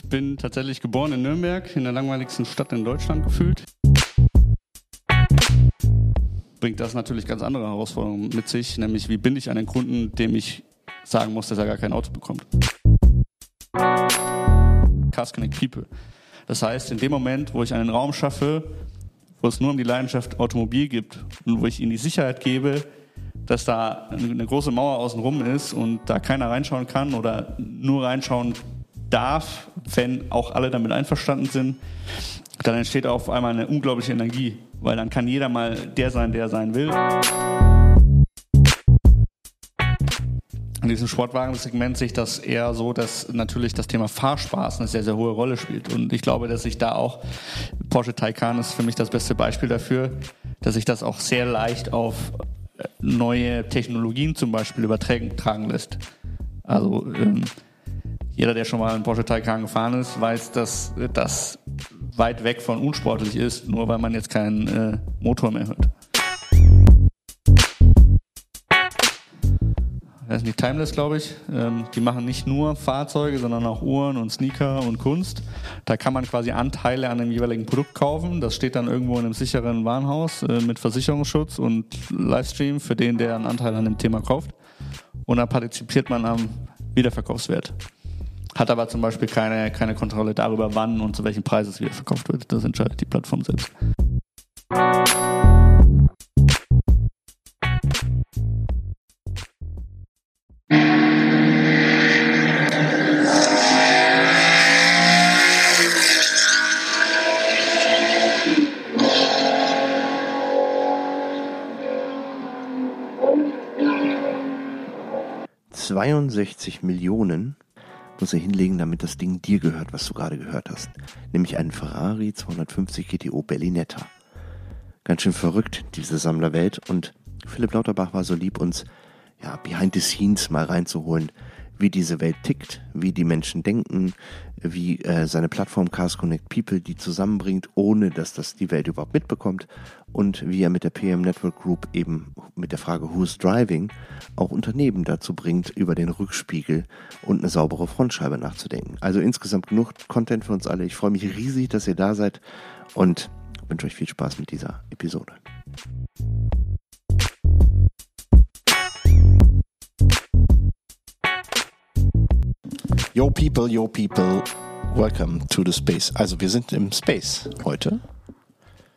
Ich bin tatsächlich geboren in Nürnberg, in der langweiligsten Stadt in Deutschland gefühlt. Bringt das natürlich ganz andere Herausforderungen mit sich, nämlich wie binde ich einen Kunden, dem ich sagen muss, dass er gar kein Auto bekommt. Cars Connect People. Das heißt, in dem Moment, wo ich einen Raum schaffe, wo es nur um die Leidenschaft Automobil gibt und wo ich ihnen die Sicherheit gebe, dass da eine große Mauer außenrum ist und da keiner reinschauen kann oder nur reinschauen darf, wenn auch alle damit einverstanden sind, dann entsteht auf einmal eine unglaubliche Energie, weil dann kann jeder mal der sein, der er sein will. In diesem Sportwagensegment sehe ich das eher so, dass natürlich das Thema Fahrspaß eine sehr, sehr hohe Rolle spielt. Und ich glaube, dass sich da auch, Porsche Taycan ist für mich das beste Beispiel dafür, dass sich das auch sehr leicht auf äh, neue Technologien zum Beispiel übertragen lässt. Also ähm, jeder, der schon mal einen Porsche Taycan gefahren ist, weiß, dass das weit weg von unsportlich ist, nur weil man jetzt keinen äh, Motor mehr hört. Das ist nicht Timeless, glaube ich. Ähm, die machen nicht nur Fahrzeuge, sondern auch Uhren und Sneaker und Kunst. Da kann man quasi Anteile an dem jeweiligen Produkt kaufen. Das steht dann irgendwo in einem sicheren Warenhaus äh, mit Versicherungsschutz und Livestream für den, der einen Anteil an dem Thema kauft. Und dann partizipiert man am Wiederverkaufswert hat aber zum Beispiel keine, keine Kontrolle darüber, wann und zu welchem Preis es wieder verkauft wird. Das entscheidet die Plattform selbst. 62 Millionen er hinlegen, damit das Ding dir gehört, was du gerade gehört hast. Nämlich einen Ferrari 250 GTO Berlinetta. Ganz schön verrückt, diese Sammlerwelt. Und Philipp Lauterbach war so lieb, uns ja, behind the scenes mal reinzuholen, wie diese Welt tickt, wie die Menschen denken, wie äh, seine Plattform Cars Connect People die zusammenbringt, ohne dass das die Welt überhaupt mitbekommt und wie er mit der PM Network Group eben mit der Frage Who's Driving auch Unternehmen dazu bringt, über den Rückspiegel und eine saubere Frontscheibe nachzudenken. Also insgesamt genug Content für uns alle. Ich freue mich riesig, dass ihr da seid und wünsche euch viel Spaß mit dieser Episode. Yo people, yo people, welcome to the space. Also wir sind im Space heute.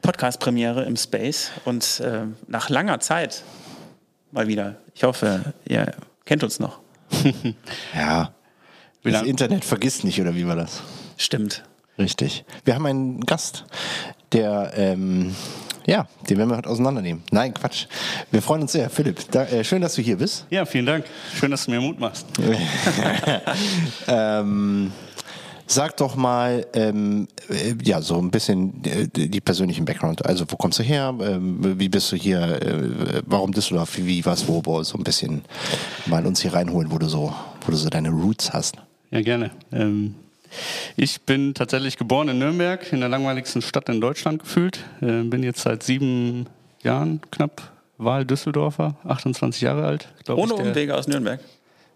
Podcast-Premiere im Space und äh, nach langer Zeit mal wieder. Ich hoffe, ihr kennt uns noch. ja. Das Internet vergisst nicht, oder wie war das? Stimmt. Richtig. Wir haben einen Gast, der ähm, ja, den werden wir heute auseinandernehmen. Nein, Quatsch. Wir freuen uns sehr. Philipp, da, äh, schön, dass du hier bist. Ja, vielen Dank. Schön, dass du mir Mut machst. ähm, sag doch mal, ähm, äh, ja, so ein bisschen äh, die persönlichen Background. Also, wo kommst du her? Ähm, wie bist du hier? Äh, warum Düsseldorf? Wie, wie was, wo, wo? So ein bisschen mal uns hier reinholen, wo du so, wo du so deine Roots hast. Ja, gerne. Ähm ich bin tatsächlich geboren in Nürnberg, in der langweiligsten Stadt in Deutschland gefühlt. Äh, bin jetzt seit sieben Jahren knapp Wahl-Düsseldorfer, 28 Jahre alt. Ohne ich, Umwege aus Nürnberg?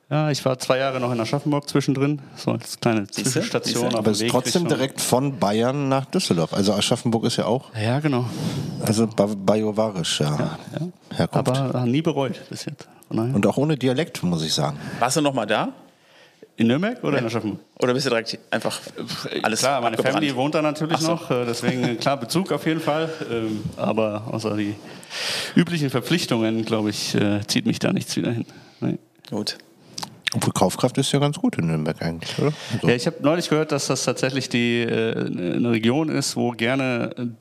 Ja, ich war zwei Jahre noch in Aschaffenburg zwischendrin, so als kleine? Zwischenstation. Aber es ist trotzdem direkt von Bayern nach Düsseldorf. Also Aschaffenburg ist ja auch. Ja, genau. Also bajovarisch, ja. ja, ja. Aber nie bereut bis jetzt. Und auch ohne Dialekt, muss ich sagen. Warst du noch mal da? In Nürnberg oder ja. in Aschaffenburg? Oder bist du direkt einfach alles Klar, meine abgebrannt? Family wohnt da natürlich so. noch, äh, deswegen äh, klar Bezug auf jeden Fall. Ähm, aber außer die üblichen Verpflichtungen, glaube ich, äh, zieht mich da nichts wieder hin. Nee. Gut. Obwohl Kaufkraft ist ja ganz gut in Nürnberg eigentlich, oder? Also. Ja, ich habe neulich gehört, dass das tatsächlich die, eine Region ist, wo gerne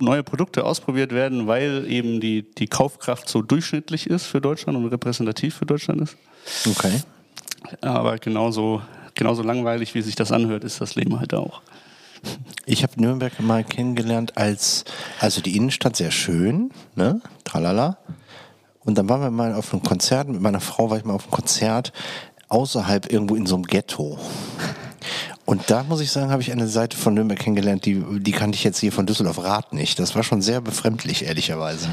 neue Produkte ausprobiert werden, weil eben die, die Kaufkraft so durchschnittlich ist für Deutschland und repräsentativ für Deutschland ist. Okay. Aber genauso, genauso langweilig, wie sich das anhört, ist das Leben halt auch. Ich habe Nürnberg mal kennengelernt als, also die Innenstadt sehr schön, ne, tralala. Und dann waren wir mal auf einem Konzert, mit meiner Frau war ich mal auf einem Konzert außerhalb irgendwo in so einem Ghetto. Und da muss ich sagen, habe ich eine Seite von Nürnberg kennengelernt, die, die kannte ich jetzt hier von Düsseldorf Rad nicht. Das war schon sehr befremdlich, ehrlicherweise.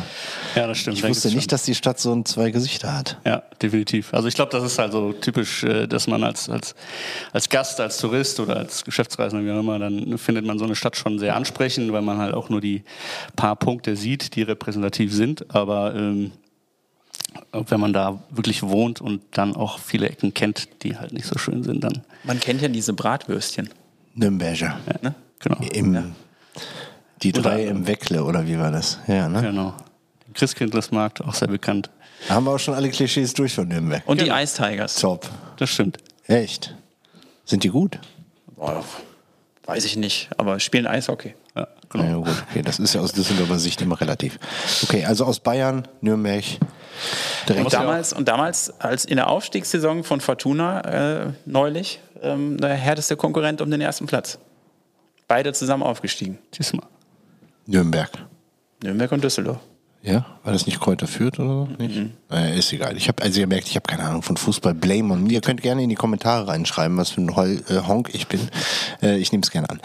Ja, das stimmt. Ich wusste nicht, dass die Stadt so ein zwei Gesichter hat. Ja, definitiv. Also ich glaube, das ist also typisch, äh, dass man als, als, als Gast, als Tourist oder als Geschäftsreisender, wie auch immer, dann findet man so eine Stadt schon sehr ansprechend, weil man halt auch nur die paar Punkte sieht, die repräsentativ sind. Aber ähm, wenn man da wirklich wohnt und dann auch viele Ecken kennt, die halt nicht so schön sind, dann Man kennt ja diese Bratwürstchen. Nürnberger. Ne? genau. Im, Die drei im Weckle, oder wie war das? Ja, ne? Genau. Christkindlesmarkt, auch sehr bekannt. Da haben wir auch schon alle Klischees durch von Nürnberg. Und die Ice Tigers. Top. Das stimmt. Echt? Sind die gut? Boah, weiß ich nicht, aber spielen Eishockey. Ja, genau. Ja, gut, okay, das ist ja aus Düsseldorfer Sicht immer relativ. Okay, also aus Bayern, Nürnberg, direkt. Und damals, und damals, als in der Aufstiegssaison von Fortuna äh, neulich, ähm, der härteste Konkurrent um den ersten Platz. Beide zusammen aufgestiegen. Siehst du mal. Nürnberg. Nürnberg und Düsseldorf. Ja, war das nicht Kräuter führt oder so? Nicht? Naja, ist egal. Ich habe, also ihr merkt, ich habe keine Ahnung von Fußball. Blame on me. Ihr könnt gerne in die Kommentare reinschreiben, was für ein Hol äh, Honk ich bin. Äh, ich nehme es gerne an.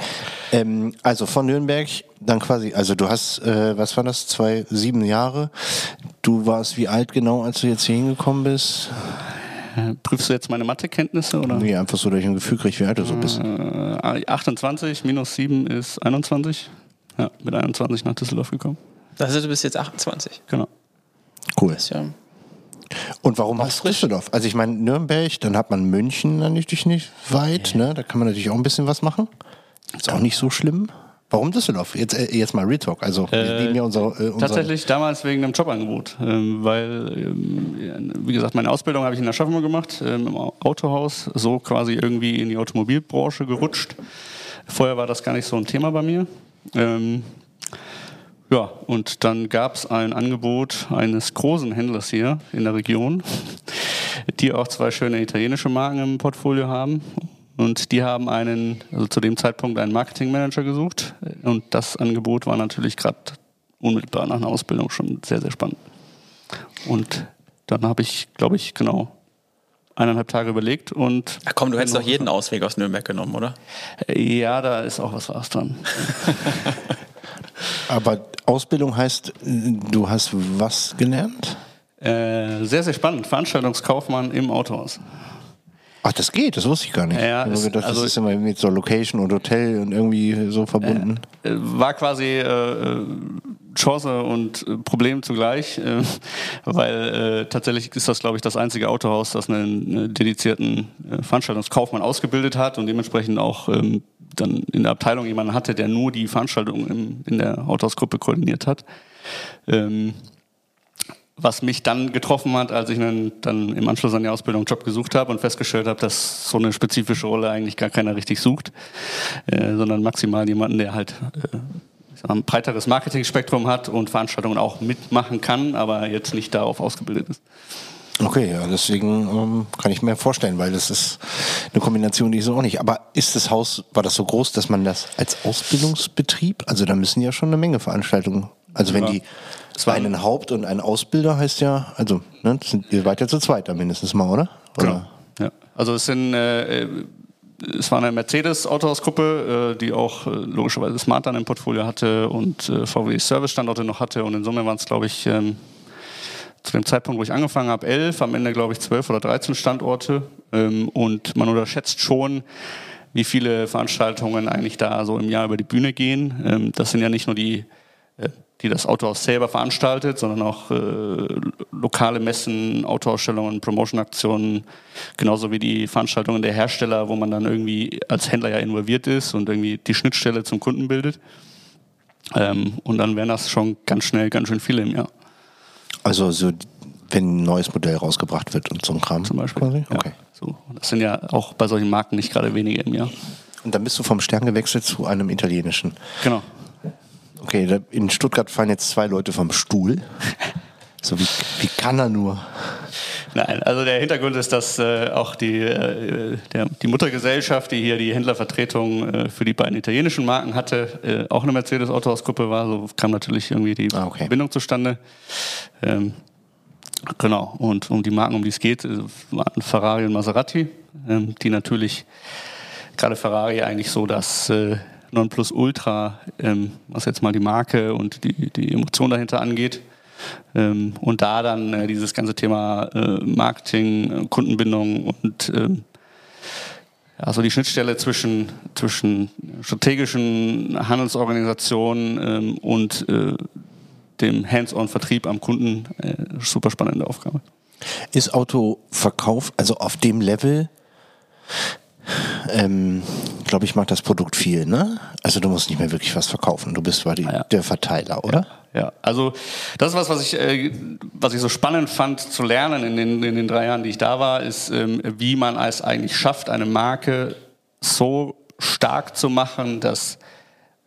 Ähm, also von Nürnberg, dann quasi, also du hast, äh, was war das, zwei, sieben Jahre. Du warst wie alt genau, als du jetzt hier hingekommen bist? Äh, Prüfst du jetzt meine Mathekenntnisse oder? Nee, einfach so, dass ich ein Gefühl kriege, wie alt du so bist. Äh, 28 minus 7 ist 21. Ja, mit 21 nach Düsseldorf gekommen. Das ist, du bist jetzt 28. Genau. Cool. Ist ja Und warum hast du Düsseldorf? Also ich meine Nürnberg, dann hat man München natürlich nicht weit, ne? Da kann man natürlich auch ein bisschen was machen. Ist auch nicht so schlimm. Warum Düsseldorf? Jetzt, äh, jetzt mal Retalk. Also wir Äh, lieben ja unser, äh, unser Tatsächlich damals wegen einem Jobangebot, ähm, weil, ähm, wie gesagt, meine Ausbildung habe ich in der Schaffung gemacht, ähm, im Au- Autohaus, so quasi irgendwie in die Automobilbranche gerutscht. Vorher war das gar nicht so ein Thema bei mir. Ähm, ja, und dann gab es ein Angebot eines großen Händlers hier in der Region, die auch zwei schöne italienische Marken im Portfolio haben. Und die haben einen, also zu dem Zeitpunkt einen Marketingmanager gesucht. Und das Angebot war natürlich gerade unmittelbar nach einer Ausbildung schon sehr, sehr spannend. Und dann habe ich, glaube ich, genau eineinhalb Tage überlegt und Ach komm, du hättest doch jeden Ausweg aus Nürnberg genommen, oder? ja, da ist auch was Wahres dran. Aber Ausbildung heißt, äh, du hast was gelernt? Äh, sehr, sehr spannend. Veranstaltungskaufmann im Autohaus. Ach, das geht, das wusste ich gar nicht. Ja, ich gedacht, also- das ist immer mit so Location und Hotel und irgendwie so verbunden. Äh, war quasi äh, Chance und äh, Problem zugleich, äh, weil äh, tatsächlich ist das, glaube ich, das einzige Autohaus, das einen, äh, dedizierten äh, Veranstaltungskaufmann ausgebildet hat und dementsprechend auch ähm, dann in der Abteilung jemanden hatte, der nur die Veranstaltung im, in der Autohausgruppe koordiniert hat. Ähm, was mich dann getroffen hat, als ich dann im Anschluss an die Ausbildung einen Job gesucht habe und festgestellt habe, dass so eine spezifische Rolle eigentlich gar keiner richtig sucht, äh, sondern maximal jemanden, der halt äh, ein breiteres Marketingspektrum hat und Veranstaltungen auch mitmachen kann, aber jetzt nicht darauf ausgebildet ist. Okay, ja, deswegen ähm, kann ich mir vorstellen, weil das ist eine Kombination, die ist auch nicht. Aber ist das Haus, war das so groß, dass man das als Ausbildungsbetrieb, also da müssen ja schon eine Menge Veranstaltungen, also wenn Ja. die Es war- einen Haupt- und einen Ausbilder heißt ja, also ne, sind, ihr seid ja zu zweit da mindestens mal, oder? oder? Ja. Also es sind äh, äh, es war eine Mercedes-Autohausgruppe, äh, die auch äh, logischerweise Smart dann im Portfolio hatte und äh, VW Service-Standorte noch hatte. Und in Summe waren es, glaube ich, ähm, zu dem Zeitpunkt, wo ich angefangen habe, elf, am Ende, glaube ich, zwölf oder dreizehn Standorte. Ähm, und man unterschätzt schon, wie viele Veranstaltungen eigentlich da so im Jahr über die Bühne gehen. Ähm, das sind ja nicht nur die, äh, die das Autohaus selber veranstaltet, sondern auch äh, lokale Messen, Autoausstellungen, Promotion-Aktionen, genauso wie die Veranstaltungen der Hersteller, wo man dann irgendwie als Händler ja involviert ist und irgendwie die Schnittstelle zum Kunden bildet. Ähm, und dann wären das schon ganz schnell ganz schön viele im Jahr. Also so, wenn ein neues Modell rausgebracht wird und so ein Kram Zum Beispiel. Quasi? Ja, Okay. so. Das sind ja auch bei solchen Marken nicht gerade wenige im Jahr. Und dann bist du vom Stern gewechselt zu einem italienischen. Genau. Okay, in Stuttgart fallen jetzt zwei Leute vom Stuhl. So wie, wie kann er nur? Nein, also der Hintergrund ist, dass äh, auch die, äh, der, die Muttergesellschaft, die hier die Händlervertretung äh, für die beiden italienischen Marken hatte, äh, auch eine Mercedes-Autohausgruppe war. So kam natürlich irgendwie die Ah, okay. Verbindung zustande. Ähm, genau, und um die Marken, um die es geht, äh, waren Ferrari und Maserati, ähm, die natürlich gerade Ferrari eigentlich so das äh, Nonplusultra, ähm, was jetzt mal die Marke und die, die Emotion dahinter angeht. Ähm, und da dann äh, dieses ganze Thema äh, Marketing, Kundenbindung und ähm, also die Schnittstelle zwischen, zwischen strategischen Handelsorganisationen ähm, und äh, dem Hands-on-Vertrieb am Kunden äh, super spannende Aufgabe. Ist Autoverkauf also auf dem Level ähm, glaube ich, macht das Produkt viel, ne? Also du musst nicht mehr wirklich was verkaufen. Du bist quasi ja. der Verteiler, oder? Ja, ja, also das ist was, was ich, äh, was ich so spannend fand zu lernen in den, in den drei Jahren, die ich da war, ist, ähm, wie man es eigentlich schafft, eine Marke so stark zu machen, dass,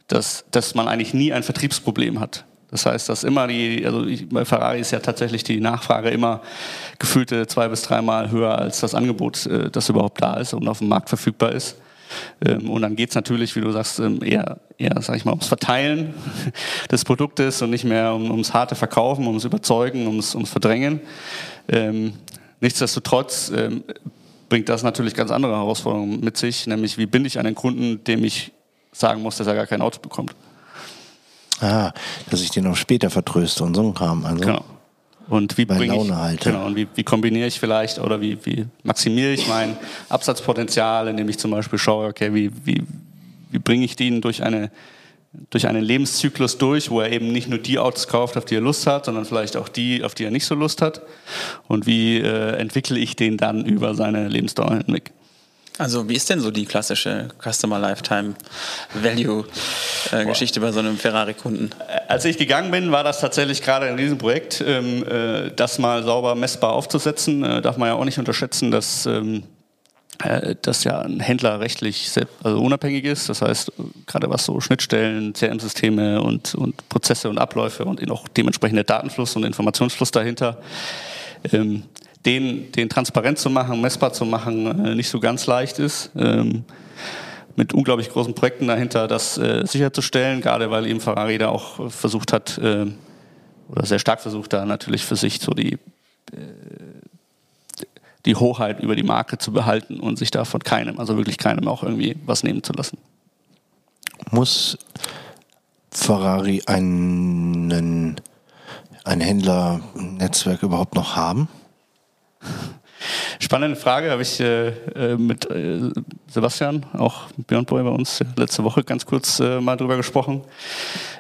dass, dass man eigentlich nie ein Vertriebsproblem hat. Das heißt, dass immer die, also bei Ferrari ist ja tatsächlich die Nachfrage immer gefühlte zwei bis dreimal höher als das Angebot, äh, das überhaupt da ist und auf dem Markt verfügbar ist. Ähm, und dann geht's natürlich, wie du sagst, ähm, eher, eher sag ich mal, ums Verteilen des Produktes und nicht mehr um, ums harte Verkaufen, ums Überzeugen, ums, ums Verdrängen. Ähm, nichtsdestotrotz bringt das natürlich ganz andere Herausforderungen mit sich, nämlich wie binde ich einen Kunden, dem ich sagen muss, dass er gar kein Auto bekommt. Ah, dass ich den auch später vertröste und so ein Kram. Also genau. Und wie bringe ich, halte. genau, und wie, wie kombiniere ich vielleicht oder wie, wie maximiere ich mein Absatzpotenzial, indem ich zum Beispiel schaue, okay, wie, wie, wie bringe ich den durch eine durch einen Lebenszyklus durch, wo er eben nicht nur die Autos kauft, auf die er Lust hat, sondern vielleicht auch die, auf die er nicht so Lust hat. Und wie äh, entwickle ich den dann über seine Lebensdauer hinweg? Also wie ist denn so die klassische Customer Lifetime Value äh, Geschichte bei so einem Ferrari-Kunden? Als ich gegangen bin, war das tatsächlich gerade ein Riesenprojekt, ähm, äh, das mal sauber messbar aufzusetzen. Äh, darf man ja auch nicht unterschätzen, dass ähm, äh, dass ja ein Händler rechtlich also unabhängig ist. Das heißt, gerade was so Schnittstellen, CRM-Systeme und, und Prozesse und Abläufe und auch dementsprechend Datenfluss und Informationsfluss dahinter ähm, den, den transparent zu machen, messbar zu machen, äh, nicht so ganz leicht ist. Ähm, mit unglaublich großen Projekten dahinter, das äh, sicherzustellen, gerade weil eben Ferrari da auch versucht hat, äh, oder sehr stark versucht, da natürlich für sich so die, äh, die Hoheit über die Marke zu behalten und sich da von keinem, also wirklich keinem auch irgendwie was nehmen zu lassen. Muss Ferrari einen, ein Händlernetzwerk überhaupt noch haben? Spannende Frage, habe ich äh, äh, mit äh, Sebastian, auch Beyond Boy bei uns, letzte Woche ganz kurz äh, mal drüber gesprochen.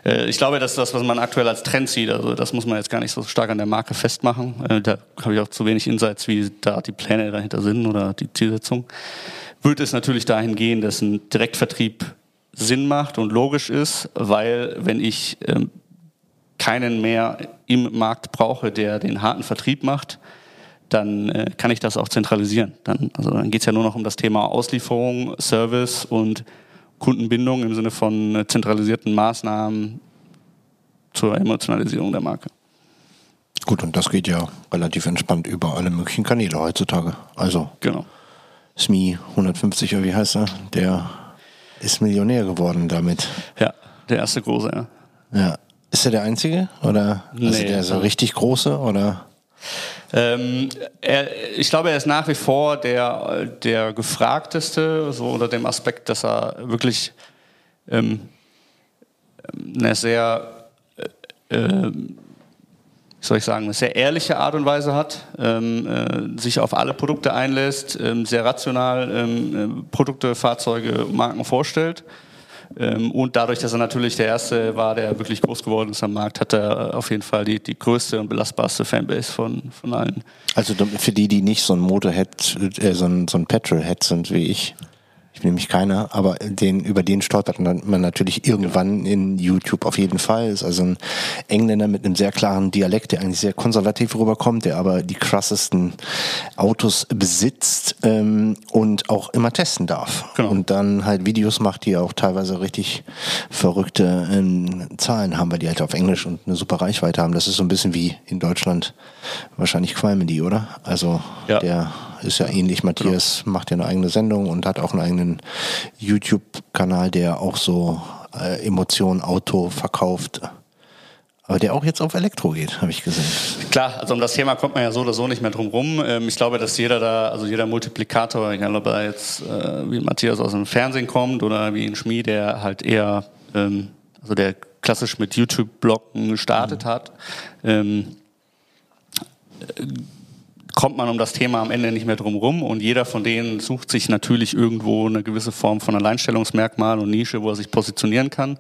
Äh, ich glaube, das ist das, was man aktuell als Trend sieht. Also das muss man jetzt gar nicht so stark an der Marke festmachen. Äh, da habe ich auch zu wenig Insights, wie da die Pläne dahinter sind oder die Zielsetzung. Wird es natürlich dahin gehen, dass ein Direktvertrieb Sinn macht und logisch ist, weil wenn ich ähm, keinen mehr im Markt brauche, der den harten Vertrieb macht, dann äh, kann ich das auch zentralisieren. Dann, also dann geht es ja nur noch um das Thema Auslieferung, Service und Kundenbindung im Sinne von äh, zentralisierten Maßnahmen zur Emotionalisierung der Marke. Gut, und das geht ja relativ entspannt über alle möglichen Kanäle heutzutage. Also genau. SMI 150 oder wie heißt er? Der ist Millionär geworden damit. Ja, der erste große, ja. Ja. Ist er der einzige? Oder also nee, der so richtig große? Oder? Ähm, er, ich glaube, er ist nach wie vor der, der gefragteste, so unter dem Aspekt, dass er wirklich ähm, eine sehr, äh, äh, soll ich sagen, eine sehr ehrliche Art und Weise hat, ähm, äh, sich auf alle Produkte einlässt, ähm, sehr rational ähm, äh, Produkte, Fahrzeuge, Marken vorstellt. ähm, und dadurch, dass er natürlich der Erste war, der wirklich groß geworden ist am Markt, hat er auf jeden Fall die, die größte und belastbarste Fanbase von, von allen. Also für die, die nicht so ein Motorhead, äh, so ein, so ein Petrolhead sind wie ich, bin nämlich keiner, aber den, über den stolpert man natürlich irgendwann in YouTube auf jeden Fall. Ist also ein Engländer mit einem sehr klaren Dialekt, der eigentlich sehr konservativ rüberkommt, der aber die krassesten Autos besitzt ähm, und auch immer testen darf. Genau. Und dann halt Videos macht, die auch teilweise richtig verrückte ähm, Zahlen haben, weil die halt auf Englisch und eine super Reichweite haben. Das ist so ein bisschen wie in Deutschland wahrscheinlich Qualmedy, oder? Also ja. der ist ja ähnlich. Matthias genau. macht ja eine eigene Sendung und hat auch einen eigenen YouTube-Kanal, der auch so äh, Emotionen, Auto verkauft. Aber der auch jetzt auf Elektro geht, habe ich gesehen. Klar, also um das Thema kommt man ja so oder so nicht mehr drum rum. Ähm, ich glaube, dass jeder da, also jeder Multiplikator, egal ob er jetzt äh, wie Matthias aus dem Fernsehen kommt oder wie ein Schmied, der halt eher, ähm, also der klassisch mit YouTube-Blocken gestartet mhm. hat, ähm, kommt man um das Thema am Ende nicht mehr drum rum und jeder von denen sucht sich natürlich irgendwo eine gewisse Form von Alleinstellungsmerkmal und Nische, wo er sich positionieren kann.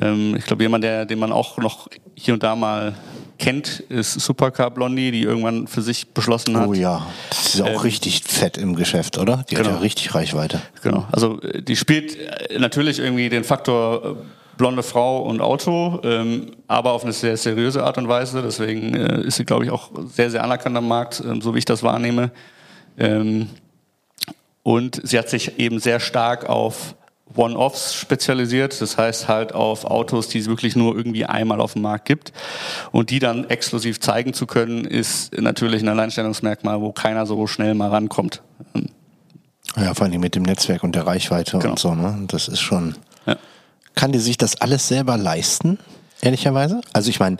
Ähm, ich glaube, jemand, der, den man auch noch hier und da mal kennt, ist Supercar Blondie, die irgendwann für sich beschlossen hat. Oh ja, das ist auch ähm, richtig fett im Geschäft, oder? Die genau. hat ja richtig Reichweite. Genau, also äh, die spielt äh, natürlich irgendwie den Faktor äh, blonde Frau und Auto, ähm, aber auf eine sehr seriöse Art und Weise. Deswegen äh, ist sie, glaube ich, auch sehr, sehr anerkannt am Markt, äh, so wie ich das wahrnehme. Ähm, und sie hat sich eben sehr stark auf One-Offs spezialisiert, das heißt halt auf Autos, die es wirklich nur irgendwie einmal auf dem Markt gibt. Und die dann exklusiv zeigen zu können, ist natürlich ein Alleinstellungsmerkmal, wo keiner so schnell mal rankommt. Ja, vor allem mit dem Netzwerk und der Reichweite genau. und so, ne? Das ist schon. Kann die sich das alles selber leisten? ehrlicherweise. Also ich meine,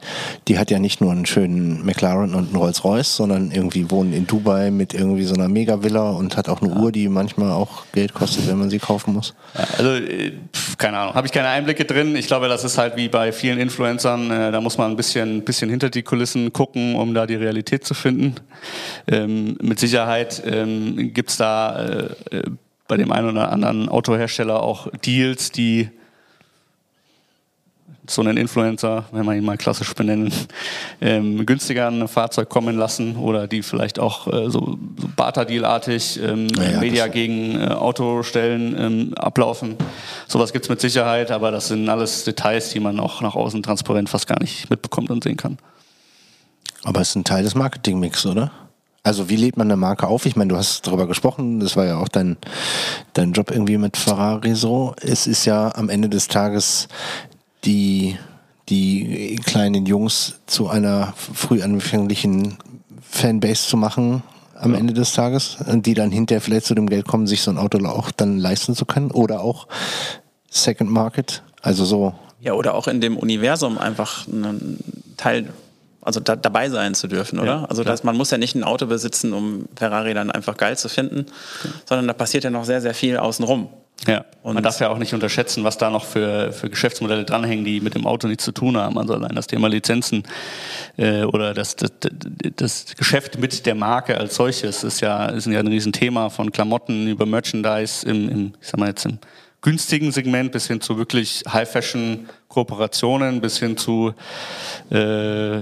die hat ja nicht nur einen schönen McLaren und einen Rolls-Royce, sondern irgendwie wohnen in Dubai mit irgendwie so einer Mega-Villa und hat auch eine ja. Uhr, die manchmal auch Geld kostet, wenn man sie kaufen muss. Also äh, keine Ahnung, habe ich keine Einblicke drin. Ich glaube, das ist halt wie bei vielen Influencern, äh, da muss man ein bisschen, bisschen hinter die Kulissen gucken, um da die Realität zu finden. Ähm, mit Sicherheit ähm, gibt es da äh, äh, bei dem einen oder anderen Autohersteller auch Deals, die so einen Influencer, wenn man ihn mal klassisch benennen, ähm, günstiger ein Fahrzeug kommen lassen oder die vielleicht auch äh, so, so Barter-Deal-artig ähm, ja, Media gegen äh, Autostellen ähm, ablaufen. Sowas gibt es mit Sicherheit, aber das sind alles Details, die man auch nach außen transparent fast gar nicht mitbekommt und sehen kann. Aber es ist ein Teil des Marketingmix, oder? Also wie lädt man eine Marke auf? Ich meine, du hast darüber gesprochen, das war ja auch dein, dein Job irgendwie mit Ferrari so. Es ist ja am Ende des Tages die, die kleinen Jungs zu einer früh anfänglichen Fanbase zu machen am ja. Ende des Tages, die dann hinterher vielleicht zu dem Geld kommen, sich so ein Auto auch dann leisten zu können oder auch Second Market, also so. Ja, oder auch in dem Universum einfach einen Teil also da, dabei sein zu dürfen, oder? Ja, also das, man muss ja nicht ein Auto besitzen, um Ferrari dann einfach geil zu finden, sondern da passiert ja noch sehr, sehr viel außenrum. Ja, und man darf ja auch nicht unterschätzen, was da noch für, für Geschäftsmodelle dranhängen, die mit dem Auto nichts zu tun haben. Also allein das Thema Lizenzen äh, oder das, das, das Geschäft mit der Marke als solches ist ja, ist ja ein Riesenthema von Klamotten über Merchandise im, im ich sag mal jetzt im günstigen Segment bis hin zu wirklich High-Fashion-Kooperationen, bis hin zu äh,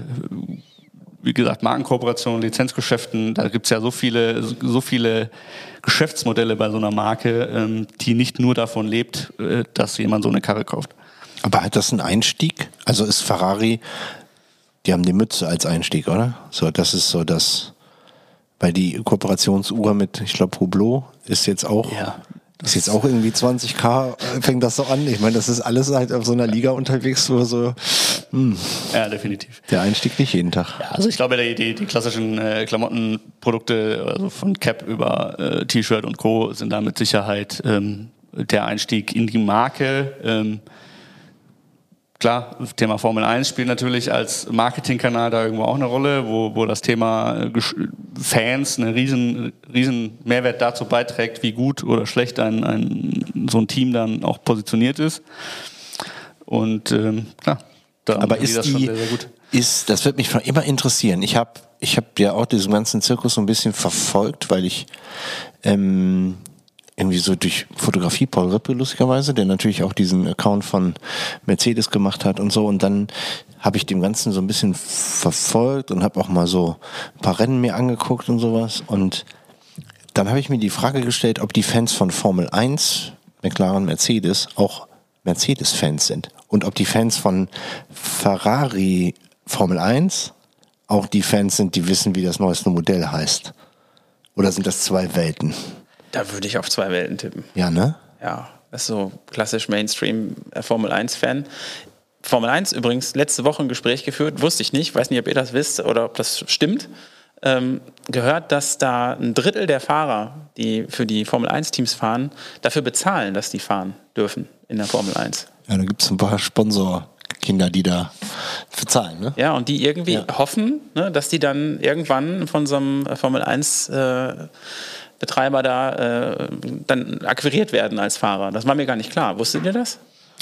wie gesagt, Markenkooperationen, Lizenzgeschäften, da gibt's ja so viele, so viele Geschäftsmodelle bei so einer Marke, ähm, die nicht nur davon lebt, äh, dass jemand so eine Karre kauft. Aber hat das einen Einstieg? Also ist Ferrari, die haben die Mütze als Einstieg, oder? So, das ist so das, weil die Kooperationsuhr mit, ich glaube, Hublot ist jetzt auch ja. Das ist jetzt auch irgendwie 20k, äh, fängt das so an. Ich meine, das ist alles halt auf so einer Liga unterwegs, wo so. Mh, hm. ja, definitiv. Der Einstieg nicht jeden Tag. Ja, also ich glaube, die, die, die klassischen äh, Klamottenprodukte, also von Cap über äh, T-Shirt und Co., sind da mit Sicherheit ähm, der Einstieg in die Marke. Ähm, Klar, Thema Formel 1 spielt natürlich als Marketingkanal da irgendwo auch eine Rolle, wo, wo das Thema äh, Fans einen riesen, riesen Mehrwert dazu beiträgt, wie gut oder schlecht ein, ein so ein Team dann auch positioniert ist. Und ähm, klar, da Aber ist das die, sehr, sehr gut. Ist, das wird mich immer interessieren. Ich habe ich hab ja auch diesen ganzen Zirkus so ein bisschen verfolgt, weil ich ähm, irgendwie so durch Fotografie, Paul Rippe lustigerweise, der natürlich auch diesen Account von Mercedes gemacht hat und so. Und dann habe ich dem Ganzen so ein bisschen verfolgt und habe auch mal so ein paar Rennen mir angeguckt und sowas. Und dann habe ich mir die Frage gestellt, ob die Fans von Formel 1, McLaren, Mercedes auch Mercedes-Fans sind. Und ob die Fans von Ferrari Formel 1 auch die Fans sind, die wissen, wie das neueste Modell heißt. Oder sind das zwei Welten? Da würde ich auf zwei Welten tippen. Ja, ne? Ja, das ist so klassisch Mainstream äh, Formel 1-Fan. Formel 1 übrigens letzte Woche ein Gespräch geführt, wusste ich nicht, weiß nicht, ob ihr das wisst oder ob das stimmt. Ähm, gehört, dass da ein Drittel der Fahrer, die für die Formel 1-Teams fahren, dafür bezahlen, dass die fahren dürfen in der Formel 1. Ja, da gibt es ein paar Sponsorkinder, die da für Zahlen, ne? Ja, und die irgendwie Ja. hoffen, ne, dass die dann irgendwann von so einem Formel 1 äh, Betreiber da äh, dann akquiriert werden als Fahrer. Das war mir gar nicht klar. Wusstet ihr das?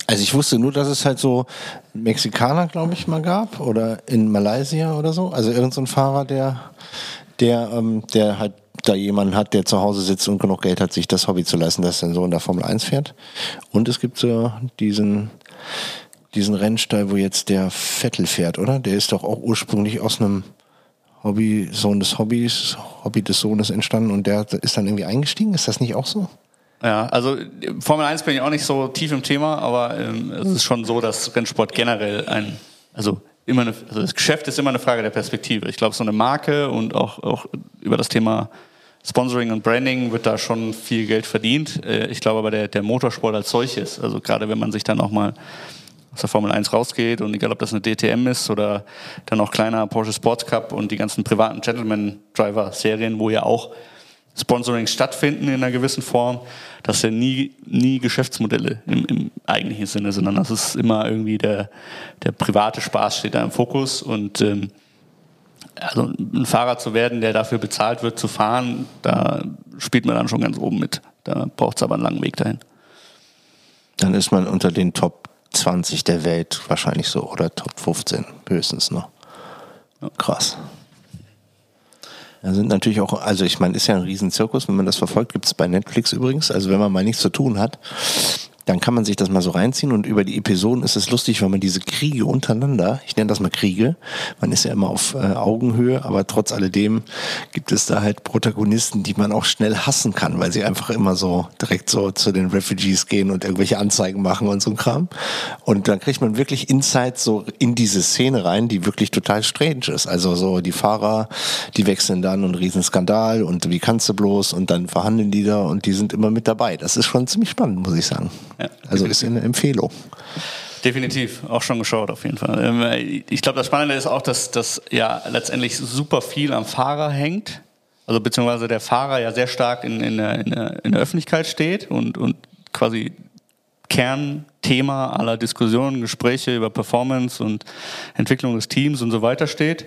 Also ich wusste nur, dass es halt so Mexikaner, glaube ich, mal gab oder in Malaysia oder so. Also irgendein so Fahrer, der, der, ähm, der halt da jemanden hat, der zu Hause sitzt und genug Geld hat, sich das Hobby zu leisten, dass er so in der Formel 1 fährt. Und es gibt so diesen, diesen Rennstall, wo jetzt der Vettel fährt, oder? Der ist doch auch ursprünglich aus einem Hobby, Sohn des Hobbys, Hobby des Sohnes entstanden und der ist dann irgendwie eingestiegen. Ist das nicht auch so? Ja, also Formel 1 bin ich auch nicht so tief im Thema, aber ähm, es ist schon so, dass Rennsport generell ein, also immer eine, also das Geschäft ist immer eine Frage der Perspektive. Ich glaube, so eine Marke und auch, auch über das Thema Sponsoring und Branding wird da schon viel Geld verdient. Äh, Ich glaube aber der, der Motorsport als solches, also gerade wenn man sich dann auch mal aus der Formel 1 rausgeht und egal ob das eine DTM ist oder dann auch kleiner Porsche Sports Cup und die ganzen privaten Gentleman Driver Serien, wo ja auch Sponsorings stattfinden in einer gewissen Form, das sind nie, nie Geschäftsmodelle im, im eigentlichen Sinne, sondern das ist immer irgendwie der, der private Spaß steht da im Fokus und ähm, also ein Fahrer zu werden, der dafür bezahlt wird zu fahren, da spielt man dann schon ganz oben mit. Da braucht es aber einen langen Weg dahin. Dann ist man unter den Top 20 der Welt wahrscheinlich so oder Top 15 höchstens noch. Krass. Da sind natürlich auch, also ich meine, ist ja ein Riesenzirkus, wenn man das verfolgt, gibt es bei Netflix übrigens. Also wenn man mal nichts zu tun hat, dann kann man sich das mal so reinziehen und über die Episoden ist es lustig, weil man diese Kriege untereinander, ich nenne das mal Kriege, man ist ja immer auf äh, Augenhöhe, aber trotz alledem gibt es da halt Protagonisten, die man auch schnell hassen kann, weil sie einfach immer so direkt so zu den Refugees gehen und irgendwelche Anzeigen machen und so ein Kram. Und dann kriegt man wirklich Insights so in diese Szene rein, die wirklich total strange ist. Also so die Fahrer, die wechseln dann und Riesenskandal und wie kannst du bloß und dann verhandeln die da und die sind immer mit dabei. Das ist schon ziemlich spannend, muss ich sagen. Ja, also ist eine Empfehlung. Definitiv, auch schon geschaut auf jeden Fall. Ähm, Ich glaube, das Spannende ist auch, dass das ja letztendlich super viel am Fahrer hängt. Also beziehungsweise der Fahrer ja sehr stark in, in, der, in, der, in der Öffentlichkeit steht und, und quasi Kernthema aller Diskussionen, Gespräche über Performance und Entwicklung des Teams und so weiter steht.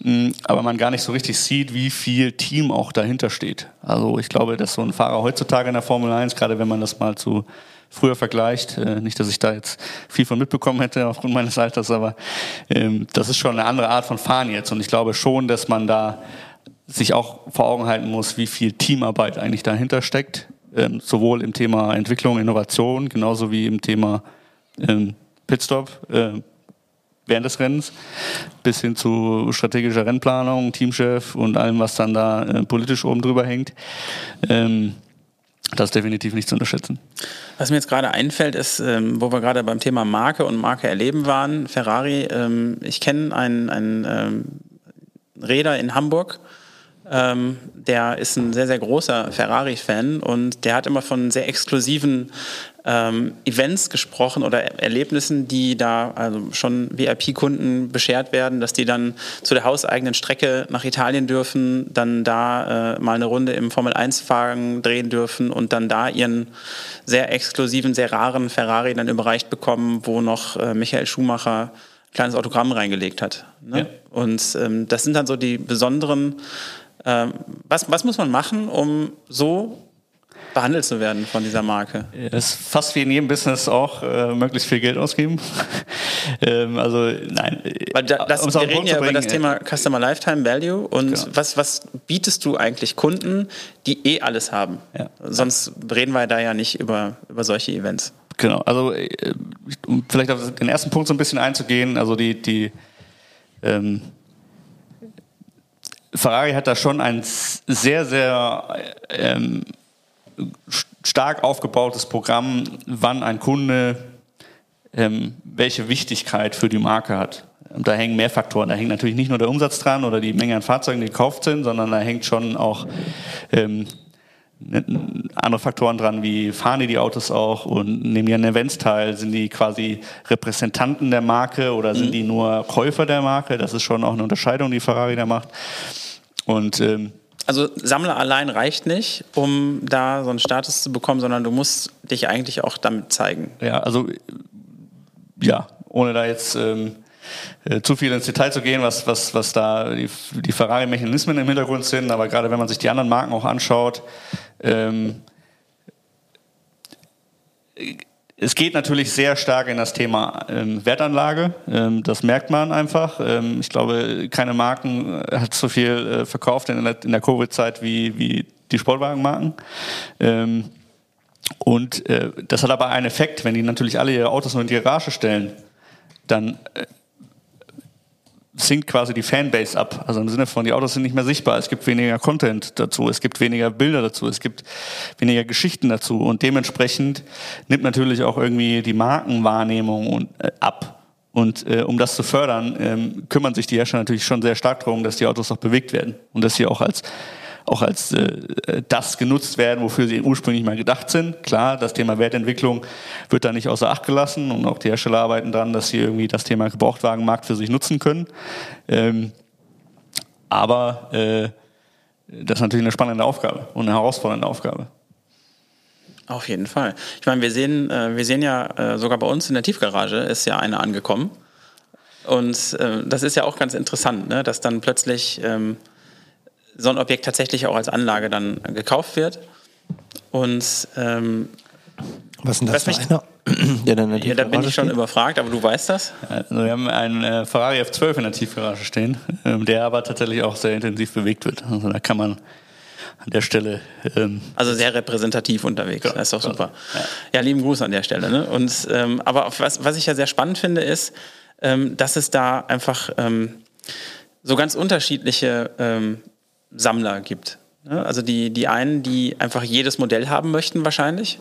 Mm, Aber man gar nicht so richtig sieht, wie viel Team auch dahinter steht. Also ich glaube, dass so ein Fahrer heutzutage in der Formel 1, gerade wenn man das mal zu früher vergleicht, äh, nicht, dass ich da jetzt viel von mitbekommen hätte aufgrund meines Alters, aber ähm, das ist schon eine andere Art von Fahren jetzt. Und ich glaube schon, dass man da sich auch vor Augen halten muss, wie viel Teamarbeit eigentlich dahinter steckt, ähm, sowohl im Thema Entwicklung, Innovation, genauso wie im Thema ähm, Pitstop äh, während des Rennens, bis hin zu strategischer Rennplanung, Teamchef und allem, was dann da äh, politisch oben drüber hängt. Das ist definitiv nicht zu unterschätzen. Was mir jetzt gerade einfällt, ist, ähm, wo wir gerade beim Thema Marke und Marke erleben waren, Ferrari, ähm, ich kenne einen, einen ähm, Räder in Hamburg, ähm, der ist ein sehr, sehr großer Ferrari-Fan und der hat immer von sehr exklusiven ähm, Events gesprochen oder Er- Erlebnissen, die da also schon VIP-Kunden beschert werden, dass die dann zu der hauseigenen Strecke nach Italien dürfen, dann da äh, mal eine Runde im Formel-1-Fahren drehen dürfen und dann da ihren sehr exklusiven, sehr raren Ferrari dann überreicht bekommen, wo noch äh, Michael Schumacher ein kleines Autogramm reingelegt hat. Ne? Ja. Und ähm, das sind dann so die besonderen ähm, was, was muss man machen, um so behandelt zu werden von dieser Marke? Es ist fast wie in jedem Business auch äh, möglichst viel Geld ausgeben. ähm, also nein. Weil da, das, wir den reden Punkt ja über das Thema Customer Lifetime Value und Genau. was, was bietest du eigentlich Kunden, die eh alles haben? Ja. Sonst reden wir da ja nicht über, über solche Events. Genau, also äh, um vielleicht auf den ersten Punkt so ein bisschen einzugehen, also die, die ähm, Ferrari hat da schon ein sehr, sehr ähm, st- stark aufgebautes Programm, wann ein Kunde ähm, welche Wichtigkeit für die Marke hat. Und da hängen mehr Faktoren. Da hängt natürlich nicht nur der Umsatz dran oder die Menge an Fahrzeugen, die gekauft sind, sondern da hängt schon auch ähm, andere Faktoren dran, wie fahren die die Autos auch und nehmen die an Events teil, sind die quasi Repräsentanten der Marke oder sind die nur Käufer der Marke? Das ist schon auch eine Unterscheidung, die Ferrari da macht. Und ähm, Also Sammler allein reicht nicht, um da so einen Status zu bekommen, sondern du musst dich eigentlich auch damit zeigen. ja, also ja, ohne da jetzt ähm, äh, zu viel ins Detail zu gehen, was, was, was da die, die Ferrari-Mechanismen im Hintergrund sind, aber gerade wenn man sich die anderen Marken auch anschaut, ähm, es geht natürlich sehr stark in das Thema ähm, Wertanlage. Ähm, das merkt man einfach. Ähm, ich glaube, keine Marken äh, hat so viel äh, verkauft in der, in der Covid-Zeit wie, wie die Sportwagenmarken. Ähm, und äh, das hat aber einen Effekt, wenn die natürlich alle ihre Autos nur in die Garage stellen, dann äh, sinkt quasi die Fanbase ab. Also im Sinne von, die Autos sind nicht mehr sichtbar, es gibt weniger Content dazu, es gibt weniger Bilder dazu, es gibt weniger Geschichten dazu. Und dementsprechend nimmt natürlich auch irgendwie die Markenwahrnehmung und, äh, ab. Und äh, um das zu fördern, ähm, kümmern sich die Hersteller natürlich schon sehr stark darum, dass die Autos auch bewegt werden. Und dass sie auch als auch als äh, das genutzt werden, wofür sie ursprünglich mal gedacht sind. Klar, das Thema Wertentwicklung wird da nicht außer Acht gelassen und auch die Hersteller arbeiten daran, dass sie irgendwie das Thema Gebrauchtwagenmarkt für sich nutzen können. Ähm, aber äh, das ist natürlich eine spannende Aufgabe und eine herausfordernde Aufgabe. Auf jeden Fall. Ich meine, wir sehen, äh, wir sehen ja äh, sogar bei uns in der Tiefgarage ist ja eine angekommen. Und äh, das ist ja auch ganz interessant, ne? dass dann plötzlich ähm, so ein Objekt tatsächlich auch als Anlage dann gekauft wird. Und ähm, was ist denn das für einer? Der dann ja, da bin ich schon steht? überfragt, aber du weißt das? Also wir haben einen äh, Ferrari F12 in der Tiefgarage stehen, ähm, der aber tatsächlich auch sehr intensiv bewegt wird. Also da kann man an der Stelle. Ähm, also sehr repräsentativ unterwegs. Ja, das ist doch super. Ja. ja, lieben Gruß an der Stelle. Ne? Und, ähm, aber was, was ich ja sehr spannend finde, ist, ähm, dass es da einfach ähm, so ganz unterschiedliche ähm, Sammler gibt. Ne? Also die, die einen, die einfach jedes Modell haben möchten wahrscheinlich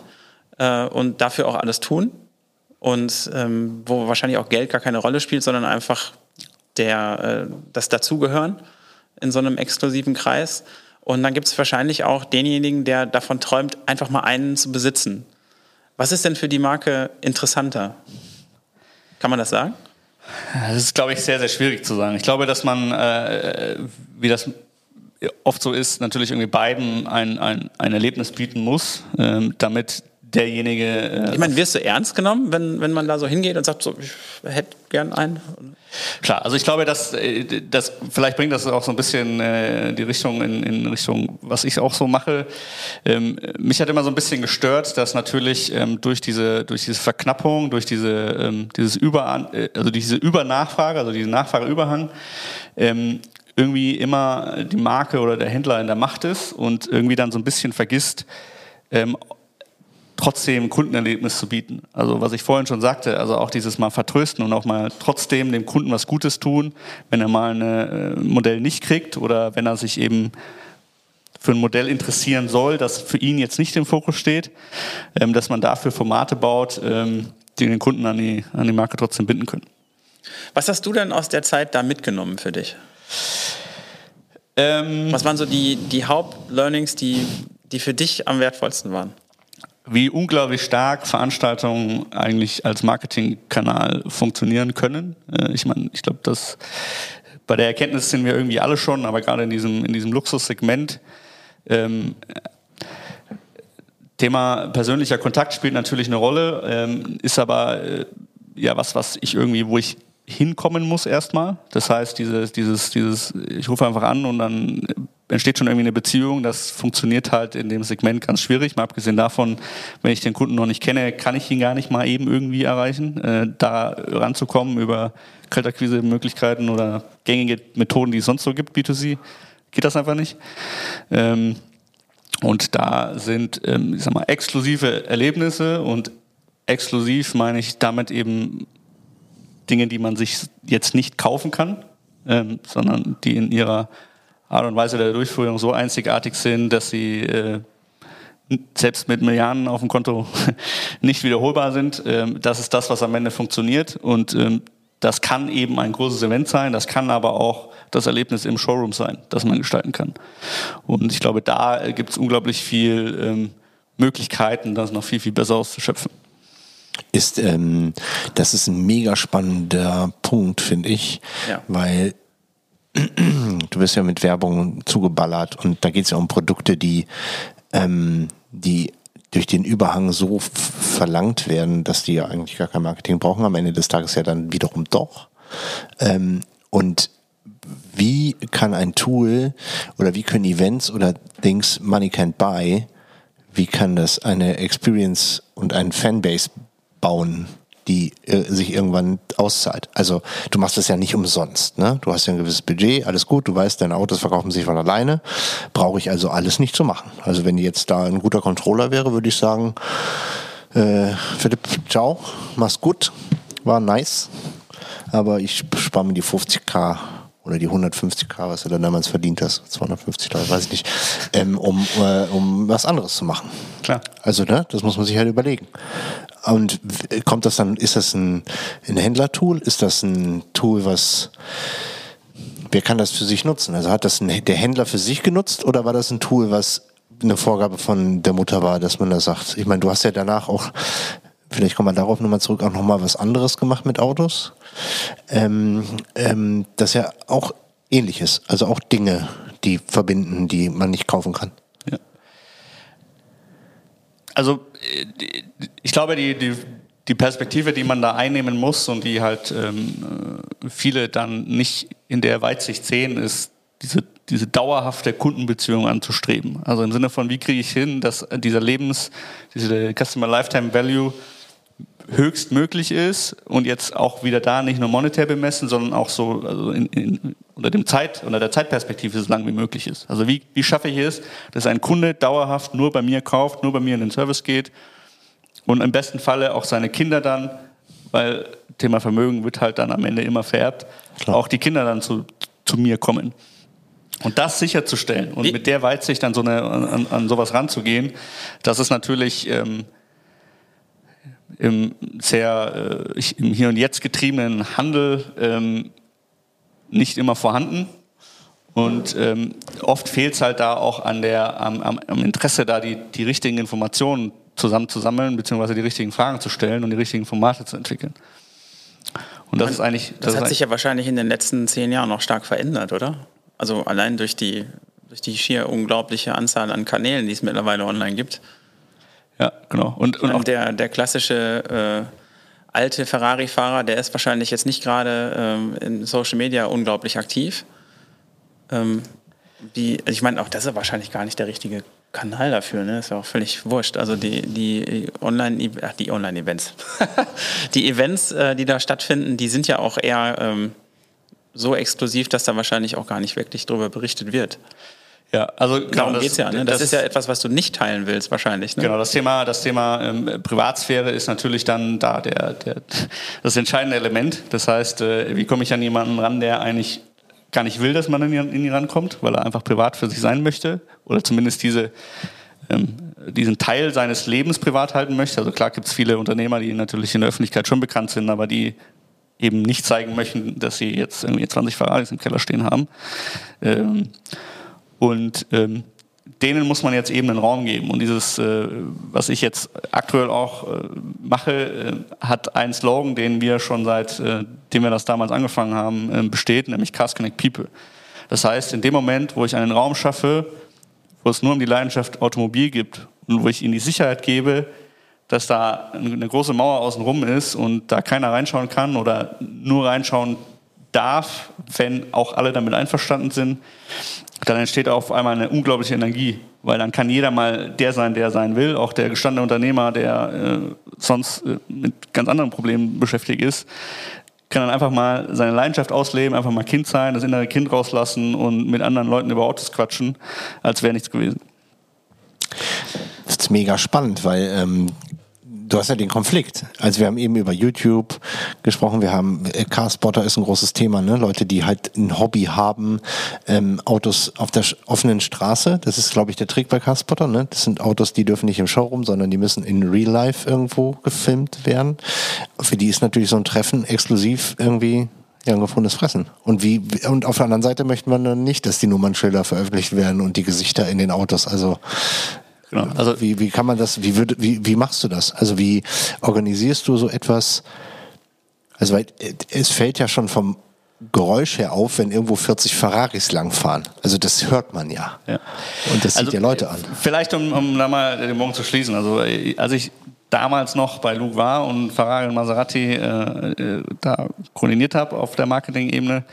äh, und dafür auch alles tun und ähm, wo wahrscheinlich auch Geld gar keine Rolle spielt, sondern einfach der, äh, das Dazugehören in so einem exklusiven Kreis. Und dann gibt es wahrscheinlich auch denjenigen, der davon träumt, einfach mal einen zu besitzen. Was ist denn für die Marke interessanter? Kann man das sagen? Das ist, glaube ich, sehr, sehr schwierig zu sagen. Ich glaube, dass man, äh, wie das oft so ist, natürlich irgendwie beiden ein, ein, ein Erlebnis bieten muss, ähm, damit derjenige. Äh, ich meine, wirst du ernst genommen, wenn, wenn man da so hingeht und sagt, so, ich hätte gern einen? Klar, also ich glaube, dass äh, das vielleicht bringt das auch so ein bisschen äh, die Richtung in, in Richtung, was ich auch so mache. Ähm, mich hat immer so ein bisschen gestört, dass natürlich ähm, durch diese durch diese Verknappung, durch diese ähm, dieses Über äh, also diese Übernachfrage, also diesen Nachfrageüberhang ähm, irgendwie immer die Marke oder der Händler in der Macht ist und irgendwie dann so ein bisschen vergisst, ähm, trotzdem Kundenerlebnis zu bieten. Also was ich vorhin schon sagte, also auch dieses mal vertrösten und auch mal trotzdem dem Kunden was Gutes tun, wenn er mal ein äh, Modell nicht kriegt oder wenn er sich eben für ein Modell interessieren soll, das für ihn jetzt nicht im Fokus steht, ähm, dass man dafür Formate baut, ähm, die den Kunden an die, an die Marke trotzdem binden können. Was hast du denn aus der Zeit da mitgenommen für dich? Ähm, Was waren so die, die Hauptlearnings, die, die für dich am wertvollsten waren? Wie unglaublich stark Veranstaltungen eigentlich als Marketingkanal funktionieren können. Äh, ich meine, ich glaube, dass bei der Erkenntnis sind wir irgendwie alle schon, aber gerade in diesem, in diesem Luxussegment ähm, Thema persönlicher Kontakt spielt natürlich eine Rolle, ähm, ist aber äh, ja was, was ich irgendwie, wo ich hinkommen muss erstmal. Das heißt, dieses, dieses, dieses, ich rufe einfach an und dann entsteht schon irgendwie eine Beziehung. Das funktioniert halt in dem Segment ganz schwierig. Mal abgesehen davon, wenn ich den Kunden noch nicht kenne, kann ich ihn gar nicht mal eben irgendwie erreichen. Äh, da ranzukommen über Kaltakquise-Möglichkeiten oder gängige Methoden, die es sonst so gibt, B2C, geht das einfach nicht. Ähm, und da sind, ähm, ich sag mal, exklusive Erlebnisse und exklusiv meine ich damit eben Dinge, die man sich jetzt nicht kaufen kann, ähm, sondern die in ihrer Art und Weise der Durchführung so einzigartig sind, dass sie äh, selbst mit Milliarden auf dem Konto nicht wiederholbar sind. Ähm, das ist das, was am Ende funktioniert. Und ähm, das kann eben ein großes Event sein, das kann aber auch das Erlebnis im Showroom sein, das man gestalten kann. Und ich glaube, da gibt es unglaublich viel ähm, Möglichkeiten, das noch viel, viel besser auszuschöpfen ist, ähm, das ist ein mega spannender Punkt, finde ich, ja. weil du wirst ja mit Werbung zugeballert und da geht es ja um Produkte, die, ähm, die durch den Überhang so verlangt werden, dass die ja eigentlich gar kein Marketing brauchen, am Ende des Tages ja dann wiederum doch. Ähm, und wie kann ein Tool oder wie können Events oder Things Money Can't Buy, wie kann das eine Experience und ein Fanbase bauen, die äh, sich irgendwann auszahlt. Also du machst das ja nicht umsonst. Ne? Du hast ja ein gewisses Budget, alles gut, du weißt, deine Autos verkaufen sich von alleine. Brauche ich also alles nicht zu machen. Also wenn jetzt da ein guter Controller wäre, würde ich sagen, äh, Philipp, ciao, mach's gut, war nice. Aber ich spare mir die 50k oder die 150k, was du dann damals verdient hast, 250 Dollar, weiß ich nicht, ähm, um, äh, um was anderes zu machen. Klar. Also, ne, das muss man sich halt überlegen. Und kommt das dann, ist das ein, ein Händlertool? Ist das ein Tool, was, wer kann das für sich nutzen? Also hat das ein, der Händler für sich genutzt oder war das ein Tool, was eine Vorgabe von der Mutter war, dass man da sagt, ich meine, du hast ja danach auch, vielleicht kommen wir darauf nochmal zurück, auch nochmal was anderes gemacht mit Autos. Ähm, ähm, das ja auch ähnlich ist, also auch Dinge, die verbinden, die man nicht kaufen kann. Ja. Also ich glaube, die, die, die Perspektive, die man da einnehmen muss und die halt ähm, viele dann nicht in der Weitsicht sehen, ist diese, diese dauerhafte Kundenbeziehung anzustreben. Also im Sinne von, wie kriege ich hin, dass dieser Lebens, diese Customer Lifetime Value höchst möglich ist und jetzt auch wieder da nicht nur monetär bemessen, sondern auch so also in, in, unter dem Zeit unter der Zeitperspektive so lang wie möglich ist. Also wie, wie schaffe ich es, dass ein Kunde dauerhaft nur bei mir kauft, nur bei mir in den Service geht und im besten Falle auch seine Kinder dann, weil Thema Vermögen wird halt dann am Ende immer vererbt, Klar. auch die Kinder dann zu, zu mir kommen. Und das sicherzustellen und Wie? mit der Weitsicht an, so eine, an, an sowas ranzugehen, das ist natürlich ähm, im sehr äh, im Hier und Jetzt getriebenen Handel ähm, nicht immer vorhanden. Und ähm, oft fehlt es halt da auch an der, am, am, Interesse, da die, die richtigen Informationen zusammenzusammeln, beziehungsweise die richtigen Fragen zu stellen und die richtigen Formate zu entwickeln. Und das Man, ist eigentlich. Das, das hat sich ja wahrscheinlich in den letzten zehn Jahren noch stark verändert, oder? Also allein durch die, durch die schier unglaubliche Anzahl an Kanälen, die es mittlerweile online gibt. Ja, genau. Und, und auch der, der klassische äh, alte Ferrari-Fahrer, der ist wahrscheinlich jetzt nicht gerade ähm, in Social Media unglaublich aktiv. Ähm, die, ich meine, auch das ist wahrscheinlich gar nicht der richtige Kanal dafür, ne? Ist ja auch völlig wurscht. Also die, die Online, ach, die Online-Events. die Events, äh, die da stattfinden, die sind ja auch eher ähm, so exklusiv, dass da wahrscheinlich auch gar nicht wirklich drüber berichtet wird. Ja, also genau, darum geht es ja. Ne? Das, das, ist ja etwas, was du nicht teilen willst, wahrscheinlich. Ne? Genau, das Thema, das Thema ähm, Privatsphäre ist natürlich dann da der, der, das entscheidende Element. Das heißt, äh, wie komme ich an jemanden ran, der eigentlich gar nicht will, dass man in ihn, in ihn rankommt, weil er einfach privat für sich sein möchte oder zumindest diese, ähm, diesen Teil seines Lebens privat halten möchte. Also klar gibt es viele Unternehmer, die natürlich in der Öffentlichkeit schon bekannt sind, aber die eben nicht zeigen möchten, dass sie jetzt irgendwie 20 Ferraris im Keller stehen haben. Ähm, und ähm, denen muss man jetzt eben einen Raum geben. Und dieses, äh, was ich jetzt aktuell auch äh, mache, äh, hat einen Slogan, den wir schon seit, äh, dem wir das damals angefangen haben, äh, besteht, nämlich Cars Connect People. Das heißt, in dem Moment, wo ich einen Raum schaffe, wo es nur um die Leidenschaft Automobil gibt und wo ich ihnen die Sicherheit gebe, dass da eine große Mauer außenrum ist und da keiner reinschauen kann oder nur reinschauen darf, wenn auch alle damit einverstanden sind, dann entsteht auf einmal eine unglaubliche Energie, weil dann kann jeder mal der sein, der sein will, auch der gestandene Unternehmer, der äh, sonst äh, mit ganz anderen Problemen beschäftigt ist, kann dann einfach mal seine Leidenschaft ausleben, einfach mal Kind sein, das innere Kind rauslassen und mit anderen Leuten über Autos quatschen, als wäre nichts gewesen. Das ist mega spannend, weil ähm, du hast ja den Konflikt. Also wir haben eben über YouTube gesprochen, wir haben äh, Carspotter ist ein großes Thema, ne? Leute, die halt ein Hobby haben, ähm, Autos auf der offenen Straße. Das ist, glaube ich, der Trick bei Carspotter. Ne? Das sind Autos, die dürfen nicht im Showroom, sondern die müssen in Real Life irgendwo gefilmt werden. Für die ist natürlich so ein Treffen exklusiv irgendwie ja, ein gefundenes Fressen. Und wie, und auf der anderen Seite möchte man dann nicht, dass die Nummernschilder veröffentlicht werden und die Gesichter in den Autos. Also Genau. Also wie, wie kann man das, wie, würd, wie, wie machst du das? Also wie organisierst du so etwas? Also weil es fällt ja schon vom Geräusch her auf, wenn irgendwo 40 Ferraris langfahren. Also das hört man ja. ja. Und das also, zieht ja Leute an. Vielleicht, um, um da mal den Morgen zu schließen. Also als ich damals noch bei Luke war und Ferrari und Maserati äh, äh, da koordiniert habe auf der Marketing-Ebene,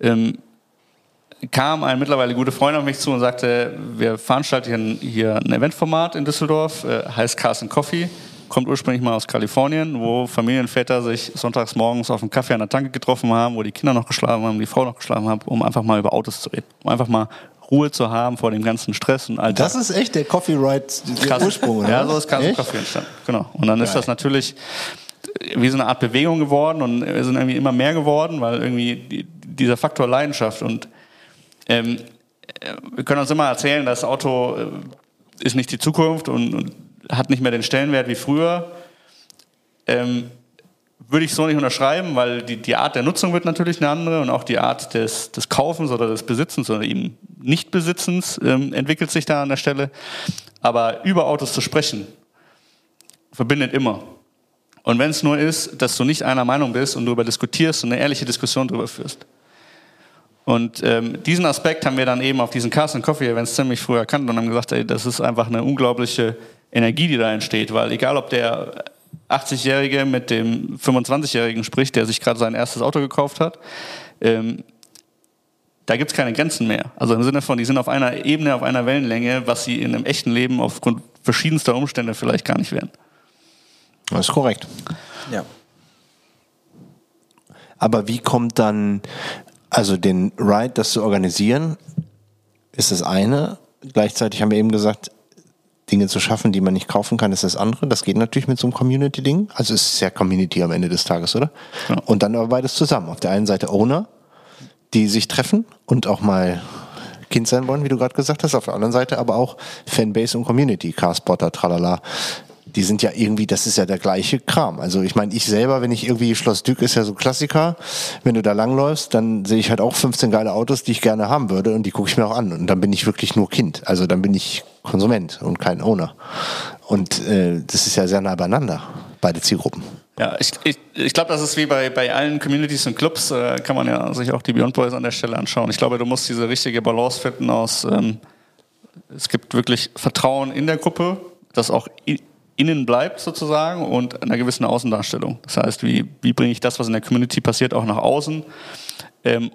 ähm, kam ein mittlerweile gute Freund auf mich zu und sagte, wir veranstalten hier ein Eventformat in Düsseldorf, äh, heißt Carson Coffee, kommt ursprünglich mal aus Kalifornien, wo Familienväter sich sonntags morgens auf einen Kaffee an der Tanke getroffen haben, wo die Kinder noch geschlafen haben, die Frau noch geschlafen haben, um einfach mal über Autos zu reden, um einfach mal Ruhe zu haben vor dem ganzen Stress und all das. ist echt der Coffee Ride, der Ursprung? Ja, so ist Carson Coffee entstanden. Genau. Und dann ist das natürlich wie so eine Art Bewegung geworden und wir sind irgendwie immer mehr geworden, weil irgendwie dieser Faktor Leidenschaft und ähm, äh, wir können uns immer erzählen, das Auto äh, ist nicht die Zukunft und, und, hat nicht mehr den Stellenwert wie früher. Ähm, würde ich so nicht unterschreiben, weil die, die Art der Nutzung wird natürlich eine andere und auch die Art des, des Kaufens oder des Besitzens oder eben Nichtbesitzens ähm, entwickelt sich da an der Stelle. Aber über Autos zu sprechen, verbindet immer. Und wenn es nur ist, dass du nicht einer Meinung bist und darüber diskutierst und eine ehrliche Diskussion darüber führst. Und ähm, diesen Aspekt haben wir dann eben auf diesen Cast Coffee Events ziemlich früh erkannt und haben gesagt, ey, das ist einfach eine unglaubliche Energie, die da entsteht, weil egal ob der 80-Jährige mit dem 25-Jährigen spricht, der sich gerade sein erstes Auto gekauft hat, ähm, da gibt es keine Grenzen mehr. Also im Sinne von, die sind auf einer Ebene, auf einer Wellenlänge, was sie in einem echten Leben aufgrund verschiedenster Umstände vielleicht gar nicht wären. Das ist korrekt. Ja. Aber wie kommt dann also den Ride, das zu organisieren, ist das eine. Gleichzeitig haben wir eben gesagt, Dinge zu schaffen, die man nicht kaufen kann, ist das andere. Das geht natürlich mit so einem Community-Ding. Also es ist ja Community am Ende des Tages, oder? Ja. Und dann aber beides zusammen. Auf der einen Seite Owner, die sich treffen und auch mal Kind sein wollen, wie du gerade gesagt hast. Auf der anderen Seite aber auch Fanbase und Community, Carspotter, tralala die sind ja irgendwie, das ist ja der gleiche Kram. Also ich meine, ich selber, wenn ich irgendwie Schloss Dück ist ja so Klassiker, wenn du da langläufst, dann sehe ich halt auch 15 geile Autos, die ich gerne haben würde und die gucke ich mir auch an und dann bin ich wirklich nur Kind. Also dann bin ich Konsument und kein Owner. Und äh, das ist ja sehr nah beieinander, beide Zielgruppen. Ja, ich, ich, ich glaube, das ist wie bei, bei allen Communities und Clubs, äh, kann man ja sich auch die Beyond Boys an der Stelle anschauen. Ich glaube, du musst diese richtige Balance finden aus, ähm, es gibt wirklich Vertrauen in der Gruppe, das auch innen bleibt sozusagen und einer gewissen Außendarstellung. Das heißt, wie, wie bringe ich das, was in der Community passiert, auch nach außen, ähm,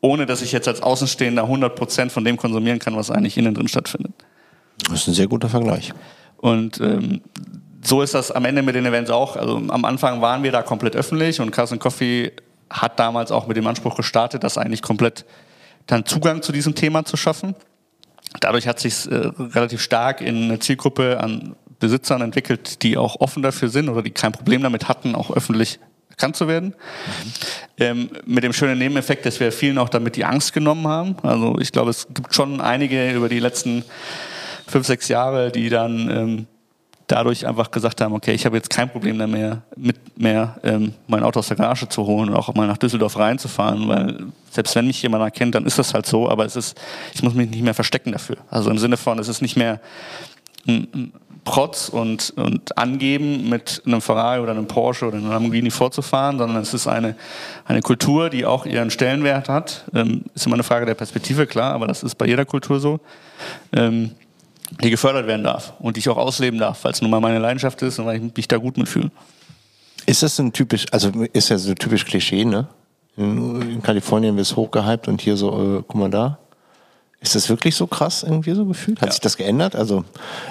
ohne dass ich jetzt als Außenstehender 100% von dem konsumieren kann, was eigentlich innen drin stattfindet. Das ist ein sehr guter Vergleich. Und ähm, so ist das am Ende mit den Events auch. Also am Anfang waren wir da komplett öffentlich und Carson Coffee hat damals auch mit dem Anspruch gestartet, das eigentlich komplett dann Zugang zu diesem Thema zu schaffen. Dadurch hat sich äh, relativ stark in eine Zielgruppe an Besitzern entwickelt, die auch offen dafür sind oder die kein Problem damit hatten, auch öffentlich erkannt zu werden. Mhm. Ähm, mit dem schönen Nebeneffekt, dass wir vielen auch damit die Angst genommen haben. Also ich glaube, es gibt schon einige über die letzten fünf, sechs Jahre, die dann ähm, dadurch einfach gesagt haben, okay, ich habe jetzt kein Problem mehr, mit mehr ähm, mein Auto aus der Garage zu holen und auch mal nach Düsseldorf reinzufahren, weil selbst wenn mich jemand erkennt, dann ist das halt so, aber es ist, ich muss mich nicht mehr verstecken dafür. Also im Sinne von, es ist nicht mehr ein, Protz und, und angeben, mit einem Ferrari oder einem Porsche oder einem Lamborghini vorzufahren, sondern es ist eine, eine Kultur, die auch ihren Stellenwert hat. Ähm, ist immer eine Frage der Perspektive, klar, aber das ist bei jeder Kultur so. Ähm, die gefördert werden darf und die ich auch ausleben darf, weil es nun mal meine Leidenschaft ist und weil ich mich da gut mitfühle. Ist das ein typisch, also ist ja so typisch Klischee, ne? In, in Kalifornien wird es hochgehypt und hier so, äh, guck mal da. Ist das wirklich so krass irgendwie so gefühlt? Hat ja. sich das geändert? Also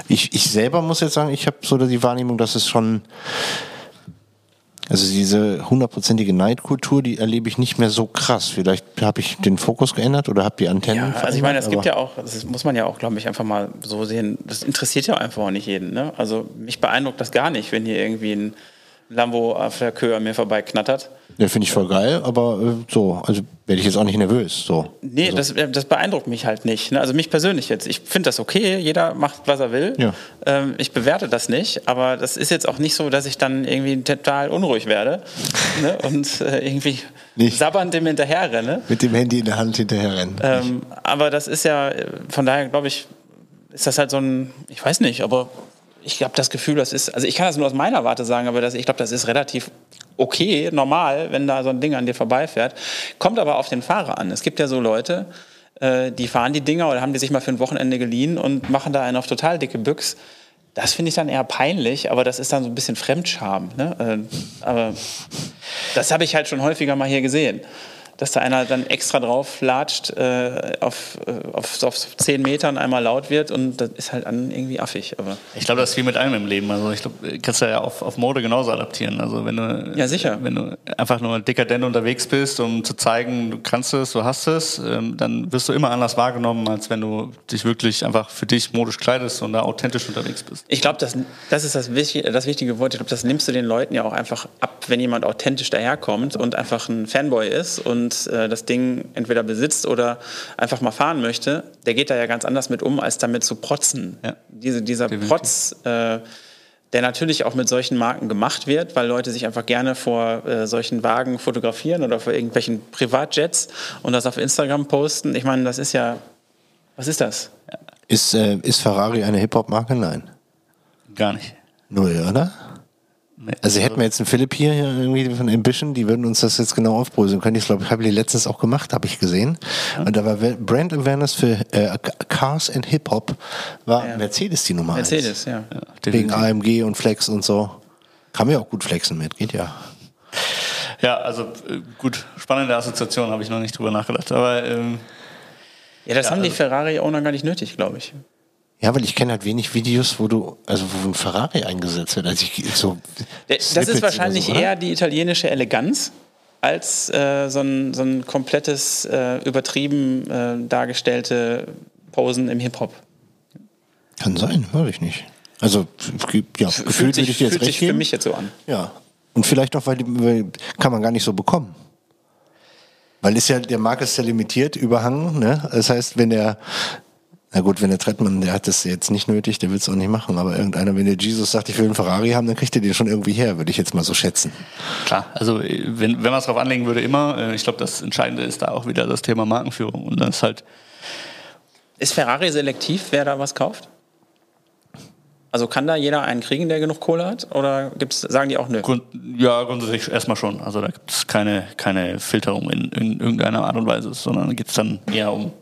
ich, ich selber muss jetzt sagen, ich habe so die Wahrnehmung, dass es schon also diese hundertprozentige Neidkultur, die erlebe ich nicht mehr so krass. Vielleicht habe ich den Fokus geändert oder habe die Antennen. Ja, also ich meine, es gibt ja auch, das muss man ja auch, glaube ich, einfach mal so sehen. Das interessiert ja einfach auch nicht jeden. Ne? Also mich beeindruckt das gar nicht, wenn hier irgendwie ein Lambo auf der Kö an mir vorbeiknattert. Ja, finde ich voll geil, aber äh, so, also werde ich jetzt auch nicht nervös. So. Nee, also. das, äh, das beeindruckt mich halt nicht. Ne? Also mich persönlich jetzt. Ich finde das okay, jeder macht, was er will. Ja. Ähm, ich bewerte das nicht, aber das ist jetzt auch nicht so, dass ich dann irgendwie total unruhig werde ne? und äh, irgendwie nicht. sabbernd dem hinterherrenne. Mit dem Handy in der Hand hinterherrennen. Ähm, aber das ist ja, von daher glaube ich, ist das halt so ein, ich weiß nicht, aber ich habe das Gefühl, das ist, also ich kann das nur aus meiner Warte sagen, aber das, ich glaube, das ist relativ okay, normal, wenn da so ein Ding an dir vorbeifährt. Kommt aber auf den Fahrer an. Es gibt ja so Leute, äh, die fahren die Dinger oder haben die sich mal für ein Wochenende geliehen und machen da einen auf total dicke Büchs. Das finde ich dann eher peinlich, aber das ist dann so ein bisschen Fremdscham. Ne? Äh, aber das habe ich halt schon häufiger mal hier gesehen dass da einer dann extra drauf latscht, äh, auf, äh, auf, auf zehn Metern einmal laut wird und das ist halt dann irgendwie affig. Aber ich glaube, das ist wie mit allem im Leben. Also ich glaube, kannst du ja auf, auf Mode genauso adaptieren. Also wenn du, ja, sicher. wenn du einfach nur dekadent unterwegs bist, um zu zeigen, du kannst es, du hast es, ähm, dann wirst du immer anders wahrgenommen, als wenn du dich wirklich einfach für dich modisch kleidest und da authentisch unterwegs bist. Ich glaube, das, das ist das wichtige, das wichtige Wort. Ich glaube, das nimmst du den Leuten ja auch einfach ab, wenn jemand authentisch daherkommt und einfach ein Fanboy ist und und äh, das Ding entweder besitzt oder einfach mal fahren möchte, der geht da ja ganz anders mit um, als damit zu protzen. Ja. Diese, dieser Definitiv. Protz, äh, der natürlich auch mit solchen Marken gemacht wird, weil Leute sich einfach gerne vor äh, solchen Wagen fotografieren oder vor irgendwelchen Privatjets und das auf Instagram posten. Ich meine, das ist ja, was ist das? Ist, äh, ist Ferrari eine Hip-Hop-Marke? Nein. Gar nicht. Null, oder? Also hätten wir jetzt einen Philipp hier irgendwie von Ambition, die würden uns das jetzt genau aufbröseln können. Ich glaube, ich habe die letztens auch gemacht, habe ich gesehen. Ja. Und da war Brand Awareness für äh, Cars and Hip Hop war ja. Mercedes die Nummer Mercedes, eins. ja. ja Wegen AMG und Flex und so. Kann man ja auch gut flexen mit, geht ja. Ja, also äh, gut, spannende Assoziation, habe ich noch nicht drüber nachgedacht. Aber ähm, ja, das haben die also Ferrari-Owner gar nicht nötig, glaube ich. Ja, weil ich kenne halt wenig Videos, wo du, also wo ein Ferrari eingesetzt wird. Also ich, so das ist wahrscheinlich so, eher die italienische Eleganz als äh, so, ein, so ein komplettes, äh, übertrieben äh, dargestellte Posen im Hip-Hop. Kann sein, weiß ich nicht. Also ja, gefühlt sich, würde ich dir jetzt fühlt recht sich geben. für mich jetzt so an. Ja. Und vielleicht auch, weil, die, weil kann man gar nicht so bekommen. Weil ist ja, der Markt ist ja limitiert, überhangen. Ne? Das heißt, wenn der na gut, wenn der Trettmann, der hat das jetzt nicht nötig, der will es auch nicht machen. Aber irgendeiner, wenn der Jesus sagt, ich will einen Ferrari haben, dann kriegt er den schon irgendwie her, würde ich jetzt mal so schätzen. Klar, also wenn, wenn man es darauf anlegen würde, immer. Äh, ich glaube, das Entscheidende ist da auch wieder das Thema Markenführung. Und das ist halt. Ist Ferrari selektiv, wer da was kauft? Also kann da jeder einen kriegen, der genug Kohle hat? Oder gibt's, sagen die auch nö? Grund, ja, grundsätzlich erstmal schon. Also da gibt es keine, keine Filterung in, in irgendeiner Art und Weise, sondern geht es dann eher um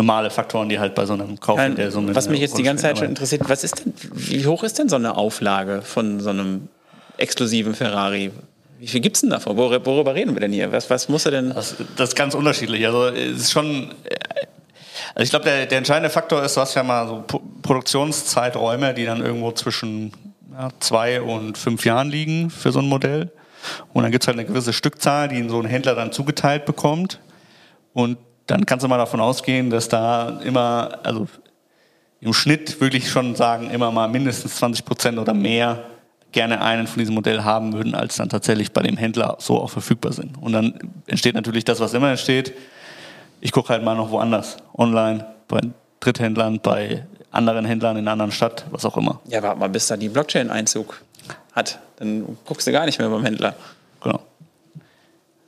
normale Faktoren, die halt bei so einem Kauf in der Summe. Was mich jetzt die ganze Zeit schon interessiert, was ist denn, wie hoch ist denn so eine Auflage von so einem exklusiven Ferrari? Wie viel gibt es denn davon? Wor worüber reden wir denn hier? Was, was muss er denn? Das, das ist ganz unterschiedlich. Also es ist schon. Also ich glaube, der, der entscheidende Faktor ist, du hast ja mal so Produktionszeiträume, die dann irgendwo zwischen ja, zwei und fünf Jahren liegen für so ein Modell. Und dann gibt es halt eine gewisse Stückzahl, die so ein Händler dann zugeteilt bekommt. Und dann kannst du mal davon ausgehen, dass da immer, also im Schnitt wirklich schon sagen, immer mal mindestens 20 Prozent oder mehr gerne einen von diesem Modell haben würden, als dann tatsächlich bei dem Händler so auch verfügbar sind. Und dann entsteht natürlich das, was immer entsteht. Ich gucke halt mal noch woanders, online, bei Dritthändlern, bei anderen Händlern in einer anderen Stadt, was auch immer. Ja, warte mal, bis da die Blockchain-Einzug hat. Dann guckst du gar nicht mehr beim Händler.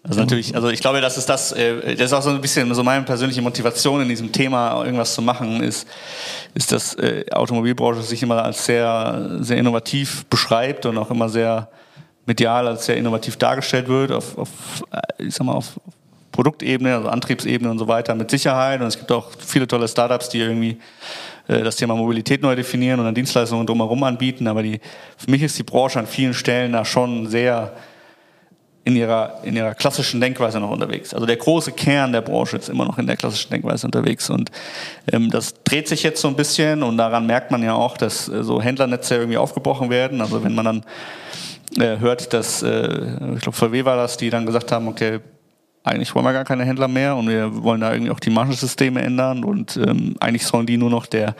Also natürlich, also ich glaube, das ist das, äh, das ist auch so ein bisschen so meine persönliche Motivation in diesem Thema, irgendwas zu machen, ist, ist, dass äh, Automobilbranche sich immer als sehr, sehr innovativ beschreibt und auch immer sehr medial als sehr innovativ dargestellt wird, auf, auf äh, ich sag mal, auf Produktebene, also Antriebsebene und so weiter, mit Sicherheit. Und es gibt auch viele tolle Startups, die irgendwie das Thema Mobilität neu definieren und dann Dienstleistungen drumherum anbieten. Aber die, für mich ist die Branche an vielen Stellen da schon sehr in ihrer, in ihrer klassischen Denkweise noch unterwegs. Also der große Kern der Branche ist immer noch in der klassischen Denkweise unterwegs. Und ähm, das dreht sich jetzt so ein bisschen und daran merkt man ja auch, dass äh, so Händlernetze irgendwie aufgebrochen werden. Also wenn man dann äh, hört, dass, äh, ich glaube, VW war das, die dann gesagt haben, okay, eigentlich wollen wir gar keine Händler mehr und wir wollen da irgendwie auch die Margensysteme ändern und ähm, eigentlich sollen die nur noch der,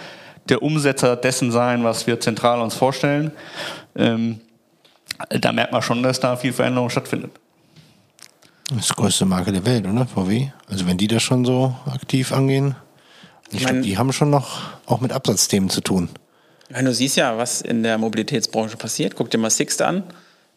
der Umsetzer dessen sein, was wir zentral uns vorstellen. Ähm, da merkt man schon, dass da viel Veränderung stattfindet. Das ist die größte Marke der Welt, oder? VW? Also wenn die das schon so aktiv angehen, ich, ich glaube, die haben schon noch auch mit Absatzthemen zu tun. Wenn du siehst ja, was in der Mobilitätsbranche passiert, guck dir mal Sixt an,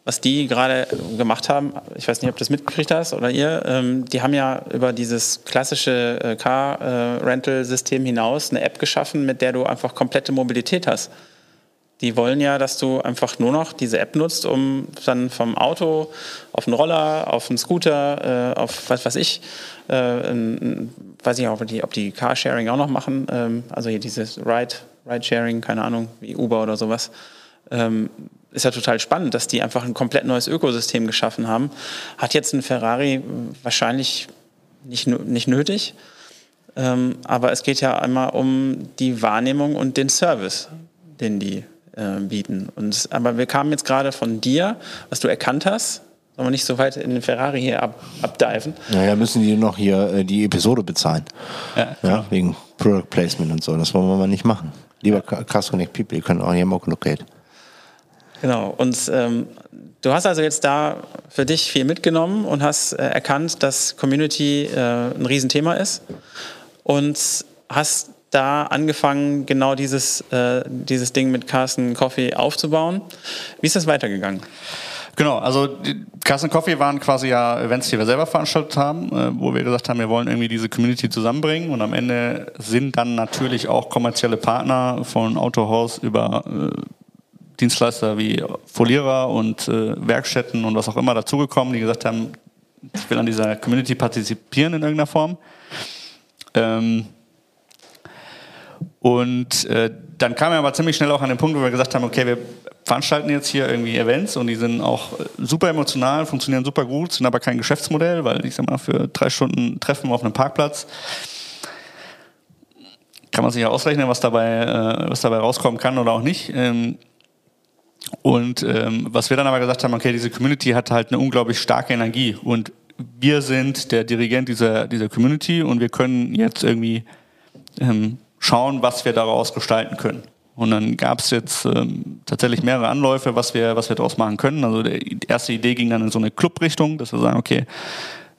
was die gerade gemacht haben. Ich weiß nicht, ob du das mitgekriegt hast oder ihr. Ähm, die haben ja über dieses klassische äh, Car-Rental-System äh, hinaus eine App geschaffen, mit der du einfach komplette Mobilität hast. Die wollen ja, dass du einfach nur noch diese App nutzt, um dann vom Auto auf einen Roller, auf einen Scooter, äh, auf was weiß ich, äh, weiß ich auch, ob die, ob die Carsharing auch noch machen, ähm, also hier dieses Ride, Ridesharing, keine Ahnung, wie Uber oder sowas. Ähm, ist ja total spannend, dass die einfach ein komplett neues Ökosystem geschaffen haben. Hat jetzt ein Ferrari wahrscheinlich nicht, nicht nötig. Ähm, aber es geht ja einmal um die Wahrnehmung und den Service, den die äh, bieten. Und, aber wir kamen jetzt gerade von dir, was du erkannt hast. Sollen wir nicht so weit in den Ferrari hier ab, abdiven? Naja, müssen die noch hier äh, die Episode bezahlen. Ja, ja, wegen Product Placement und so. Das wollen wir mal nicht machen. Lieber Cast Connect People, ihr könnt auch hier Mock Locate. Genau. Und ähm, du hast also jetzt da für dich viel mitgenommen und hast äh, erkannt, dass Community äh, ein Riesenthema ist und hast da angefangen, genau dieses, äh, dieses Ding mit Carsten Coffee aufzubauen. Wie ist das weitergegangen? Genau, also Carsten Coffee waren quasi ja Events, die wir selber veranstaltet haben, äh, wo wir gesagt haben, wir wollen irgendwie diese Community zusammenbringen und am Ende sind dann natürlich auch kommerzielle Partner von Autohaus über äh, Dienstleister wie Folierer und äh, Werkstätten und was auch immer dazugekommen, die gesagt haben, ich will an dieser Community partizipieren in irgendeiner Form. Ähm, und äh, dann kam er aber ziemlich schnell auch an den Punkt, wo wir gesagt haben, okay, wir veranstalten jetzt hier irgendwie Events und die sind auch super emotional, funktionieren super gut, sind aber kein Geschäftsmodell, weil ich sag mal, für drei Stunden Treffen auf einem Parkplatz kann man sich ja ausrechnen, was dabei, äh, was dabei rauskommen kann oder auch nicht. Ähm, und ähm, was wir dann aber gesagt haben, okay, diese Community hat halt eine unglaublich starke Energie und wir sind der Dirigent dieser, dieser Community und wir können jetzt irgendwie ähm, schauen, was wir daraus gestalten können. Und dann gab es jetzt ähm, tatsächlich mehrere Anläufe, was wir, was wir daraus machen können. Also die erste Idee ging dann in so eine Club-Richtung, dass wir sagen, okay,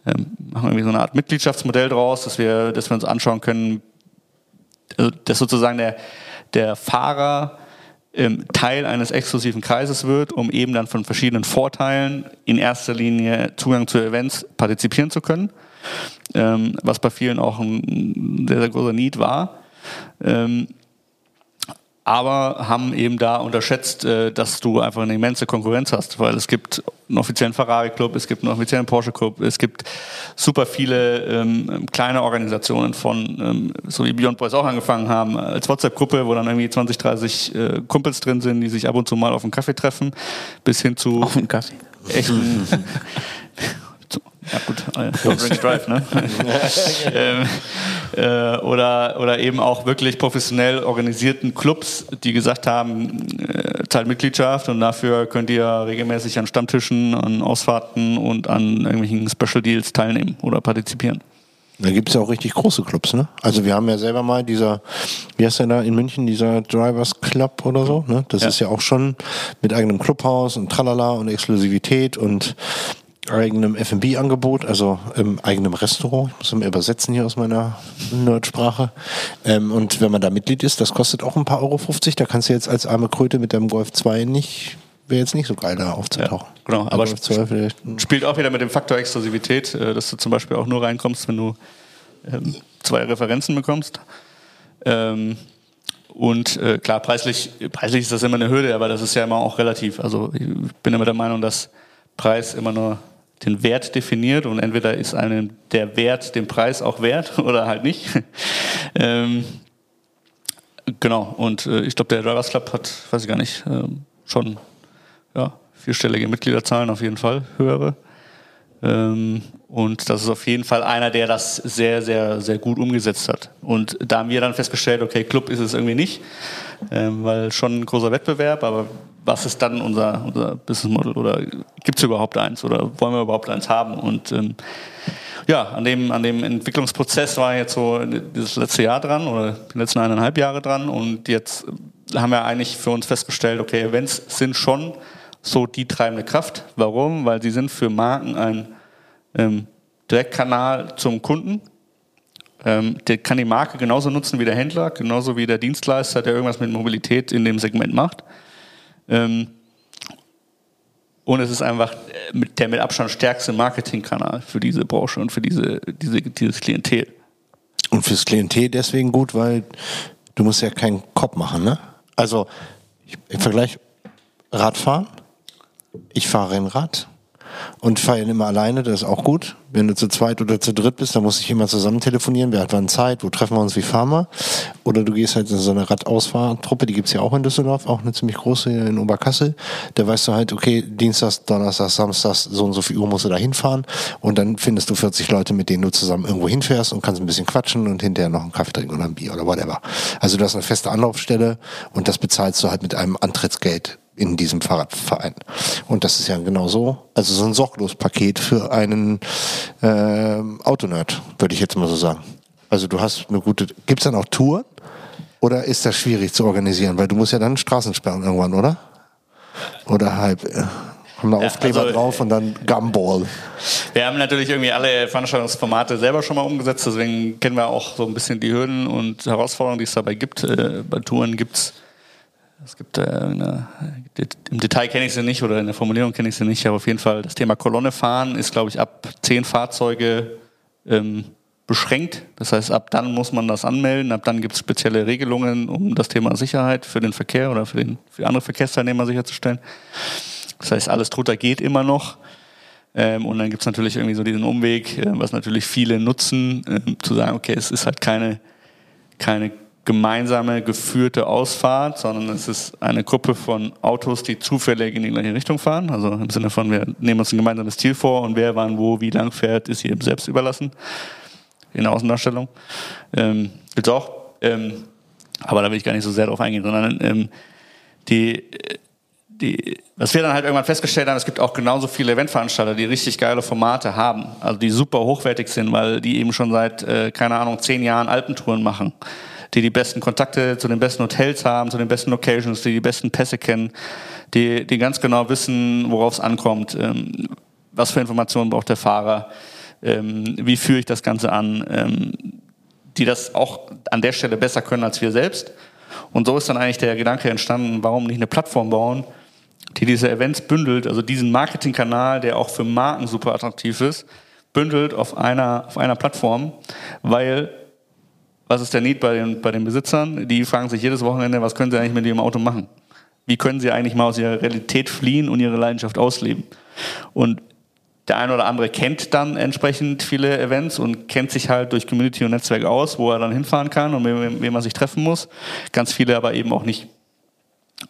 ähm, machen irgendwie so eine Art Mitgliedschaftsmodell draus, dass wir, dass wir uns anschauen können, also dass sozusagen der, der Fahrer ähm, Teil eines exklusiven Kreises wird, um eben dann von verschiedenen Vorteilen in erster Linie Zugang zu Events partizipieren zu können, ähm, was bei vielen auch ein sehr, sehr großer Need war. Ähm, aber haben eben da unterschätzt, äh, dass du einfach eine immense Konkurrenz hast, weil es gibt einen offiziellen Ferrari Club, es gibt einen offiziellen Porsche Club, es gibt super viele ähm, kleine Organisationen von, ähm, so wie Beyond Boys auch angefangen haben, als WhatsApp-Gruppe, wo dann irgendwie 20, 30 äh, Kumpels drin sind, die sich ab und zu mal auf einen Kaffee treffen, bis hin zu auf einen Kaffee. echten Ja gut, Don't Drink Drive, ne? ähm, äh, oder, oder eben auch wirklich professionell organisierten Clubs, die gesagt haben, äh, zahlt Mitgliedschaft und dafür könnt ihr regelmäßig an Stammtischen, an Ausfahrten und an irgendwelchen Special Deals teilnehmen oder partizipieren. Da gibt es ja auch richtig große Clubs, ne? Also wir haben ja selber mal dieser, wie heißt der da in München, dieser Drivers Club oder so, ne? Das ja. ist ja auch schon mit eigenem Clubhaus und Tralala und Exklusivität und eigenem F&B-Angebot, also im eigenem Restaurant. Ich muss mal übersetzen hier aus meiner Nerdsprache. Ähm, und wenn man da Mitglied ist, das kostet auch ein paar Euro 50. Da kannst du jetzt als arme Kröte mit deinem Golf 2 nicht wäre jetzt nicht so geil, da aufzutauchen. Ja, genau, aber sp spielt auch wieder mit dem Faktor Exklusivität, äh, dass du zum Beispiel auch nur reinkommst, wenn du ähm, zwei Referenzen bekommst. Ähm, und äh, klar, preislich, preislich ist das immer eine Hürde, aber das ist ja immer auch relativ. Also ich bin immer der Meinung, dass Preis immer nur den Wert definiert und entweder ist einem der Wert den Preis auch wert oder halt nicht. ähm, genau, und äh, ich glaube, der Drivers Club hat, weiß ich gar nicht, ähm, schon ja, vierstellige Mitgliederzahlen auf jeden Fall, höhere. Ähm, und das ist auf jeden Fall einer, der das sehr, sehr, sehr gut umgesetzt hat. Und da haben wir dann festgestellt, okay, Club ist es irgendwie nicht, ähm, weil schon ein großer Wettbewerb, aber was ist dann unser, unser Business Model oder gibt es überhaupt eins oder wollen wir überhaupt eins haben? Und ähm, ja, an dem, an dem Entwicklungsprozess war jetzt so dieses letzte Jahr dran oder die letzten eineinhalb Jahre dran und jetzt haben wir eigentlich für uns festgestellt, okay, Events sind schon so die treibende Kraft. Warum? Weil sie sind für Marken ein ähm, Direktkanal zum Kunden. Ähm, der kann die Marke genauso nutzen wie der Händler, genauso wie der Dienstleister, der irgendwas mit Mobilität in dem Segment macht. Ähm, und es ist einfach äh, der mit Abstand stärkste Marketingkanal für diese Branche und für diese, diese, dieses Klientel. Und fürs Klientel deswegen gut, weil du musst ja keinen Kopf machen, ne? Also, ich, ich vergleiche Radfahren, ich fahre ein Rad und feiern immer alleine, das ist auch gut. Wenn du zu zweit oder zu dritt bist, dann muss ich immer zusammen telefonieren, wer hat wann Zeit, wo treffen wir uns, wie fahren wir. Oder du gehst halt in so eine Radausfahrtruppe, die gibt's ja auch in Düsseldorf, auch eine ziemlich große in Oberkassel. Da weißt du halt, okay, Dienstags, Donnerstags, Samstags, so und so viel Uhr musst du da hinfahren und dann findest du 40 Leute, mit denen du zusammen irgendwo hinfährst und kannst ein bisschen quatschen und hinterher noch einen Kaffee trinken oder ein Bier oder whatever. Also du hast eine feste Anlaufstelle und das bezahlst du halt mit einem Antrittsgeld in diesem Fahrradverein. Und das ist ja genau so, also so ein Sorglospaket für einen äh, Autonerd, würde ich jetzt mal so sagen. Also du hast eine gute, gibt's dann auch Touren? Oder ist das schwierig zu organisieren? Weil du musst ja dann Straßen sperren irgendwann, oder? Oder halb, äh, haben da Aufkleber also, drauf und dann Gumball. Wir haben natürlich irgendwie alle Veranstaltungsformate selber schon mal umgesetzt, deswegen kennen wir auch so ein bisschen die Hürden und Herausforderungen, die es dabei gibt. Äh, bei Touren gibt's es gibt äh, eine, im Detail kenne ich sie nicht oder in der Formulierung kenne ich sie nicht, aber auf jeden Fall das Thema Kolonne fahren ist, glaube ich, ab zehn Fahrzeuge ähm, beschränkt. Das heißt, ab dann muss man das anmelden, ab dann gibt es spezielle Regelungen, um das Thema Sicherheit für den Verkehr oder für, den, für andere Verkehrsteilnehmer sicherzustellen. Das heißt, alles drunter geht immer noch. Ähm, und dann gibt es natürlich irgendwie so diesen Umweg, äh, was natürlich viele nutzen, äh, zu sagen, okay, es ist halt keine, keine gemeinsame geführte Ausfahrt, sondern es ist eine Gruppe von Autos, die zufällig in die gleiche Richtung fahren. Also im Sinne von, wir nehmen uns ein gemeinsames Ziel vor und wer wann wo wie lang fährt, ist jedem selbst überlassen. In der Außendarstellung. Ähm, gibt's auch. Ähm, aber da will ich gar nicht so sehr drauf eingehen, sondern ähm, die, die, was wir dann halt irgendwann festgestellt haben, es gibt auch genauso viele Eventveranstalter, die richtig geile Formate haben, also die super hochwertig sind, weil die eben schon seit, äh, keine Ahnung, zehn Jahren Alpentouren machen die die besten Kontakte zu den besten Hotels haben, zu den besten Locations, die die besten Pässe kennen, die, die ganz genau wissen, worauf es ankommt, ähm, was für Informationen braucht der Fahrer, ähm, wie führe ich das Ganze an, ähm, die das auch an der Stelle besser können als wir selbst. Und so ist dann eigentlich der Gedanke entstanden, warum nicht eine Plattform bauen, die diese Events bündelt, also diesen Marketingkanal, der auch für Marken super attraktiv ist, bündelt auf einer, auf einer Plattform, weil was ist der Need bei den, bei den Besitzern? Die fragen sich jedes Wochenende, was können sie eigentlich mit ihrem Auto machen? Wie können sie eigentlich mal aus ihrer Realität fliehen und ihre Leidenschaft ausleben? Und der eine oder andere kennt dann entsprechend viele Events und kennt sich halt durch Community und Netzwerk aus, wo er dann hinfahren kann und mit wem er sich treffen muss. Ganz viele aber eben auch nicht.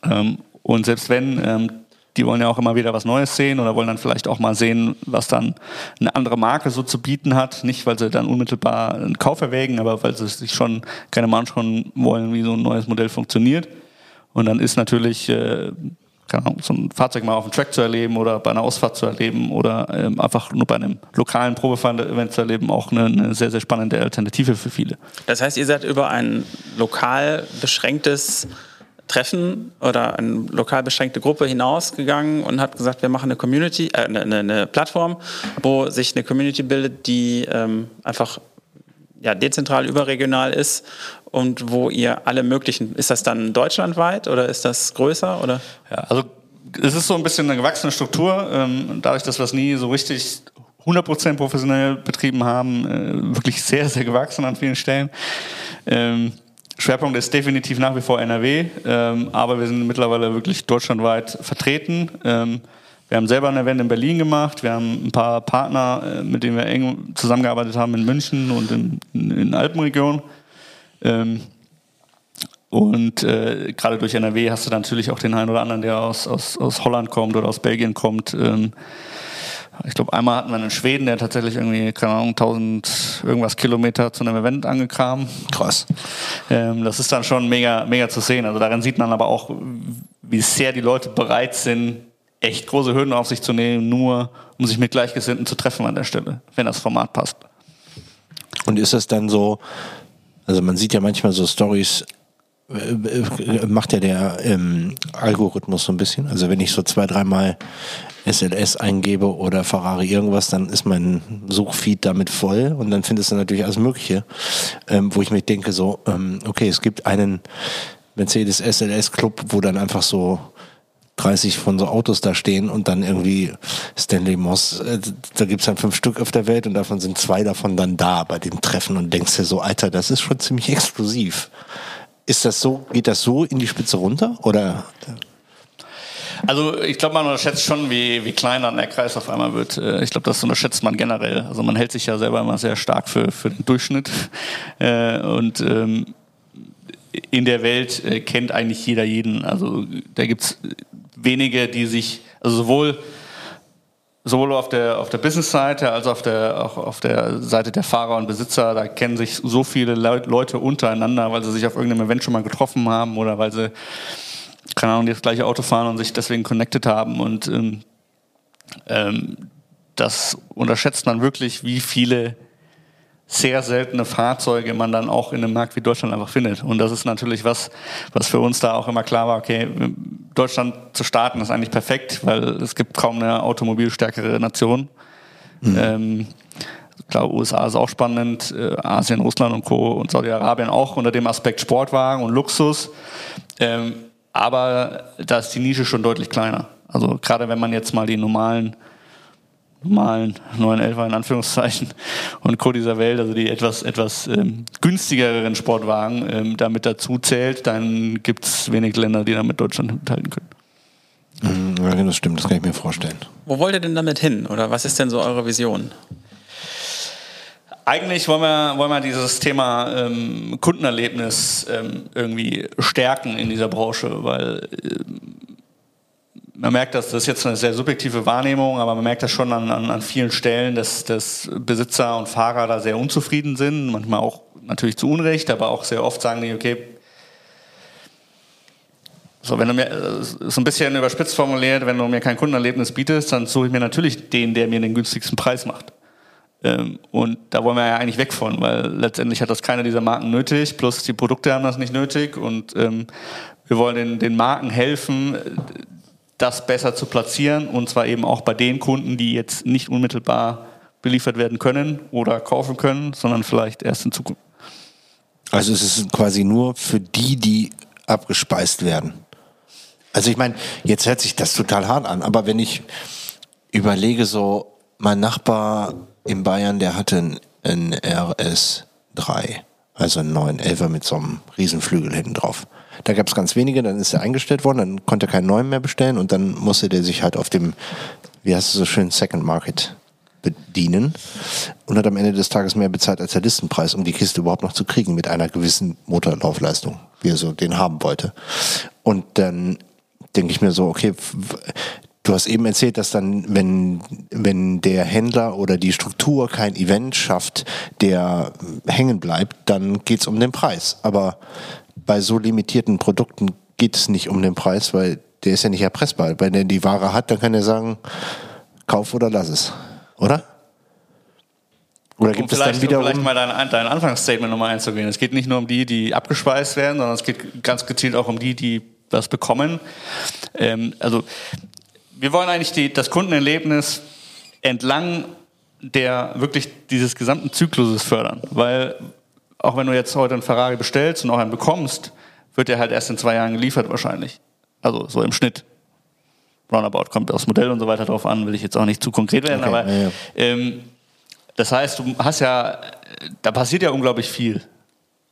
Ähm, und selbst wenn ähm, die wollen ja auch immer wieder was Neues sehen oder wollen dann vielleicht auch mal sehen, was dann eine andere Marke so zu bieten hat. Nicht, weil sie dann unmittelbar einen Kauf erwägen, aber weil sie sich schon gerne mal anschauen wollen, wie so ein neues Modell funktioniert. Und dann ist natürlich äh, keine Ahnung, so ein Fahrzeug mal auf dem Track zu erleben oder bei einer Ausfahrt zu erleben oder ähm, einfach nur bei einem lokalen Probefahren-Event zu erleben, auch eine, eine, sehr, sehr spannende Alternative für viele. Das heißt, ihr seid über ein lokal beschränktes Treffen oder eine lokal beschränkte Gruppe hinausgegangen und hat gesagt, wir machen eine Community, äh, eine, eine, Plattform, wo sich eine Community bildet, die ähm, einfach ja, dezentral überregional ist und wo ihr alle möglichen, ist das dann deutschlandweit oder ist das größer oder? Ja, also es ist so ein bisschen eine gewachsene Struktur, ähm, dadurch, dass wir es nie so richtig 100% professionell betrieben haben, äh, wirklich sehr, sehr gewachsen an vielen Stellen. Ähm, Schwerpunkt ist definitiv nach wie vor NRW, ähm, aber wir sind mittlerweile wirklich deutschlandweit vertreten. Ähm, wir haben selber ein Event in Berlin gemacht, wir haben ein paar Partner, äh, mit denen wir eng zusammengearbeitet haben in München und in, in, Alpenregion. Ähm, und äh, gerade durch NRW hast du natürlich auch den einen oder anderen, der aus, aus, aus Holland kommt oder aus Belgien kommt. Ähm, ich glaube, einmal hatten wir einen Schweden, der tatsächlich irgendwie, keine Ahnung, 1000 irgendwas Kilometer zu einem Event angekam. Krass. Ähm, das ist dann schon mega, mega zu sehen. Also daran sieht man aber auch, wie sehr die Leute bereit sind, echt große Hürden auf sich zu nehmen, nur um sich mit Gleichgesinnten zu treffen an der Stelle, wenn das Format passt. Und ist das dann so, also man sieht ja manchmal so Stories, macht ja der ähm, Algorithmus so ein bisschen. Also wenn ich so zwei, dreimal SLS eingebe oder Ferrari irgendwas, dann ist mein Suchfeed damit voll und dann findest du natürlich alles Mögliche, ähm, wo ich mir denke so, ähm, okay, es gibt einen Mercedes SLS Club, wo dann einfach so 30 von so Autos da stehen und dann irgendwie Stanley Moss, äh, da gibt's dann fünf Stück auf der Welt und davon sind zwei davon dann da bei dem Treffen und denkst dir so, Alter, das ist schon ziemlich exklusiv. Ist das so, geht das so in die Spitze runter oder? Also ich glaube, man unterschätzt schon, wie, wie klein dann der Kreis auf einmal wird. Äh, ich glaube, das unterschätzt man generell. Also man hält sich ja selber immer sehr stark für, für den Durchschnitt. Äh, und ähm, in der Welt äh, kennt eigentlich jeder jeden. Also da gibt es wenige, die sich, also sowohl sowohl auf der, auf der Business-Seite als auch auf der, auch auf der Seite der Fahrer und Besitzer, da kennen sich so viele Leute untereinander, weil sie sich auf irgendeinem Event schon mal getroffen haben oder weil sie, keine Ahnung, das gleiche Auto fahren und sich deswegen connected haben. Und ähm, ähm, das unterschätzt man wirklich, wie viele sehr seltene Fahrzeuge man dann auch in einem Markt wie Deutschland einfach findet. Und das ist natürlich was, was für uns da auch immer klar war, okay, Deutschland zu starten ist eigentlich perfekt, weil es gibt kaum eine automobilstärkere Nation. Mhm. Ähm, klar, USA ist auch spannend, äh, Asien, Russland und Co. und Saudi-Arabien auch unter dem Aspekt Sportwagen und Luxus. Ähm, aber da ist die Nische schon deutlich kleiner. Also gerade wenn man jetzt mal die normalen normalen 911er in Anführungszeichen und Co. dieser Welt, also die etwas, etwas ähm, günstigeren Sportwagen ähm, damit dazu zählt, dann gibt es wenig Länder, die damit Deutschland mithalten können. Mhm, ja, das stimmt, das kann ich mir vorstellen. Wo wollt ihr denn damit hin? Oder was ist denn so eure Vision? Eigentlich wollen wir, wollen wir dieses Thema ähm, Kundenerlebnis ähm, irgendwie stärken in dieser Branche, weil ähm, man merkt, dass das ist jetzt eine sehr subjektive Wahrnehmung, aber man merkt das schon an, an, an vielen Stellen, dass, dass Besitzer und Fahrer da sehr unzufrieden sind, manchmal auch natürlich zu Unrecht, aber auch sehr oft sagen die, okay, so, wenn du mir, so ein bisschen überspitzt formuliert, wenn du mir kein Kundenerlebnis bietest, dann suche ich mir natürlich den, der mir den günstigsten Preis macht. Ähm, und da wollen wir ja eigentlich weg von, weil letztendlich hat das keiner dieser Marken nötig, plus die Produkte haben das nicht nötig und ähm, wir wollen den, den Marken helfen, das besser zu platzieren und zwar eben auch bei den Kunden, die jetzt nicht unmittelbar beliefert werden können oder kaufen können, sondern vielleicht erst in Zukunft. Also es ist quasi nur für die, die abgespeist werden. Also ich meine, jetzt hört sich das total hart an, aber wenn ich überlege, so mein Nachbar in Bayern, der hatte ein, ein RS3, also einen neuen Elfer mit so einem Riesenflügel hinten drauf. Da gab es ganz wenige, dann ist er eingestellt worden, dann konnte er keinen neuen mehr bestellen und dann musste der sich halt auf dem, wie heißt es so schön, Second Market bedienen und hat am Ende des Tages mehr bezahlt als der Listenpreis, um die Kiste überhaupt noch zu kriegen mit einer gewissen Motorlaufleistung, wie er so den haben wollte. Und dann denke ich mir so, okay, Du hast eben erzählt, dass dann, wenn, wenn der Händler oder die Struktur kein Event schafft, der hängen bleibt, dann geht es um den Preis. Aber bei so limitierten Produkten geht es nicht um den Preis, weil der ist ja nicht erpressbar. Wenn er die Ware hat, dann kann er sagen, kauf oder lass es. Oder? Oder gibt um es dann wieder um vielleicht mal dein, dein Anfangsstatement nochmal einzugehen. Es geht nicht nur um die, die abgespeist werden, sondern es geht ganz gezielt auch um die, die was bekommen. Ähm, also wir wollen eigentlich die, das Kundenerlebnis entlang der wirklich dieses gesamten Zykluses fördern, weil auch wenn du jetzt heute einen Ferrari bestellst und auch einen bekommst, wird der halt erst in zwei Jahren geliefert wahrscheinlich. Also so im Schnitt. Roundabout kommt aufs Modell und so weiter drauf an, will ich jetzt auch nicht zu konkret werden, okay, aber ja, ja. Ähm, das heißt, du hast ja, da passiert ja unglaublich viel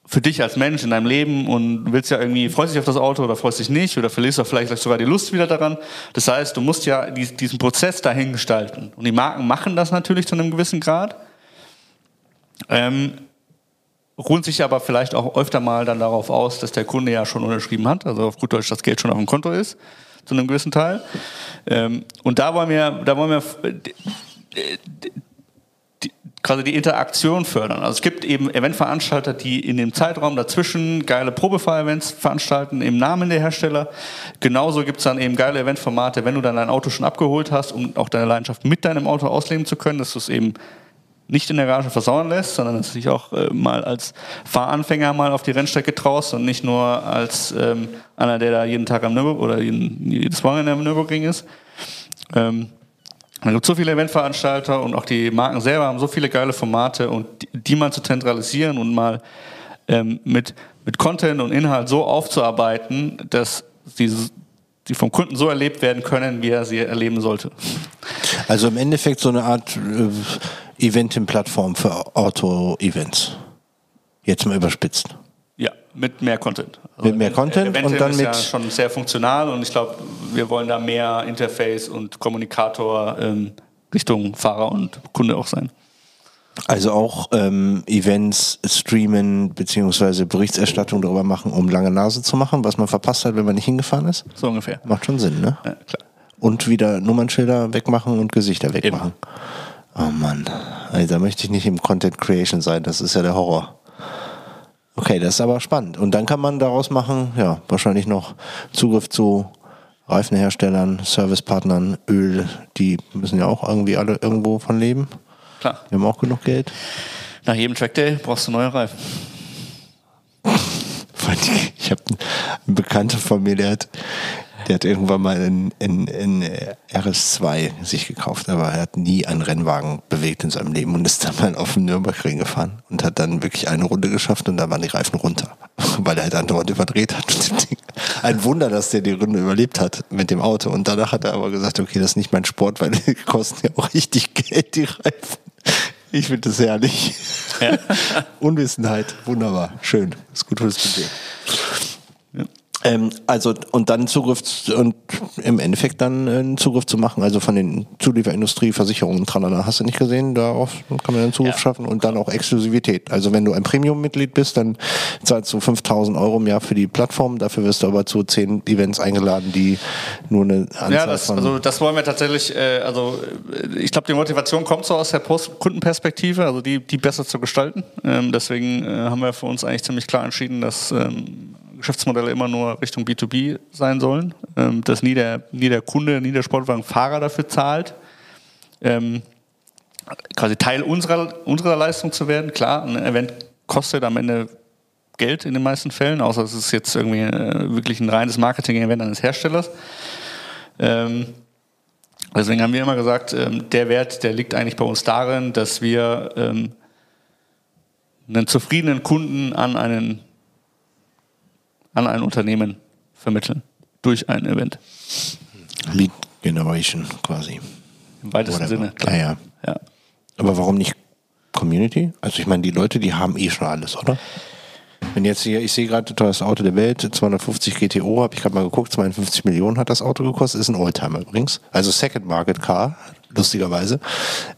für dich als Mensch in deinem Leben und willst ja irgendwie, freust dich auf das Auto oder freust dich nicht oder verlierst auch vielleicht sogar die Lust wieder daran. Das heißt, du musst ja diesen Prozess dahin gestalten. Und die Marken machen das natürlich zu einem gewissen Grad. Ähm, ruhen sich aber vielleicht auch öfter mal dann darauf aus, dass der Kunde ja schon unterschrieben hat, also auf gut Deutsch das Geld schon auf dem Konto ist, zu einem gewissen Teil. Ähm, und da wollen wir, da wollen wir die, quasi die Interaktion fördern. Also es gibt eben Eventveranstalter, die in dem Zeitraum dazwischen geile Probefahr-Events veranstalten im Namen der Hersteller. Genauso gibt es dann eben geile Eventformate, wenn du dann dein Auto schon abgeholt hast, um auch deine Leidenschaft mit deinem Auto ausleben zu können, dass du es eben nicht in der Garage versauern lässt, sondern dass du dich auch äh, mal als Fahranfänger mal auf die Rennstrecke traust und nicht nur als ähm, einer, der da jeden Tag am Nürburgring oder jeden, jedes Wochenende am Nürburgring ist. Ähm, es gibt so viele Eventveranstalter und auch die Marken selber haben so viele geile Formate und die, die mal zu zentralisieren und mal ähm, mit, mit Content und Inhalt so aufzuarbeiten, dass diese die vom Kunden so erlebt werden können, wie er sie erleben sollte. Also im Endeffekt so eine Art äh, Eventing-Plattform für Auto-Events. Jetzt mal überspitzt. Ja, Mit mehr Content. Also mit mehr Content Eventim und dann ist mit ja schon sehr funktional und ich glaube, wir wollen da mehr Interface und Kommunikator ähm, Richtung Fahrer und Kunde auch sein. Also auch ähm, Events streamen beziehungsweise Berichterstattung darüber machen, um lange Nase zu machen, was man verpasst hat, wenn man nicht hingefahren ist. So ungefähr. Macht schon Sinn, ne? Ja, klar. Und wieder Nummernschilder wegmachen und Gesichter wegmachen. Immer. Oh Mann, also, da möchte ich nicht im Content Creation sein. Das ist ja der Horror. Okay, das ist aber spannend. Und dann kann man daraus machen, ja, wahrscheinlich noch Zugriff zu Reifenherstellern, Servicepartnern, Öl, die müssen ja auch irgendwie alle irgendwo von leben. Klar. Wir haben auch genug Geld. Nach jedem Trackday brauchst du neue Reifen. Ich habe einen Bekannter von mir, der hat, der hat irgendwann mal in, in, in RS2 sich gekauft, aber er hat nie einen Rennwagen bewegt in seinem Leben und ist dann mal auf dem Nürburgring gefahren und hat dann wirklich eine Runde geschafft und da waren die Reifen runter, weil er halt andauernd überdreht hat. Ein Wunder, dass der die Runde überlebt hat mit dem Auto und danach hat er aber gesagt, okay, das ist nicht mein Sport, weil die kosten ja auch richtig Geld, die Reifen. Ich finde das herrlich. Ja. Unwissenheit, wunderbar, schön. Ist gut für das Budget. Ähm, also und dann Zugriff und im Endeffekt dann äh, Zugriff zu machen, also von den Zulieferindustrie, Versicherungen, tralala, hast du nicht gesehen, darauf kann man dann Zugriff ja. schaffen und dann auch Exklusivität. Also wenn du ein Premium-Mitglied bist, dann zahlst du 5000 Euro im Jahr für die Plattform, dafür wirst du aber zu zehn Events eingeladen, die nur eine Anzahl ja, das, von... also das wollen wir tatsächlich, äh, also äh, ich glaube die Motivation kommt so aus der Post Kundenperspektive, also die, die besser zu gestalten. Ähm, deswegen äh, haben wir für uns eigentlich ziemlich klar entschieden, dass ähm, Geschäftsmodelle immer nur Richtung B2B sein sollen, ähm, dass nie der, nie der Kunde, nie der Sportwagenfahrer dafür zahlt, ähm, quasi Teil unserer, unserer Leistung zu werden. Klar, ein Event kostet am Ende Geld in den meisten Fällen, außer es ist jetzt irgendwie äh, wirklich ein reines Marketing-Event eines Herstellers. Ähm, deswegen haben wir immer gesagt, ähm, der Wert, der liegt eigentlich bei uns darin, dass wir ähm, einen zufriedenen Kunden an einen an ein Unternehmen vermitteln durch ein Event. Lead Generation quasi. Im weitesten Whatever. Sinne. Klar. Ja, ja. ja. Aber warum nicht Community? Also ich meine, die Leute, die haben eh schon alles, oder? Wenn jetzt hier, ich sehe gerade das Auto der Welt, 250 GTO, habe ich gerade mal geguckt, 52 Millionen hat das Auto gekostet, ist ein Oldtimer übrigens. Also Second Market Car, lustigerweise.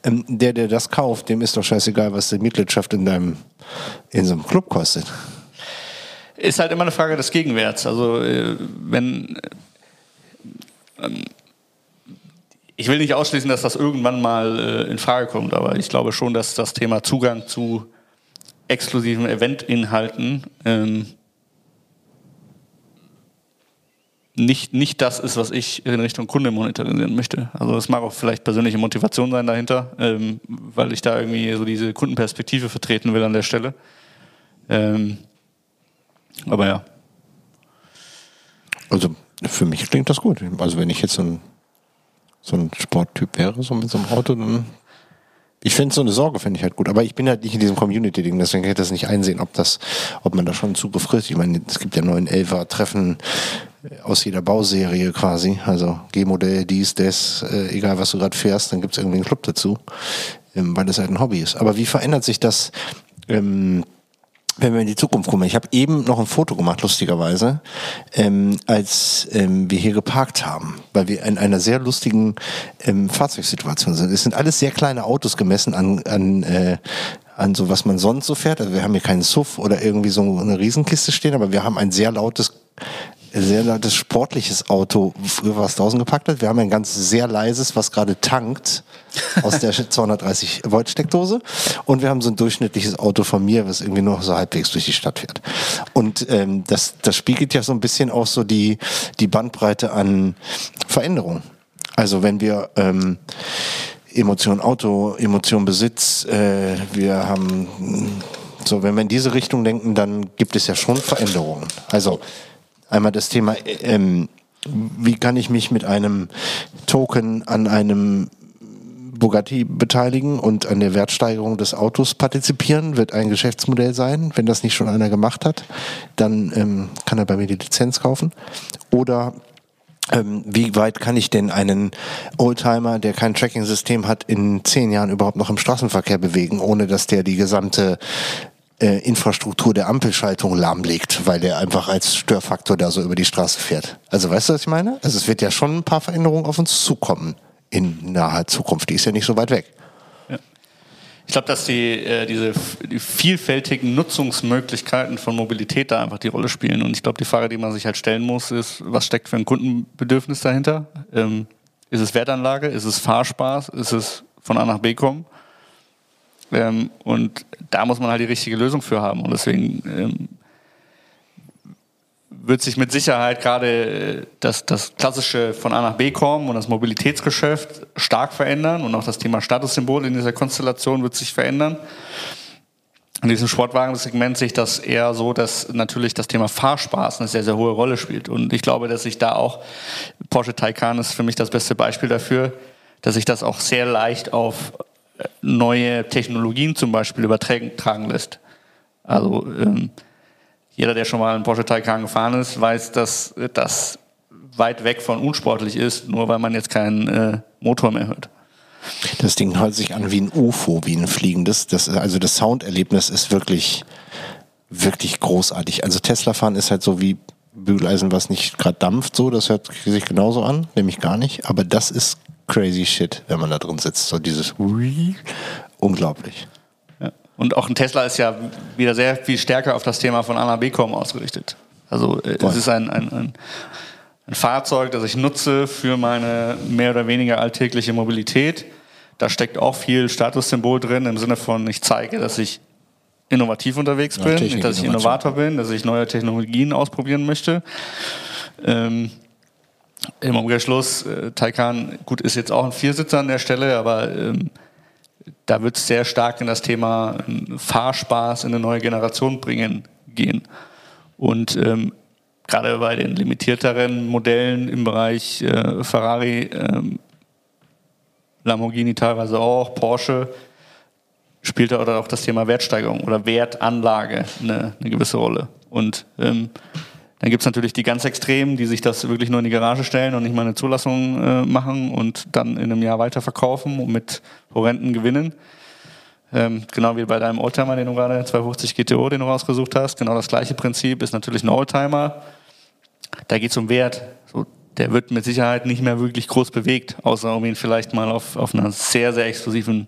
Ähm, der, der das kauft, dem ist doch scheißegal, was die Mitgliedschaft in deinem, in so einem Club kostet. Ist halt immer eine Frage des Gegenwerts. Also äh, wenn ähm, ich will nicht ausschließen, dass das irgendwann mal äh, in Frage kommt, aber ich glaube schon, dass das Thema Zugang zu exklusiven Eventinhalten ähm, nicht, nicht das ist, was ich in Richtung Kunde monetarisieren möchte. Also das mag auch vielleicht persönliche Motivation sein dahinter, ähm, weil ich da irgendwie so diese Kundenperspektive vertreten will an der Stelle. Ähm, aber ja. Also für mich klingt das gut. Also wenn ich jetzt so ein, so ein Sporttyp wäre, so mit so einem Auto, dann. Ich finde so eine Sorge finde ich halt gut, aber ich bin halt nicht in diesem Community-Ding, deswegen kann ich das nicht einsehen, ob das, ob man da schon Zugriff kriegt. Ich meine, es gibt ja neun Elfer Treffen aus jeder Bauserie quasi, also G-Modell, dies, das, äh, egal was du gerade fährst, dann gibt es irgendwie einen Club dazu, ähm, weil das halt ein Hobby ist. Aber wie verändert sich das? Ähm, wenn wir in die Zukunft gucken, ich habe eben noch ein Foto gemacht, lustigerweise, ähm, als ähm, wir hier geparkt haben, weil wir in einer sehr lustigen ähm, Fahrzeugsituation sind. Es sind alles sehr kleine Autos gemessen an, an, äh, an so, was man sonst so fährt. Also wir haben hier keinen Suff oder irgendwie so eine Riesenkiste stehen, aber wir haben ein sehr lautes sehr lautes sportliches Auto, was draußen gepackt hat. Wir haben ein ganz sehr leises, was gerade tankt aus der 230 Volt Steckdose. Und wir haben so ein durchschnittliches Auto von mir, was irgendwie nur so halbwegs durch die Stadt fährt. Und ähm, das, das spiegelt ja so ein bisschen auch so die, die Bandbreite an Veränderungen. Also wenn wir ähm, Emotion Auto, Emotion Besitz, äh, wir haben so, wenn wir in diese Richtung denken, dann gibt es ja schon Veränderungen. Also Einmal das Thema, ähm, wie kann ich mich mit einem Token an einem Bugatti beteiligen und an der Wertsteigerung des Autos partizipieren, wird ein Geschäftsmodell sein. Wenn das nicht schon einer gemacht hat, dann ähm, kann er bei mir die Lizenz kaufen. Oder ähm, wie weit kann ich denn einen Oldtimer, der kein Tracking-System hat, in zehn Jahren überhaupt noch im Straßenverkehr bewegen, ohne dass der die gesamte äh, Infrastruktur der Ampelschaltung lahmlegt, weil der einfach als Störfaktor da so über die Straße fährt. Also weißt du, was ich meine? Also es wird ja schon ein paar Veränderungen auf uns zukommen in naher Zukunft. Die ist ja nicht so weit weg. Ich glaube, dass die, äh, diese die vielfältigen Nutzungsmöglichkeiten von Mobilität da einfach die Rolle spielen. Und ich glaube, die Frage, die man sich halt stellen muss, ist, was steckt für ein Kundenbedürfnis dahinter? Ähm, ist es Wertanlage? Ist es Fahrspaß? Ist es von A nach B kommen? Ähm, und da muss man halt die richtige Lösung für haben. Und deswegen ähm, wird sich mit Sicherheit gerade äh, das, das klassische von A nach B kommen und das Mobilitätsgeschäft stark verändern und auch das Thema Statussymbol in dieser Konstellation wird sich verändern. In diesem Sportwagensegment sehe ich das eher so, dass natürlich das Thema Fahrspaß eine sehr, sehr hohe Rolle spielt. Und ich glaube, dass sich da auch, Porsche Taycan ist für mich das beste Beispiel dafür, dass sich das auch sehr leicht auf neue Technologien zum Beispiel übertragen lässt. Also ähm, jeder, der schon mal einen Porsche Taycan gefahren ist, weiß, dass das weit weg von unsportlich ist, nur weil man jetzt keinen äh, Motor mehr hört. Das Ding hört sich an wie ein UFO, wie ein fliegendes. Das, also das Sounderlebnis ist wirklich, wirklich großartig. Also Tesla fahren ist halt so wie Bügeleisen, was nicht gerade dampft, so. Das hört sich genauso an, nämlich gar nicht. Aber das ist crazy shit, wenn man da drin sitzt. So dieses unglaublich. Und auch ein Tesla ist ja wieder sehr viel stärker auf das Thema von A nach B kommen ausgerichtet. Also äh, es ist ein, ein, ein, ein Fahrzeug, das ich nutze für meine mehr oder weniger alltägliche Mobilität. Da steckt auch viel Statussymbol drin im Sinne von, ich zeige, dass ich innovativ unterwegs bin, ja, dass ich Innovator bin, dass ich neue Technologien ausprobieren möchte. Ähm, Im Umkehrschluss, äh, Taycan, gut, ist jetzt auch ein Viersitzer an der Stelle, aber ähm, da wird es sehr stark in das Thema ähm, Fahrspaß in eine neue Generation bringen gehen. Und ähm, gerade bei den limitierteren Modellen im Bereich äh, Ferrari, ähm, Lamborghini teilweise auch, Porsche, spielt da auch das Thema Wertsteigerung oder Wertanlage eine, eine gewisse Rolle. Und ähm, dann gibt es natürlich die ganz Extremen, die sich das wirklich nur in die Garage stellen und nicht mal eine Zulassung äh, machen und dann in einem Jahr weiterverkaufen und mit horrenden Gewinnen. Ähm, genau wie bei deinem Oldtimer, den du gerade 250 GTO, den du rausgesucht hast. Genau das gleiche Prinzip ist natürlich ein Oldtimer. Da geht es um Wert. So, der wird mit Sicherheit nicht mehr wirklich groß bewegt, außer um ihn vielleicht mal auf, auf einer sehr, sehr exklusiven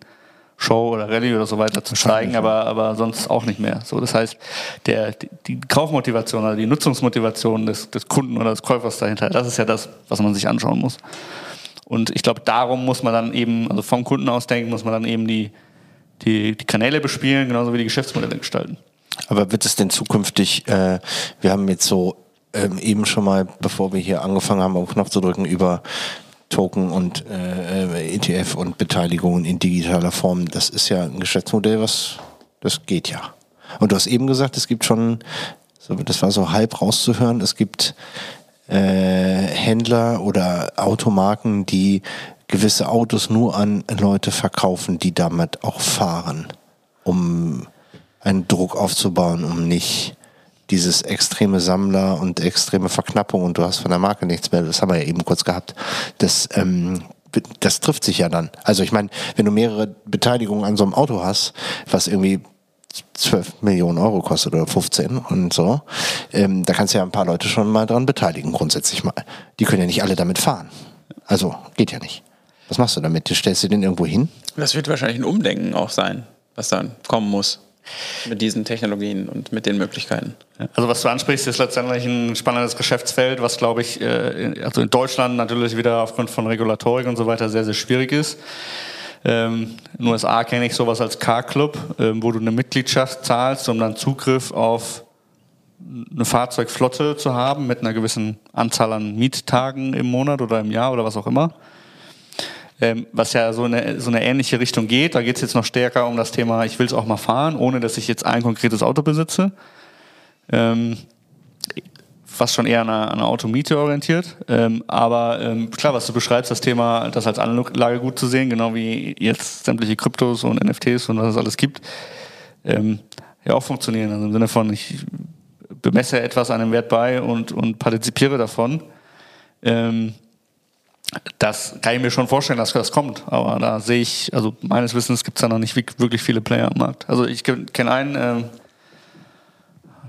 Show oder Rallye oder so weiter zu zeigen, aber, aber sonst auch nicht mehr. So, das heißt, der, die Kaufmotivation oder die Nutzungsmotivation des, des Kunden oder des Käufers dahinter, das ist ja das, was man sich anschauen muss. Und ich glaube, darum muss man dann eben, also vom Kunden aus denken, muss man dann eben die, die, die Kanäle bespielen, genauso wie die Geschäftsmodelle gestalten. Aber wird es denn zukünftig, äh, wir haben jetzt so ähm, eben schon mal, bevor wir hier angefangen haben, auf den Knopf zu drücken, über Token und äh, ETF und Beteiligungen in digitaler Form, das ist ja ein Geschäftsmodell, was das geht ja. Und du hast eben gesagt, es gibt schon, das war so halb rauszuhören, es gibt äh, Händler oder Automarken, die gewisse Autos nur an Leute verkaufen, die damit auch fahren, um einen Druck aufzubauen, um nicht dieses extreme Sammler und extreme Verknappung und du hast von der Marke nichts mehr, das haben wir ja eben kurz gehabt, das, ähm, das trifft sich ja dann. Also ich meine, wenn du mehrere Beteiligungen an so einem Auto hast, was irgendwie 12 Millionen Euro kostet oder 15 und so, ähm, da kannst du ja ein paar Leute schon mal dran beteiligen, grundsätzlich mal. Die können ja nicht alle damit fahren. Also geht ja nicht. Was machst du damit? Stellst du den irgendwo hin? Das wird wahrscheinlich ein Umdenken auch sein, was dann kommen muss mit diesen Technologien und mit den Möglichkeiten. Also was du ansprichst, ist letztendlich ein spannendes Geschäftsfeld, was glaube ich, äh, also in Deutschland natürlich wieder aufgrund von Regulatorik und so weiter sehr, sehr schwierig ist. Ähm, in den USA kenne ich sowas als Car-Club, ähm, wo du eine Mitgliedschaft zahlst, um dann Zugriff auf eine Fahrzeugflotte zu haben mit einer gewissen Anzahl an Miettagen im Monat oder im Jahr oder was auch immer ähm, was ja so eine, so eine ähnliche Richtung geht. Da geht es jetzt noch stärker um das Thema, ich will es auch mal fahren, ohne dass ich jetzt ein konkretes Auto besitze. Ähm, fast schon eher an einer, einer Automiete orientiert. Ähm, aber ähm, klar, was du beschreibst, das Thema, das als Anlage gut zu sehen, genau wie jetzt sämtliche Kryptos und NFTs und was es alles gibt, ähm, ja auch funktionieren. Also im Sinne von, ich bemesse etwas einem Wert bei und, und partizipiere davon. Ähm, das kann ich mir schon vorstellen, dass das kommt. Aber da sehe ich, also meines Wissens gibt es da noch nicht wirklich viele Player am Markt. Also ich kenne einen, äh,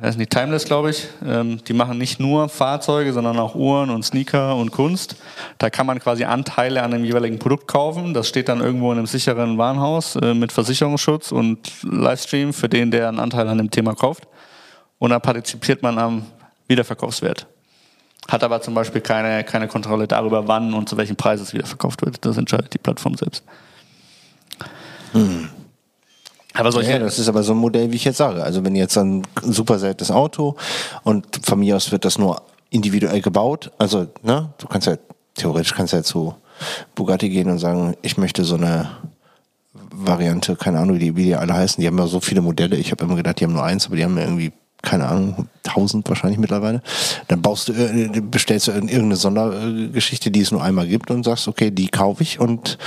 heißen die Timeless, glaube ich. Ähm, die machen nicht nur Fahrzeuge, sondern auch Uhren und Sneaker und Kunst. Da kann man quasi Anteile an dem jeweiligen Produkt kaufen. Das steht dann irgendwo in einem sicheren Warenhaus äh, mit Versicherungsschutz und Livestream für den, der einen Anteil an dem Thema kauft. Und dann partizipiert man am Wiederverkaufswert. Hat aber zum Beispiel keine, keine Kontrolle darüber, wann und zu welchem Preis es wiederverkauft wird. Das entscheidet die Plattform selbst. Hm. Aber solche ja, das ist aber so ein Modell, wie ich jetzt sage. Also wenn jetzt ein super seltenes Auto und von mir aus wird das nur individuell gebaut. Also, ne, du kannst ja, theoretisch kannst ja zu Bugatti gehen und sagen, ich möchte so eine Variante, keine Ahnung, wie die, wie die alle heißen. Die haben ja so viele Modelle. Ich habe immer gedacht, die haben nur eins, aber die haben ja irgendwie keine Ahnung, tausend wahrscheinlich mittlerweile. Dann baust du, äh, bestellst du irgendeine Sondergeschichte, die es nur einmal gibt und sagst, okay, die kaufe ich und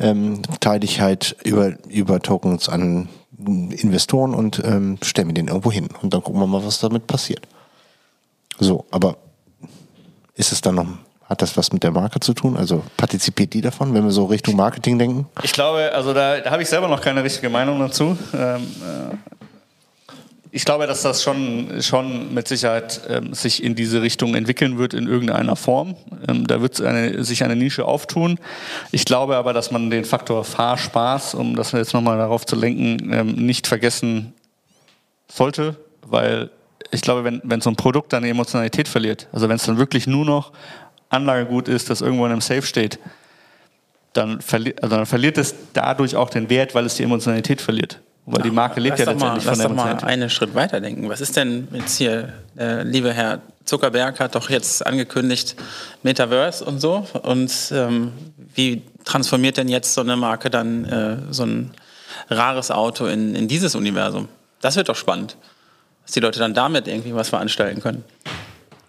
ähm, teile ich halt über, über Tokens an Investoren und ähm, stelle mir den irgendwo hin. Und dann gucken wir mal, was damit passiert. So, aber ist es dann noch, hat das was mit der Marke zu tun? Also partizipiert die davon, wenn wir so Richtung Marketing denken? Ich glaube, also da, da habe ich selber noch keine richtige Meinung dazu. Ähm, äh ich glaube, dass das schon, schon mit Sicherheit ähm, sich in diese Richtung entwickeln wird in irgendeiner Form. Ähm, da wird eine, sich eine Nische auftun. Ich glaube aber, dass man den Faktor Fahrspaß, um das jetzt nochmal darauf zu lenken, ähm, nicht vergessen sollte, weil ich glaube, wenn, wenn so ein Produkt dann Emotionalität verliert, also wenn es dann wirklich nur noch Anlagegut ist, das irgendwo in einem Safe steht, dann, verli also dann verliert es dadurch auch den Wert, weil es die Emotionalität verliert. Weil die Marke lebt ja letztendlich mal, von der Lass doch mal einen Schritt weiter denken. Was ist denn jetzt hier, der liebe Herr Zuckerberg hat doch jetzt angekündigt Metaverse und so. Und ähm, wie transformiert denn jetzt so eine Marke dann äh, so ein rares Auto in, in dieses Universum? Das wird doch spannend, dass die Leute dann damit irgendwie was veranstalten können.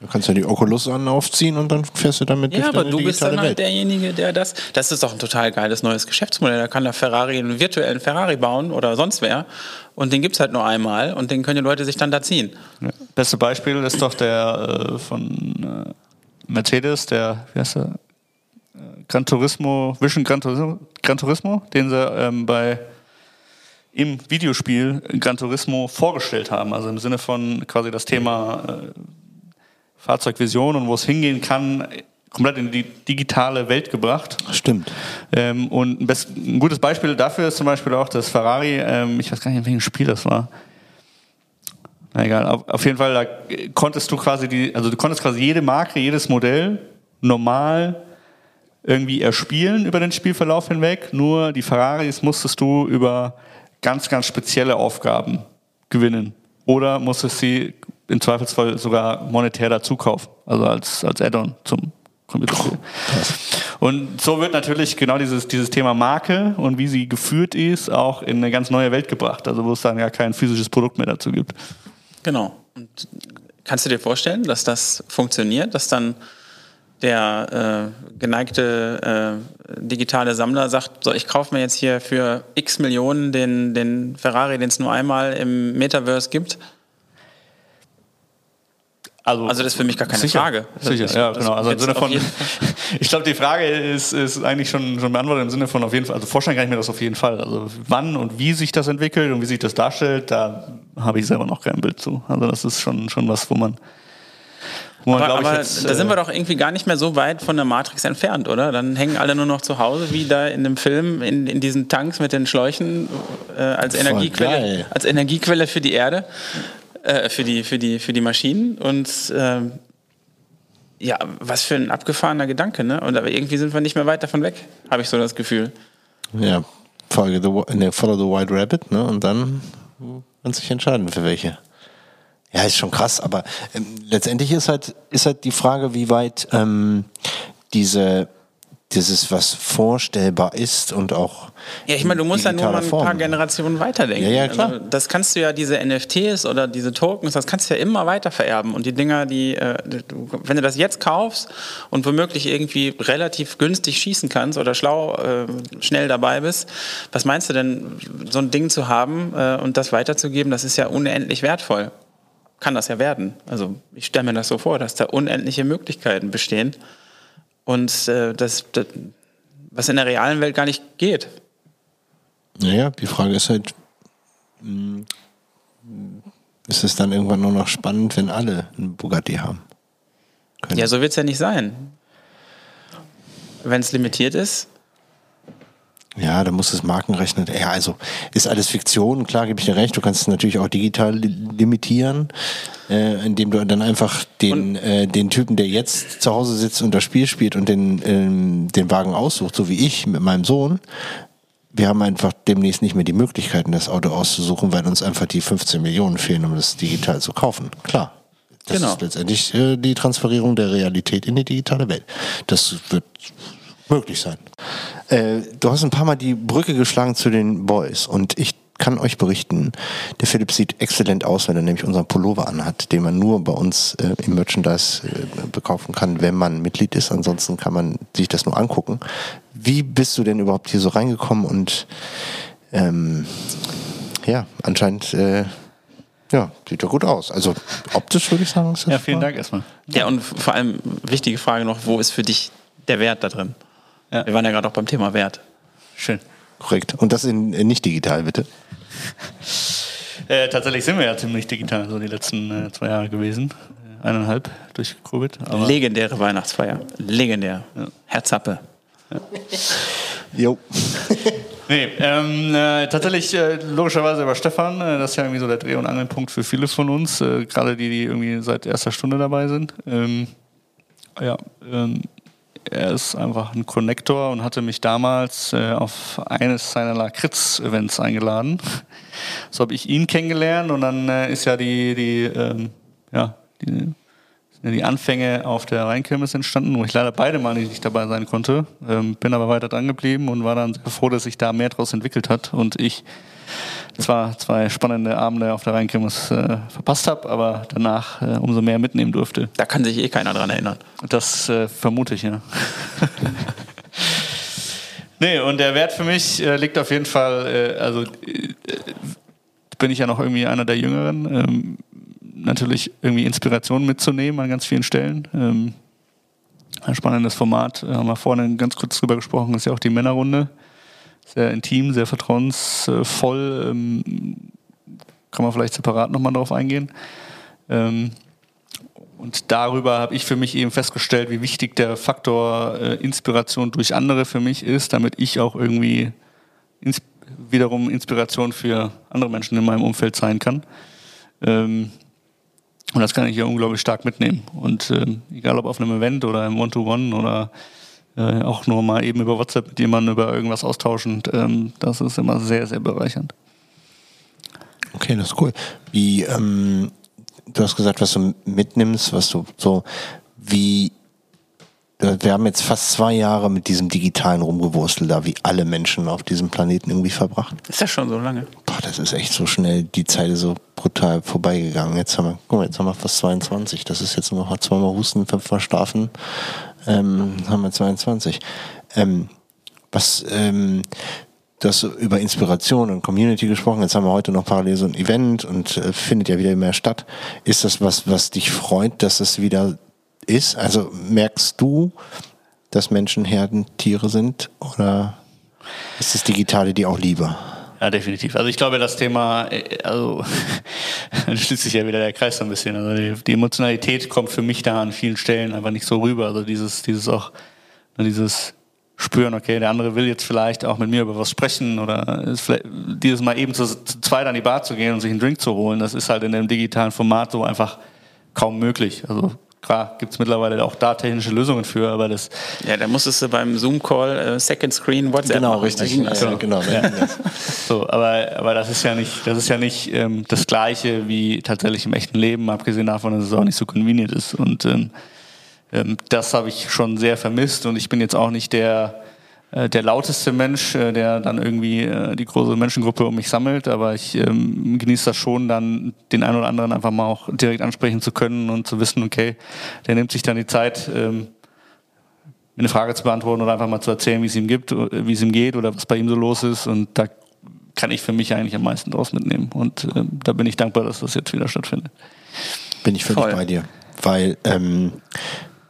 Du kannst ja die Oculus an aufziehen und dann fährst du damit Ja, aber du bist dann halt Welt. derjenige, der das. Das ist doch ein total geiles neues Geschäftsmodell. Da kann der Ferrari einen virtuellen Ferrari bauen oder sonst wer. Und den gibt es halt nur einmal und den können die Leute sich dann da ziehen. Ja. Beste Beispiel ist doch der äh, von äh, Mercedes, der, wie heißt der? Äh, Gran Turismo, Vision Gran Turismo, Gran Turismo den sie ähm, bei im Videospiel Gran Turismo vorgestellt haben. Also im Sinne von quasi das Thema äh, Fahrzeugvision und wo es hingehen kann, komplett in die digitale Welt gebracht. Stimmt. Ähm, und ein, best, ein, gutes Beispiel dafür ist zum Beispiel auch das Ferrari, ähm, ich weiß gar nicht, in welchem Spiel das war. Na egal, auf, auf, jeden Fall, da konntest du quasi die, also du konntest quasi jede Marke, jedes Modell normal irgendwie erspielen über den Spielverlauf hinweg. Nur die Ferraris musstest du über ganz, ganz spezielle Aufgaben gewinnen. Oder musstest sie im Zweifelsfall sogar monetär dazu kaufen, also als, als Add-on zum Computerspiel. Und so wird natürlich genau dieses, dieses Thema Marke und wie sie geführt ist, auch in eine ganz neue Welt gebracht, also wo es dann ja kein physisches Produkt mehr dazu gibt. Genau. Und kannst du dir vorstellen, dass das funktioniert, dass dann der äh, geneigte äh, digitale Sammler sagt, so ich kaufe mir jetzt hier für x Millionen den, den Ferrari, den es nur einmal im Metaverse gibt also, also das ist für mich gar keine sicher, Frage. Sicher, ja, genau. Also im Sinne von, ich glaube, die Frage ist, ist eigentlich schon, schon beantwortet im Sinne von auf jeden Fall, also vorstellen kann ich mir das auf jeden Fall. Also wann und wie sich das entwickelt und wie sich das darstellt, da habe ich selber noch kein Bild zu. Also das ist schon, schon was, wo man, wo man aber, aber jetzt, da sind wir äh, doch irgendwie gar nicht mehr so weit von der Matrix entfernt, oder? Dann hängen alle nur noch zu Hause, wie da in dem Film, in, in diesen Tanks mit den Schläuchen äh, als, Energiequelle, als Energiequelle für die Erde äh, für, die, für, die, für die Maschinen. Und ähm, ja, was für ein abgefahrener Gedanke, ne? Und aber irgendwie sind wir nicht mehr weit davon weg, habe ich so das Gefühl. Ja, folge the, follow the White Rabbit, ne? Und dann man sich entscheiden für welche. Ja, ist schon krass, aber ähm, letztendlich ist halt, ist halt die Frage, wie weit ähm, diese dieses, was vorstellbar ist und auch. Ja, ich meine, du musst ja nur mal ein Form. paar Generationen weiterdenken. Ja, ja, klar. Also, das kannst du ja, diese NFTs oder diese Tokens, das kannst du ja immer weiter vererben. Und die Dinger, die, äh, du, wenn du das jetzt kaufst und womöglich irgendwie relativ günstig schießen kannst oder schlau, äh, schnell dabei bist, was meinst du denn, so ein Ding zu haben äh, und das weiterzugeben, das ist ja unendlich wertvoll. Kann das ja werden. Also ich stelle mir das so vor, dass da unendliche Möglichkeiten bestehen und äh, das, das, was in der realen Welt gar nicht geht. Naja, die Frage ist halt, hm, ist es dann irgendwann nur noch spannend, wenn alle einen Bugatti haben. Können. Ja, so wird es ja nicht sein. Wenn es limitiert ist, ja, da muss es Markenrecht. Ja, also ist alles Fiktion, klar gebe ich dir recht. Du kannst es natürlich auch digital limitieren, äh, indem du dann einfach den, äh, den Typen, der jetzt zu Hause sitzt und das Spiel spielt und den, ähm, den Wagen aussucht, so wie ich mit meinem Sohn, wir haben einfach demnächst nicht mehr die Möglichkeiten, das Auto auszusuchen, weil uns einfach die 15 Millionen fehlen, um das digital zu kaufen. Klar. Das genau. ist letztendlich äh, die Transferierung der Realität in die digitale Welt. Das wird möglich sein. Äh, du hast ein paar Mal die Brücke geschlagen zu den Boys und ich kann euch berichten, der Philipp sieht exzellent aus, wenn er nämlich unseren Pullover anhat, den man nur bei uns äh, im Merchandise äh, bekaufen kann, wenn man Mitglied ist. Ansonsten kann man sich das nur angucken. Wie bist du denn überhaupt hier so reingekommen und ähm, ja, anscheinend äh, ja, sieht ja gut aus. Also optisch würde ich sagen. Ist das ja, vielen Dank erstmal. Ja, und vor allem wichtige Frage noch, wo ist für dich der Wert da drin? Ja. Wir waren ja gerade auch beim Thema Wert. Schön. Korrekt. Und das in, in nicht digital, bitte? äh, tatsächlich sind wir ja ziemlich digital, so die letzten äh, zwei Jahre gewesen. Äh, eineinhalb durch Covid. Legendäre Weihnachtsfeier. Legendär. Ja. Herzappe. Ja. Jo. nee, ähm, äh, tatsächlich äh, logischerweise über Stefan. Äh, das ist ja irgendwie so der Dreh- und Angelpunkt für viele von uns, äh, gerade die, die irgendwie seit erster Stunde dabei sind. Ähm, ja, ähm, er ist einfach ein Connector und hatte mich damals äh, auf eines seiner Lakritz-Events eingeladen. So habe ich ihn kennengelernt und dann äh, ist ja die, die, ähm, ja, die, die Anfänge auf der Rheinkirmes entstanden, wo ich leider beide Mal nicht dabei sein konnte. Ähm, bin aber weiter dran geblieben und war dann sehr froh, dass sich da mehr draus entwickelt hat und ich zwar zwei spannende Abende auf der Rheinkirmes äh, verpasst habe, aber danach äh, umso mehr mitnehmen durfte. Da kann sich eh keiner dran erinnern. Das äh, vermute ich, ja. nee, und der Wert für mich äh, liegt auf jeden Fall, äh, also äh, bin ich ja noch irgendwie einer der Jüngeren. Ähm, natürlich irgendwie Inspiration mitzunehmen an ganz vielen Stellen. Ähm, ein spannendes Format, haben wir vorhin ganz kurz drüber gesprochen, ist ja auch die Männerrunde sehr intim, sehr vertrauensvoll. Ähm, kann man vielleicht separat nochmal drauf eingehen. Ähm, und darüber habe ich für mich eben festgestellt, wie wichtig der Faktor äh, Inspiration durch andere für mich ist, damit ich auch irgendwie ins wiederum Inspiration für andere Menschen in meinem Umfeld sein kann. Ähm, und das kann ich hier unglaublich stark mitnehmen. Und ähm, egal ob auf einem Event oder im One-to-One -One oder äh, auch nur mal eben über WhatsApp mit jemandem über irgendwas austauschen. Ähm, das ist immer sehr, sehr bereichernd. Okay, das ist cool. Wie, ähm, du hast gesagt, was du mitnimmst, was du so, wie, wir haben jetzt fast zwei Jahre mit diesem digitalen Rumgewurstel da, wie alle Menschen auf diesem Planeten irgendwie verbracht. Ist das schon so lange? Boah, das ist echt so schnell, die Zeit ist so brutal vorbeigegangen. Jetzt haben wir, guck mal, jetzt haben wir fast 22. Das ist jetzt noch zweimal Husten, fünfmal Schlafen ähm, haben wir 22. Ähm, was, ähm, du hast über Inspiration und Community gesprochen. Jetzt haben wir heute noch parallel so ein Event und äh, findet ja wieder mehr statt. Ist das was, was dich freut, dass es wieder ist? Also merkst du, dass Menschen Herdentiere sind oder ist das Digitale dir auch lieber? Ja, definitiv. Also ich glaube, das Thema, äh, also dann schließt sich ja wieder der Kreis so ein bisschen. Also die, die, Emotionalität kommt für mich da an vielen Stellen einfach nicht so rüber. Also dieses, dieses auch, dieses spüren, okay, der andere will jetzt vielleicht auch mit mir über was sprechen oder dieses Mal eben zu, zu zweit an die Bar zu gehen und sich einen Drink zu holen, das ist halt in dem digitalen Format so einfach kaum möglich. Also Klar, gibt es mittlerweile auch da technische Lösungen für, aber das. Ja, da musstest du beim Zoom-Call äh, Second Screen WhatsApp Genau, machen. richtig. Ja, also, genau. Ja. so, aber, aber das ist ja nicht, das ist ja nicht ähm, das Gleiche wie tatsächlich im echten Leben, abgesehen davon, dass es auch nicht so convenient ist. Und ähm, ähm, das habe ich schon sehr vermisst und ich bin jetzt auch nicht der äh, der lauteste Mensch, äh, der dann irgendwie äh, die große Menschengruppe um mich sammelt, aber ich ähm, genieße das schon, dann den einen oder anderen einfach mal auch direkt ansprechen zu können und zu wissen, okay, der nimmt sich dann die Zeit, ähm, eine Frage zu beantworten oder einfach mal zu erzählen, wie es ihm gibt, wie es ihm geht oder was bei ihm so los ist und da kann ich für mich eigentlich am meisten draus mitnehmen und ähm, da bin ich dankbar, dass das jetzt wieder stattfindet. Bin ich völlig Voll. bei dir, weil ähm,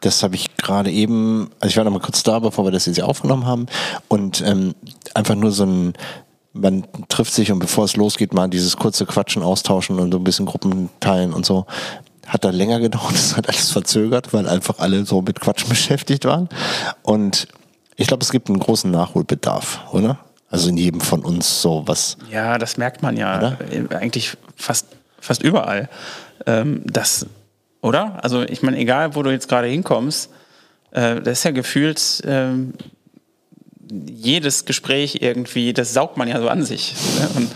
das habe ich gerade eben, also ich war noch mal kurz da, bevor wir das jetzt aufgenommen haben und ähm, einfach nur so ein man trifft sich und bevor es losgeht, mal dieses kurze Quatschen austauschen und so ein bisschen Gruppen teilen und so. Hat dann länger gedauert, das hat alles verzögert, weil einfach alle so mit Quatschen beschäftigt waren. Und ich glaube, es gibt einen großen Nachholbedarf, oder? Also in jedem von uns so was. Ja, das merkt man ja oder? eigentlich fast, fast überall. Ähm, das, oder? Also ich meine, egal wo du jetzt gerade hinkommst, äh, das ist ja gefühlt ähm, jedes Gespräch irgendwie, das saugt man ja so an sich. Ne? Und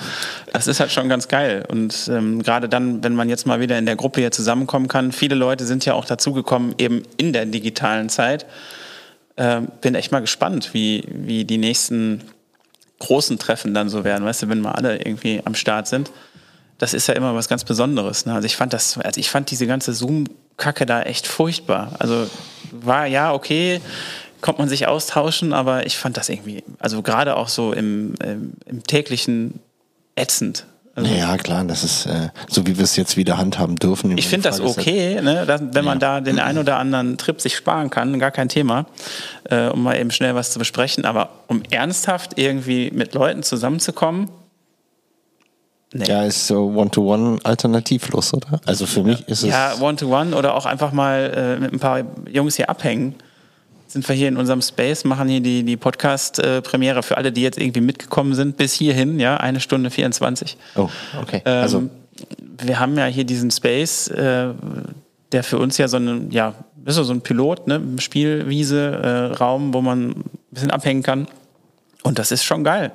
das ist halt schon ganz geil. Und ähm, gerade dann, wenn man jetzt mal wieder in der Gruppe hier zusammenkommen kann, viele Leute sind ja auch dazugekommen, eben in der digitalen Zeit. Ähm, bin echt mal gespannt, wie, wie die nächsten großen Treffen dann so werden, weißt du, wenn mal alle irgendwie am Start sind. Das ist ja immer was ganz Besonderes. Ne? Also ich fand das, also ich fand diese ganze Zoom-Kacke da echt furchtbar. Also war ja okay, kommt man sich austauschen, aber ich fand das irgendwie, also gerade auch so im, im, im täglichen ätzend. Also, ja, klar, das ist äh, so, wie wir es jetzt wieder handhaben dürfen. Ich finde das okay, ne, dass, wenn man ja. da den einen oder anderen Trip sich sparen kann, gar kein Thema, äh, um mal eben schnell was zu besprechen. Aber um ernsthaft irgendwie mit Leuten zusammenzukommen, Nee. Ja, ist so One-to-One alternativlos, oder? Also für mich ist es. Ja, One-to-One oder auch einfach mal äh, mit ein paar Jungs hier abhängen sind wir hier in unserem Space, machen hier die, die Podcast-Premiere für alle, die jetzt irgendwie mitgekommen sind bis hierhin, ja, eine Stunde 24. Oh, okay. Ähm, also. Wir haben ja hier diesen Space, äh, der für uns ja so ein, ja, ist so ein Pilot, ne, Spielwiese, äh, Raum, wo man ein bisschen abhängen kann. Und das ist schon geil.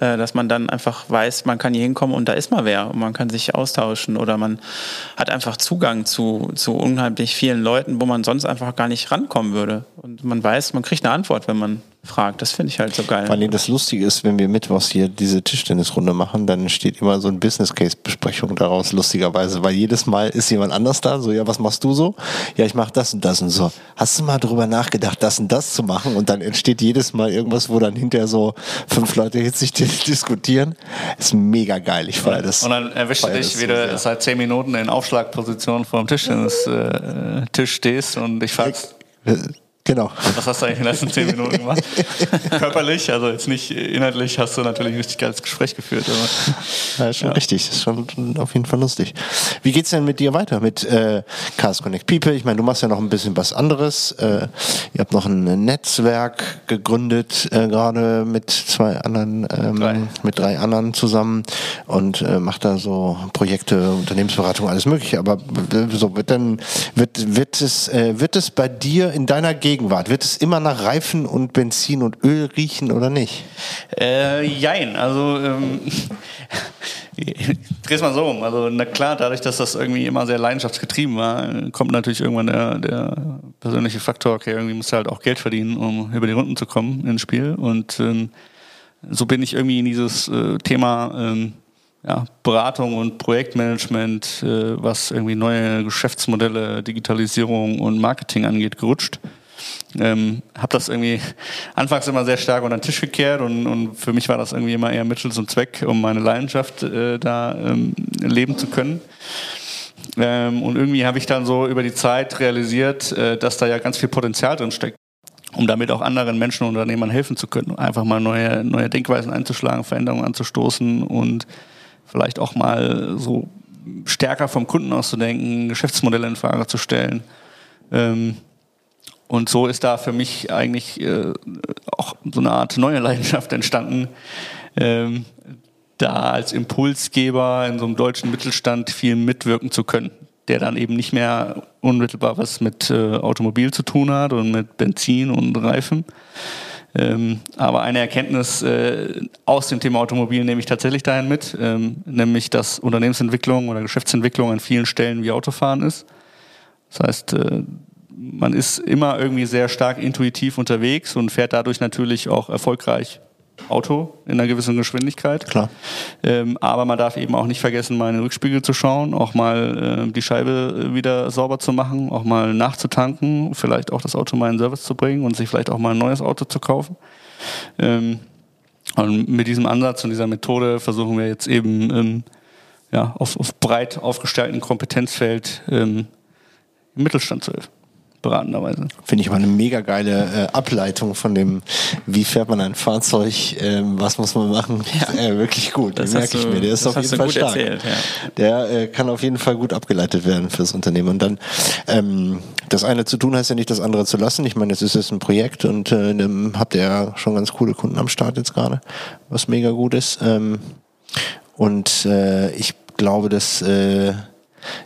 Äh, dass man dann einfach weiß, man kann hier hinkommen und da ist mal wer und man kann sich austauschen oder man hat einfach Zugang zu, zu unheimlich vielen Leuten, wo man sonst einfach gar nicht rankommen würde. Und man weiß, man kriegt eine Antwort, wenn man fragt. Das finde ich halt so geil. Vor allem das Lustige ist, wenn wir mittwochs hier diese Tischtennisrunde machen, dann steht immer so eine Business Case Besprechung daraus, lustigerweise, weil jedes Mal ist jemand anders da, so, ja, was machst du so? Ja, ich mache das und das und so. Hast du mal drüber nachgedacht, das und das zu machen? Und dann entsteht jedes Mal irgendwas, wo dann hinterher so fünf Leute sich diskutieren. Ist mega geil, ich feiere das. Und dann erwischt dich, wie du so seit zehn Minuten in Aufschlagposition vor dem Tischtennis-Tisch äh, stehst und ich fragst. Genau. Was hast du eigentlich in den letzten zehn Minuten gemacht? Körperlich, also jetzt nicht inhaltlich, hast du natürlich ein richtig geiles Gespräch geführt. Aber, ja, ist schon ja. richtig, das ist schon auf jeden Fall lustig. Wie geht's denn mit dir weiter, mit äh, Cars Connect People? Ich meine, du machst ja noch ein bisschen was anderes. Äh, ihr habt noch ein Netzwerk gegründet, äh, gerade mit zwei anderen, ähm, drei. mit drei anderen zusammen und äh, macht da so Projekte, Unternehmensberatung, alles mögliche. Aber so wird dann, wird, wird es, äh, wird es bei dir in deiner Gegend Gegenwart? Wird es immer nach Reifen und Benzin und Öl riechen oder nicht? Äh, jein, also ähm, dreh's mal so um. Also na klar, dadurch, dass das irgendwie immer sehr leidenschaftsgetrieben war, kommt natürlich irgendwann der, der persönliche Faktor, okay, irgendwie musst du halt auch Geld verdienen, um über die Runden zu kommen ins Spiel. Und ähm, so bin ich irgendwie in dieses äh, Thema ähm, ja, Beratung und Projektmanagement, äh, was irgendwie neue Geschäftsmodelle, Digitalisierung und Marketing angeht, gerutscht. Ähm, habe das irgendwie anfangs immer sehr stark unter den Tisch gekehrt und, und für mich war das irgendwie immer eher Mittel zum Zweck, um meine Leidenschaft äh, da ähm, leben zu können. Ähm, und irgendwie habe ich dann so über die Zeit realisiert, äh, dass da ja ganz viel Potenzial drin steckt, um damit auch anderen Menschen und Unternehmern helfen zu können. Einfach mal neue, neue Denkweisen einzuschlagen, Veränderungen anzustoßen und vielleicht auch mal so stärker vom Kunden auszudenken, Geschäftsmodelle in Frage zu stellen. Ähm, und so ist da für mich eigentlich äh, auch so eine Art neue Leidenschaft entstanden, ähm, da als Impulsgeber in so einem deutschen Mittelstand viel mitwirken zu können, der dann eben nicht mehr unmittelbar was mit äh, Automobil zu tun hat und mit Benzin und Reifen. Ähm, aber eine Erkenntnis äh, aus dem Thema Automobil nehme ich tatsächlich dahin mit, ähm, nämlich dass Unternehmensentwicklung oder Geschäftsentwicklung an vielen Stellen wie Autofahren ist. Das heißt, äh, man ist immer irgendwie sehr stark intuitiv unterwegs und fährt dadurch natürlich auch erfolgreich Auto in einer gewissen Geschwindigkeit. Klar. Ähm, aber man darf eben auch nicht vergessen, mal in den Rückspiegel zu schauen, auch mal äh, die Scheibe wieder sauber zu machen, auch mal nachzutanken, vielleicht auch das Auto mal in Service zu bringen und sich vielleicht auch mal ein neues Auto zu kaufen. Ähm, und mit diesem Ansatz und dieser Methode versuchen wir jetzt eben ähm, ja, auf, auf breit aufgestellten Kompetenzfeld ähm, im Mittelstand zu helfen. Beratenderweise. Finde ich mal eine mega geile äh, Ableitung von dem, wie fährt man ein Fahrzeug, ähm, was muss man machen. Ja. Äh, wirklich gut, das merke ich mir. Der ist auf jeden Fall stark. Erzählt, ja. Der äh, kann auf jeden Fall gut abgeleitet werden fürs Unternehmen. Und dann ähm, das eine zu tun heißt ja nicht, das andere zu lassen. Ich meine, es ist jetzt ein Projekt und äh, habt ihr ja schon ganz coole Kunden am Start jetzt gerade, was mega gut ist. Ähm, und äh, ich glaube, dass äh,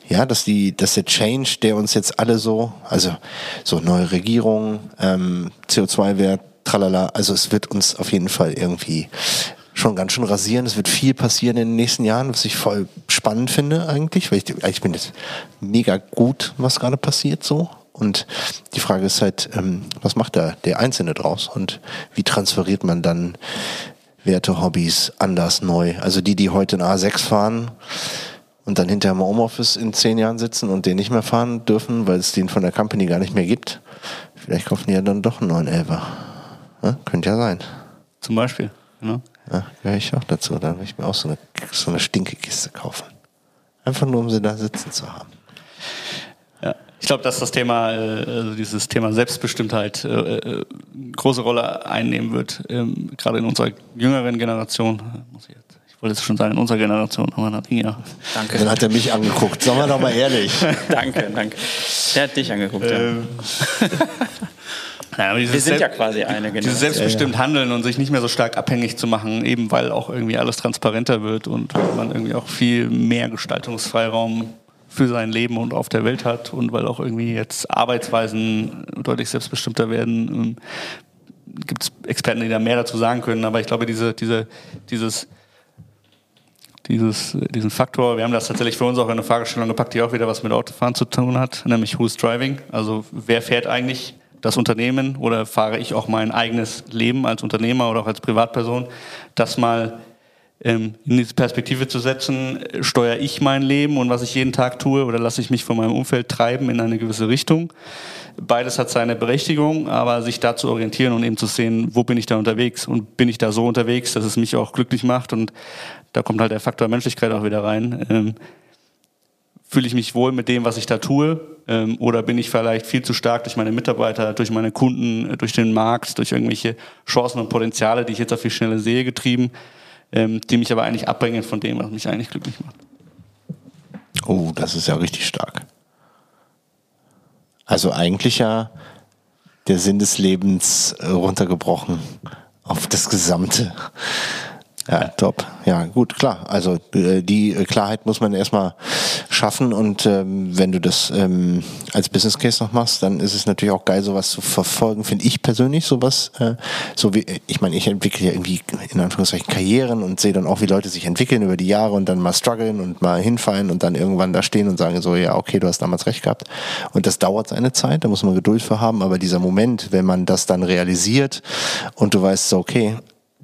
ja, dass die, dass der Change, der uns jetzt alle so, also so neue Regierung, ähm, CO2-Wert, tralala, also es wird uns auf jeden Fall irgendwie schon ganz schön rasieren. Es wird viel passieren in den nächsten Jahren, was ich voll spannend finde eigentlich, weil ich, ich bin jetzt mega gut, was gerade passiert so. Und die Frage ist halt, ähm, was macht da der Einzelne draus und wie transferiert man dann Werte, Hobbys anders neu? Also die, die heute in A6 fahren, und dann hinterher im Homeoffice in zehn Jahren sitzen und den nicht mehr fahren dürfen, weil es den von der Company gar nicht mehr gibt. Vielleicht kaufen die ja dann doch einen neuen Elfer. Ja, könnte ja sein. Zum Beispiel, genau. Ja, gehöre ich auch dazu. Dann will ich mir auch so eine, so eine Stinkekiste kaufen. Einfach nur, um sie da sitzen zu haben. Ja, ich glaube, dass das Thema, äh, also dieses Thema Selbstbestimmtheit äh, äh, große Rolle einnehmen wird, ähm, gerade in unserer jüngeren Generation. Muss ich jetzt wollte es schon sagen, in unserer Generation wir noch ja. Danke. Dann hat er mich angeguckt. Sagen wir doch mal ehrlich. danke, danke. Der hat dich angeguckt, ähm. ja. wir sind ja quasi eine Generation. Dieses selbstbestimmt Handeln und sich nicht mehr so stark abhängig zu machen, eben weil auch irgendwie alles transparenter wird und man irgendwie auch viel mehr Gestaltungsfreiraum für sein Leben und auf der Welt hat und weil auch irgendwie jetzt Arbeitsweisen deutlich selbstbestimmter werden. Ähm, Gibt es Experten, die da mehr dazu sagen können, aber ich glaube, diese, diese, dieses dieses, diesen Faktor. Wir haben das tatsächlich für uns auch in eine Fragestellung gepackt, die auch wieder was mit Autofahren zu tun hat, nämlich Who's Driving? Also wer fährt eigentlich das Unternehmen oder fahre ich auch mein eigenes Leben als Unternehmer oder auch als Privatperson? Das mal in diese Perspektive zu setzen, steuere ich mein Leben und was ich jeden Tag tue oder lasse ich mich von meinem Umfeld treiben in eine gewisse Richtung? Beides hat seine Berechtigung, aber sich da zu orientieren und eben zu sehen, wo bin ich da unterwegs und bin ich da so unterwegs, dass es mich auch glücklich macht und da kommt halt der Faktor Menschlichkeit auch wieder rein. Ähm, Fühle ich mich wohl mit dem, was ich da tue? Ähm, oder bin ich vielleicht viel zu stark durch meine Mitarbeiter, durch meine Kunden, durch den Markt, durch irgendwelche Chancen und Potenziale, die ich jetzt auf die Schnelle sehe, getrieben, ähm, die mich aber eigentlich abbringen von dem, was mich eigentlich glücklich macht? Oh, das ist ja richtig stark. Also eigentlich ja der Sinn des Lebens runtergebrochen auf das Gesamte. Ja, top. Ja, gut, klar. Also äh, die äh, Klarheit muss man erstmal schaffen und ähm, wenn du das ähm, als Business Case noch machst, dann ist es natürlich auch geil, sowas zu verfolgen, finde ich persönlich sowas. Äh, so wie, ich meine, ich entwickle ja irgendwie in Anführungszeichen Karrieren und sehe dann auch, wie Leute sich entwickeln über die Jahre und dann mal strugglen und mal hinfallen und dann irgendwann da stehen und sagen so, ja, okay, du hast damals recht gehabt. Und das dauert seine Zeit, da muss man Geduld für haben, aber dieser Moment, wenn man das dann realisiert und du weißt so, okay,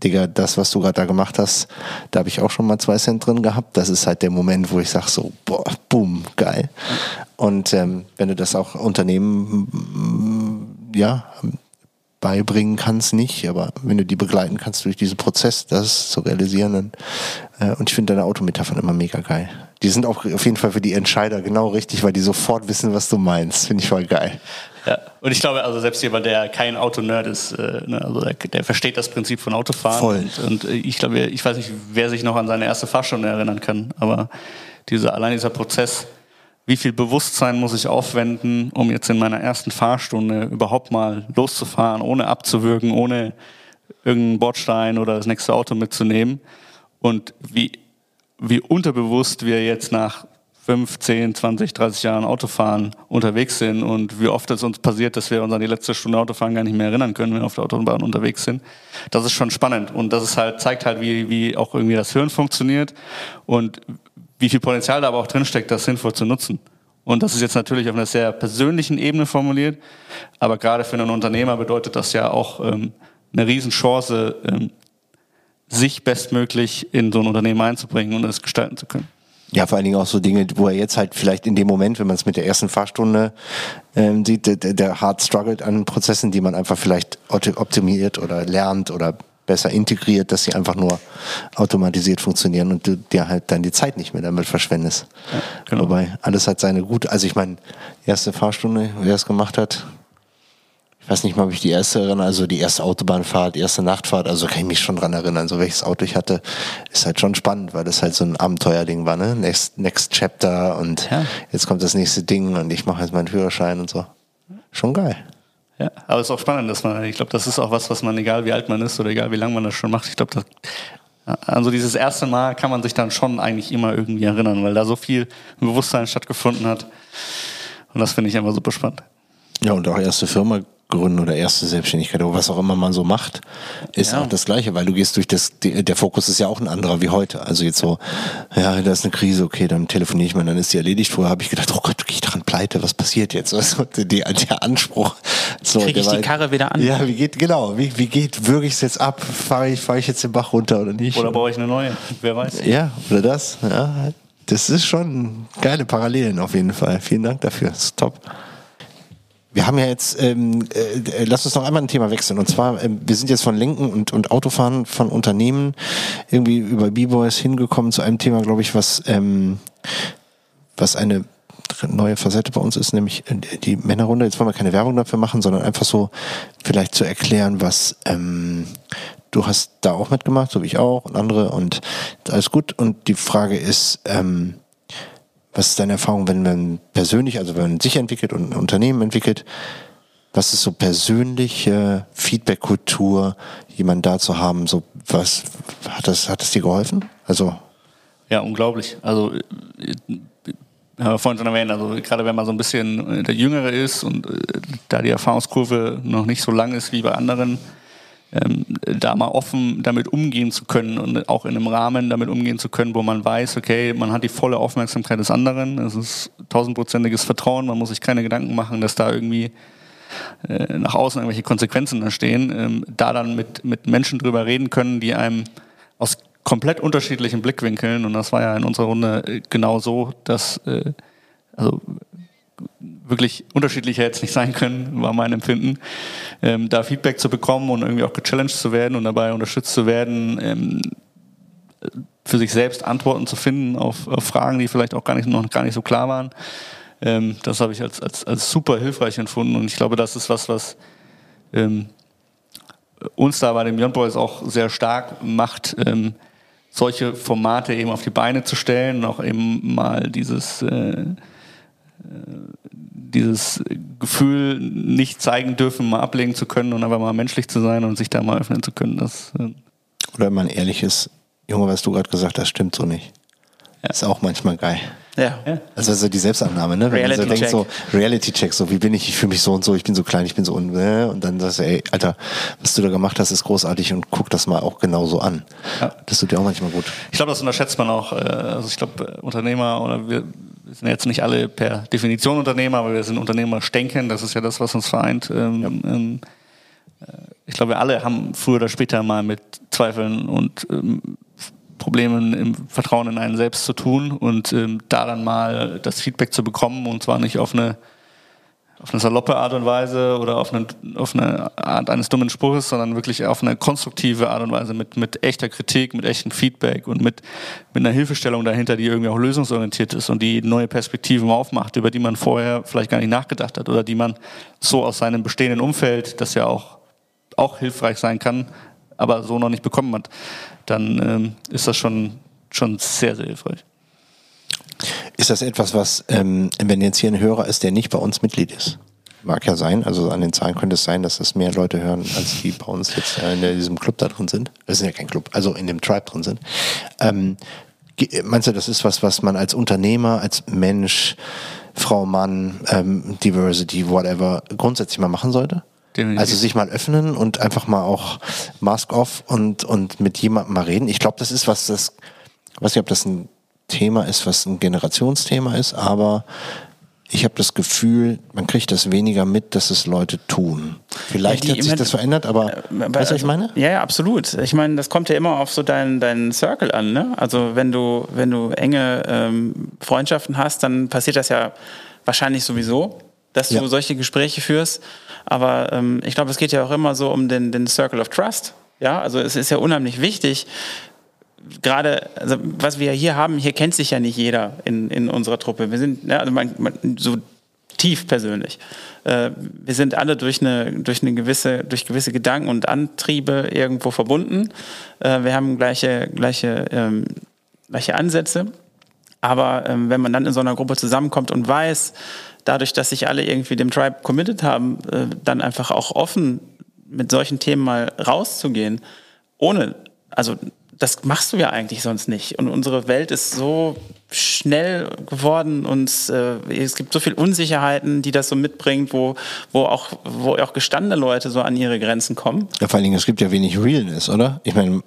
Digga, das, was du gerade da gemacht hast, da habe ich auch schon mal zwei Cent drin gehabt. Das ist halt der Moment, wo ich sage so, boah, boom, geil. Und ähm, wenn du das auch Unternehmen, ja, beibringen kannst, nicht, aber wenn du die begleiten kannst durch diesen Prozess, das zu realisieren, dann, äh, und ich finde deine Autometaphern immer mega geil. Die sind auch auf jeden Fall für die Entscheider genau richtig, weil die sofort wissen, was du meinst. Finde ich voll geil. Ja, und ich glaube, also selbst jemand, der kein Autonerd ist, äh, ne, also der, der, versteht das Prinzip von Autofahren. Voll. Und, und, äh, ich glaube, ich weiß nicht, wer sich noch an seine erste Fahrstunde erinnern kann, aber diese, allein dieser Prozess, wie viel Bewusstsein muss ich aufwenden, um jetzt in meiner ersten Fahrstunde überhaupt mal loszufahren, ohne abzuwürgen, ohne irgendeinen Bordstein oder das nächste Auto mitzunehmen. Und wie, wie unterbewusst wir jetzt nach 5, 10, 20, 30 Jahren Autofahren unterwegs sind und wie oft es uns passiert, dass wir uns an die letzte Stunde Autofahren gar nicht mehr erinnern können, wenn wir auf der Autobahn unterwegs sind. Das ist schon spannend und das ist halt, zeigt halt, wie, wie auch irgendwie das Hirn funktioniert und wie viel Potenzial da aber auch drinsteckt, das sinnvoll zu nutzen. Und das ist jetzt natürlich auf einer sehr persönlichen Ebene formuliert, aber gerade für einen Unternehmer bedeutet das ja auch ähm, eine Riesenchance, ähm, sich bestmöglich in so ein Unternehmen einzubringen und es gestalten zu können. Ja, vor allen Dingen auch so Dinge, wo er jetzt halt vielleicht in dem Moment, wenn man es mit der ersten Fahrstunde ähm, sieht, der, der hart struggelt an Prozessen, die man einfach vielleicht optimiert oder lernt oder besser integriert, dass sie einfach nur automatisiert funktionieren und du dir halt dann die Zeit nicht mehr damit verschwendest. Ja, genau. Wobei alles hat seine gute, also ich meine, erste Fahrstunde, wer es gemacht hat, ich weiß nicht mal, ob ich die erste erinnere, also die erste Autobahnfahrt, die erste Nachtfahrt, also kann ich mich schon dran erinnern, so welches Auto ich hatte, ist halt schon spannend, weil das halt so ein Abenteuerding war, ne? Next, next Chapter und ja. jetzt kommt das nächste Ding und ich mache jetzt meinen Führerschein und so. Schon geil. Ja, aber es ist auch spannend, dass man, ich glaube, das ist auch was, was man, egal wie alt man ist oder egal wie lange man das schon macht, ich glaube, also dieses erste Mal kann man sich dann schon eigentlich immer irgendwie erinnern, weil da so viel Bewusstsein stattgefunden hat. Und das finde ich einfach super spannend. Ja, und auch erste Firma gründen oder erste Selbstständigkeit oder was auch immer man so macht, ist ja. auch das Gleiche, weil du gehst durch das, der Fokus ist ja auch ein anderer wie heute. Also jetzt so, ja, da ist eine Krise, okay, dann telefoniere ich mal, dann ist die erledigt. Vorher habe ich gedacht, oh Gott, gehe ich dran pleite, was passiert jetzt? Also die, der Anspruch. So, Kriege ich die Karre wieder an? Ja, wie geht, genau, wie, wie geht, würge ich es jetzt ab? Fahre ich, fahre ich jetzt den Bach runter oder nicht? Oder baue ich eine neue? Wer weiß. Ja, oder das, ja. Das ist schon geile Parallelen auf jeden Fall. Vielen Dank dafür. Das ist top. Wir haben ja jetzt, ähm, äh, lass uns noch einmal ein Thema wechseln. Und zwar, äh, wir sind jetzt von Lenken und, und Autofahren von Unternehmen irgendwie über B-Boys hingekommen zu einem Thema, glaube ich, was, ähm, was eine neue Facette bei uns ist, nämlich äh, die Männerrunde. Jetzt wollen wir keine Werbung dafür machen, sondern einfach so vielleicht zu erklären, was ähm, du hast da auch mitgemacht, so wie ich auch und andere und alles gut. Und die Frage ist, ähm, was ist deine Erfahrung, wenn man persönlich, also wenn man sich entwickelt und ein Unternehmen entwickelt, was ist so persönliche Feedback-Kultur, jemanden da zu haben? So was hat das, hat das dir geholfen? Also ja, unglaublich. Also äh, haben wir vorhin schon erwähnt, also gerade wenn man so ein bisschen der Jüngere ist und äh, da die Erfahrungskurve noch nicht so lang ist wie bei anderen, ähm, da mal offen damit umgehen zu können und auch in einem Rahmen damit umgehen zu können, wo man weiß, okay, man hat die volle Aufmerksamkeit des anderen, es ist tausendprozentiges Vertrauen, man muss sich keine Gedanken machen, dass da irgendwie äh, nach außen irgendwelche Konsequenzen entstehen, ähm, da dann mit, mit Menschen drüber reden können, die einem aus komplett unterschiedlichen Blickwinkeln, und das war ja in unserer Runde äh, genau so, dass äh, also wirklich unterschiedlicher jetzt nicht sein können, war mein Empfinden, ähm, da Feedback zu bekommen und irgendwie auch gechallenged zu werden und dabei unterstützt zu werden, ähm, für sich selbst Antworten zu finden auf, auf, Fragen, die vielleicht auch gar nicht, noch gar nicht so klar waren. Ähm, das habe ich als, als, als super hilfreich empfunden und ich glaube, das ist was, was ähm, uns da bei den Beyond Boys auch sehr stark macht, ähm, solche Formate eben auf die Beine zu stellen und auch eben mal dieses äh, dieses Gefühl nicht zeigen dürfen, mal ablegen zu können und einfach mal menschlich zu sein und sich da mal öffnen zu können. Das, äh Oder man ehrlich ist, Junge, was du gerade gesagt hast, stimmt so nicht. Ja. Ist auch manchmal geil. Ja. Also, also die Selbstannahme, ne? Wenn Reality man so denkt, so Reality Check, so wie bin ich, ich fühle mich so und so, ich bin so klein, ich bin so und, äh, und dann sagst du, ey, Alter, was du da gemacht hast, ist großartig und guck das mal auch genauso an. Ja. Das tut dir auch manchmal gut. Ich glaube, das unterschätzt man auch. Äh, also ich glaube, Unternehmer oder wir, wir sind jetzt nicht alle per Definition Unternehmer, aber wir sind Unternehmerstenken, das ist ja das, was uns vereint. Ähm, ähm, äh, ich glaube, wir alle haben früher oder später mal mit Zweifeln und ähm, Problemen im Vertrauen in einen selbst zu tun und ähm, da dann mal das Feedback zu bekommen und zwar nicht auf eine auf eine saloppe Art und Weise oder auf eine, auf eine Art eines dummen Spruches, sondern wirklich auf eine konstruktive Art und Weise mit, mit echter Kritik, mit echtem Feedback und mit, mit einer Hilfestellung dahinter, die irgendwie auch lösungsorientiert ist und die neue Perspektiven aufmacht, über die man vorher vielleicht gar nicht nachgedacht hat oder die man so aus seinem bestehenden Umfeld, das ja auch, auch hilfreich sein kann, aber so noch nicht bekommen hat, dann ähm, ist das schon, schon sehr, sehr hilfreich. Ist das etwas, was, ähm, wenn jetzt hier ein Hörer ist, der nicht bei uns Mitglied ist? Mag ja sein, also an den Zahlen könnte es sein, dass es mehr Leute hören, als die bei uns jetzt in diesem Club da drin sind. Das ist ja kein Club, also in dem Tribe drin sind. Ähm, meinst du, das ist was, was man als Unternehmer, als Mensch, Frau, Mann, ähm, Diversity, whatever, grundsätzlich mal machen sollte? Also sich mal öffnen und einfach mal auch Mask off und, und mit jemandem mal reden. Ich glaube, das ist was, das, weiß nicht, ob das ein Thema ist, was ein Generationsthema ist, aber ich habe das Gefühl, man kriegt das weniger mit, dass es Leute tun. Vielleicht ja, hat sich das verändert, aber äh, weißt du, was ich meine? Ja, ja, absolut. Ich meine, das kommt ja immer auf so deinen, deinen Circle an. Ne? Also wenn du, wenn du enge ähm, Freundschaften hast, dann passiert das ja wahrscheinlich sowieso, dass du ja. solche Gespräche führst. Aber ähm, ich glaube, es geht ja auch immer so um den, den Circle of Trust. Ja, also es ist ja unheimlich wichtig, gerade, also was wir hier haben, hier kennt sich ja nicht jeder in, in unserer Truppe. Wir sind, ja, also man, man, so tief persönlich. Äh, wir sind alle durch eine, durch eine gewisse, durch gewisse Gedanken und Antriebe irgendwo verbunden. Äh, wir haben gleiche, gleiche, ähm, gleiche Ansätze. Aber ähm, wenn man dann in so einer Gruppe zusammenkommt und weiß, dadurch, dass sich alle irgendwie dem Tribe committed haben, äh, dann einfach auch offen mit solchen Themen mal rauszugehen, ohne, also das machst du ja eigentlich sonst nicht. Und unsere Welt ist so schnell geworden und äh, es gibt so viele Unsicherheiten, die das so mitbringt, wo, wo, auch, wo auch gestandene Leute so an ihre Grenzen kommen. Ja, vor allen Dingen, es gibt ja wenig Realness, oder? Ich meine,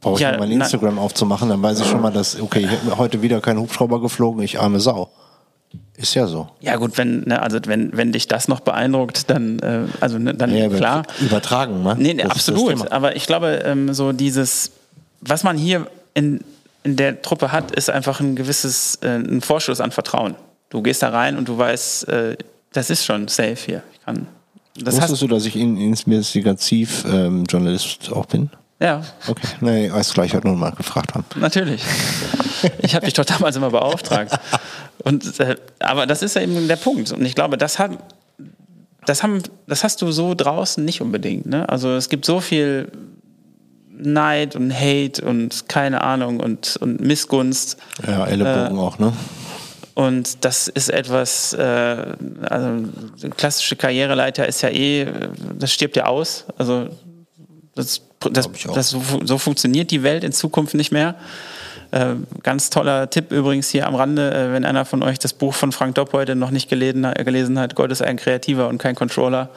brauche ich ja, mal Instagram aufzumachen, dann weiß ich schon mal, dass, okay, ich habe heute wieder kein Hubschrauber geflogen, ich arme Sau. Ist ja so. Ja gut, wenn ne, also wenn wenn dich das noch beeindruckt, dann äh, also ne, dann ja, klar übertragen, ne? Nee, nee absolut. Aber ich glaube ähm, so dieses was man hier in, in der Truppe hat, ist einfach ein gewisses, äh, ein Vorschuss an Vertrauen. Du gehst da rein und du weißt, äh, das ist schon safe hier. Ich kann, das Wusstest du, dass ich in Investigativ-Journalist ähm, auch bin? Ja. Okay, nee, alles gleich, ich wollte nur mal gefragt haben. Natürlich. Ich habe dich doch damals immer beauftragt. Und, äh, aber das ist ja eben der Punkt. Und ich glaube, das hat, das, haben, das hast du so draußen nicht unbedingt. Ne? Also es gibt so viel Neid und Hate und keine Ahnung und, und Missgunst. Ja, Ellenbogen äh, auch, ne? Und das ist etwas, äh, also klassische Karriereleiter ist ja eh, das stirbt ja aus. Also das, das, das so, so, funktioniert die Welt in Zukunft nicht mehr. Äh, ganz toller Tipp übrigens hier am Rande, äh, wenn einer von euch das Buch von Frank Dopp heute noch nicht gelesen, gelesen hat, Gott ist ein Kreativer und kein Controller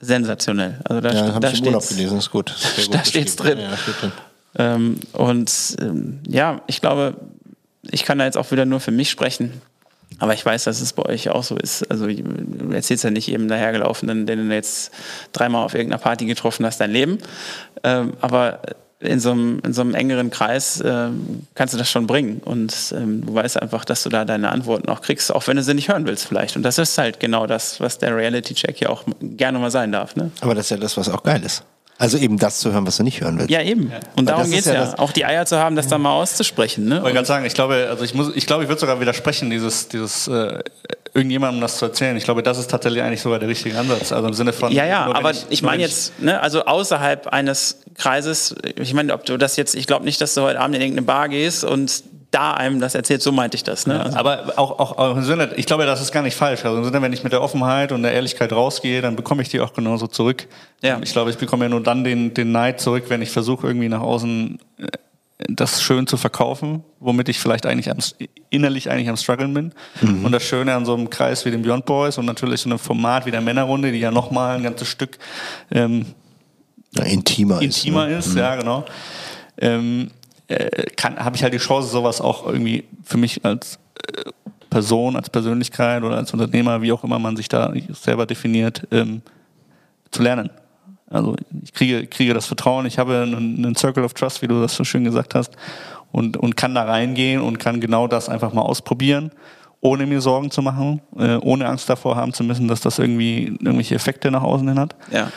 sensationell. Also da, ja, da ich im Urlaub gelesen, ist gut. Ist da steht's drin. Ja, steht drin. Ähm, und ähm, ja, ich glaube, ich kann da jetzt auch wieder nur für mich sprechen. Aber ich weiß, dass es bei euch auch so ist. Also du erzählst ja nicht eben dahergelaufenen, den du jetzt dreimal auf irgendeiner Party getroffen hast, dein Leben. Ähm, aber in so einem, in so einem engeren Kreis äh, kannst du das schon bringen. Und ähm, du weißt einfach, dass du da deine Antworten auch kriegst, auch wenn du sie nicht hören willst vielleicht. Und das ist halt genau das, was der Reality-Check ja auch gerne mal sein darf. Ne? Aber das ist ja das, was auch geil ist. Also eben das zu hören, was du nicht hören willst. Ja, eben. Und Weil darum geht es ja. ja. Auch die Eier zu haben, das dann mal auszusprechen. Ne? Ich wollte gerade sagen, ich glaube, also ich muss, ich glaube, ich würde sogar widersprechen, dieses, dieses äh, irgendjemandem das zu erzählen. Ich glaube, das ist tatsächlich eigentlich sogar der richtige Ansatz. Also im Sinne von. Ja, ja, aber ich, ich meine jetzt, ne, also außerhalb eines Kreises, ich meine, ob du das jetzt, ich glaube nicht, dass du heute Abend in irgendeine Bar gehst und da einem das erzählt, so meinte ich das. Ne? Also aber auch, auch, auch, im Sinne, ich glaube, das ist gar nicht falsch. Also im Sinne, wenn ich mit der Offenheit und der Ehrlichkeit rausgehe, dann bekomme ich die auch genauso zurück. Ja. Ich glaube, ich bekomme ja nur dann den, den Neid zurück, wenn ich versuche, irgendwie nach außen äh, das schön zu verkaufen, womit ich vielleicht eigentlich am, innerlich eigentlich am struggeln bin. Mhm. Und das Schöne an so einem Kreis wie den Beyond Boys und natürlich so einem Format wie der Männerrunde, die ja nochmal ein ganzes Stück ähm, ja, intimer, intimer ist. Ne? ist mhm. ja genau. Ähm, äh, habe ich halt die Chance, sowas auch irgendwie für mich als äh, Person, als Persönlichkeit oder als Unternehmer, wie auch immer man sich da selber definiert, ähm, zu lernen. Also ich kriege, kriege das Vertrauen, ich habe einen, einen Circle of Trust, wie du das so schön gesagt hast, und, und kann da reingehen und kann genau das einfach mal ausprobieren, ohne mir Sorgen zu machen, äh, ohne Angst davor haben zu müssen, dass das irgendwie irgendwelche Effekte nach außen hin hat. Ja.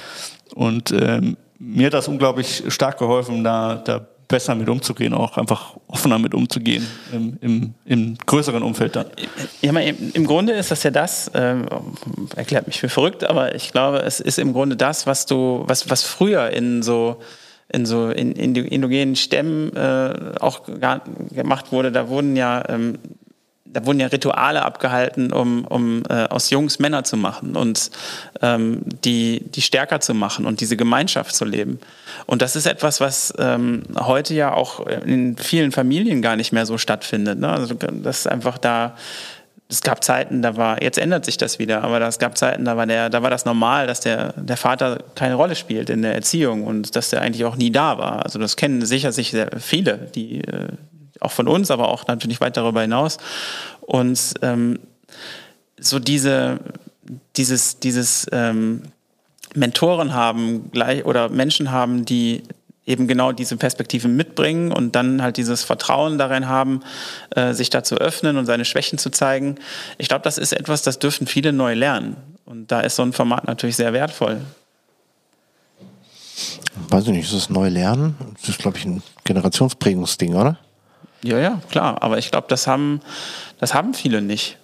Und ähm, mir hat das unglaublich stark geholfen, da, da besser mit umzugehen, auch einfach offener mit umzugehen im, im, im größeren Umfeld dann. Ja, im Grunde ist das ja das, äh, erklärt mich für verrückt, aber ich glaube, es ist im Grunde das, was du, was, was früher in so in so in, Stämmen äh, auch gemacht wurde. Da wurden ja ähm, da wurden ja Rituale abgehalten, um, um äh, aus Jungs Männer zu machen und ähm, die, die stärker zu machen und diese Gemeinschaft zu leben. Und das ist etwas, was ähm, heute ja auch in vielen Familien gar nicht mehr so stattfindet. Ne? Also das ist einfach da. Es gab Zeiten, da war, jetzt ändert sich das wieder, aber es gab Zeiten, da war, der, da war das normal, dass der, der Vater keine Rolle spielt in der Erziehung und dass der eigentlich auch nie da war. Also das kennen sicher sich viele, die, äh, auch von uns, aber auch natürlich weit darüber hinaus. Und ähm, so diese, dieses, dieses ähm, Mentoren haben gleich oder Menschen haben, die eben genau diese Perspektiven mitbringen und dann halt dieses Vertrauen darin haben, äh, sich da zu öffnen und seine Schwächen zu zeigen. Ich glaube, das ist etwas, das dürfen viele neu lernen. Und da ist so ein Format natürlich sehr wertvoll. Weiß ich nicht, ist das neu lernen? Das ist, glaube ich, ein Generationsprägungsding, oder? Ja, ja, klar. Aber ich glaube, das haben, das haben viele nicht.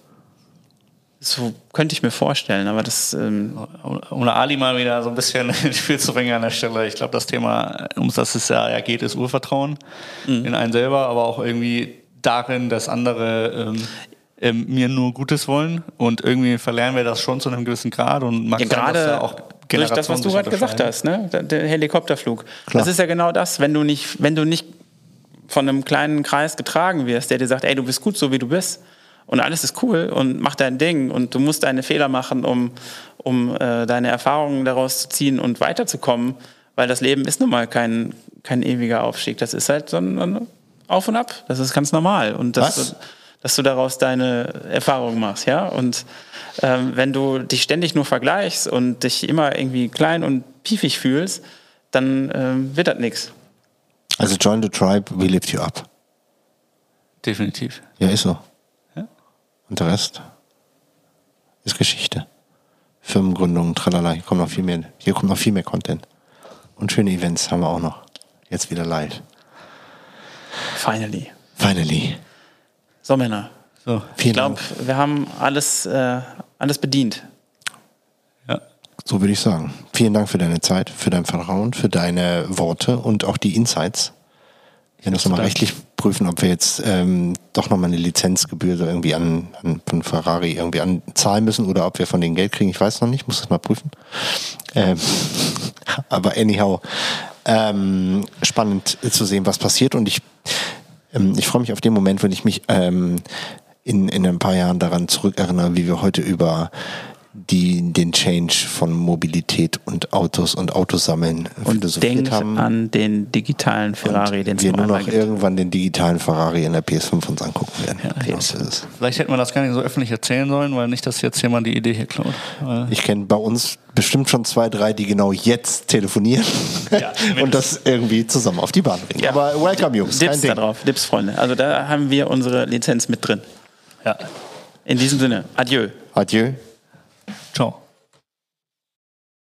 So könnte ich mir vorstellen, aber das. Ähm um Ali mal wieder so ein bisschen ins Spiel zu bringen an der Stelle. Ich glaube, das Thema, um das es ja geht, ist Urvertrauen mhm. in einen selber, aber auch irgendwie darin, dass andere ähm, ähm, mir nur Gutes wollen. Und irgendwie verlernen wir das schon zu einem gewissen Grad und mag ja, sein, dass da auch durch das, was du gerade gesagt hast, ne? der Helikopterflug. Klar. Das ist ja genau das, wenn du nicht, wenn du nicht von einem kleinen Kreis getragen wirst, der dir sagt, ey, du bist gut so wie du bist und alles ist cool und mach dein Ding und du musst deine Fehler machen, um, um äh, deine Erfahrungen daraus zu ziehen und weiterzukommen, weil das Leben ist nun mal kein, kein ewiger Aufstieg. Das ist halt so ein, ein Auf und Ab. Das ist ganz normal. Und dass, du, dass du daraus deine Erfahrungen machst, ja. Und ähm, wenn du dich ständig nur vergleichst und dich immer irgendwie klein und piefig fühlst, dann ähm, wird das nichts. Also join the tribe, we lift you up. Definitiv. Ja, ist so. Ja. Und der Rest ist Geschichte. Firmengründungen, tralala, hier kommt noch viel mehr, hier kommt noch viel mehr Content. Und schöne Events haben wir auch noch. Jetzt wieder live. Finally. Finally. So, Männer. So, ich glaube, wir haben alles, äh, alles bedient. So würde ich sagen. Vielen Dank für deine Zeit, für dein Vertrauen, für deine Worte und auch die Insights. Wir das nochmal rechtlich prüfen, ob wir jetzt ähm, doch nochmal eine Lizenzgebühr so irgendwie an, an von Ferrari irgendwie anzahlen müssen oder ob wir von denen Geld kriegen. Ich weiß noch nicht, muss das mal prüfen. Ähm, aber anyhow, ähm, spannend zu sehen, was passiert und ich, ähm, ich freue mich auf den Moment, wenn ich mich ähm, in, in ein paar Jahren daran zurückerinnere, wie wir heute über die den Change von Mobilität und Autos und Autosammeln und denk haben. an den digitalen Ferrari, den wir nur noch gibt. irgendwann den digitalen Ferrari in der PS5 uns angucken werden. Ja, genau Vielleicht hätten wir das gar nicht so öffentlich erzählen sollen, weil nicht, dass jetzt jemand die Idee hier klaut. Ich kenne bei uns bestimmt schon zwei, drei, die genau jetzt telefonieren ja, und das irgendwie zusammen auf die Bahn bringen. Ja. Aber welcome, Jungs. Dips da drauf, Dips, Freunde. Also da haben wir unsere Lizenz mit drin. Ja. In diesem Sinne, adieu. Adieu. Ciao.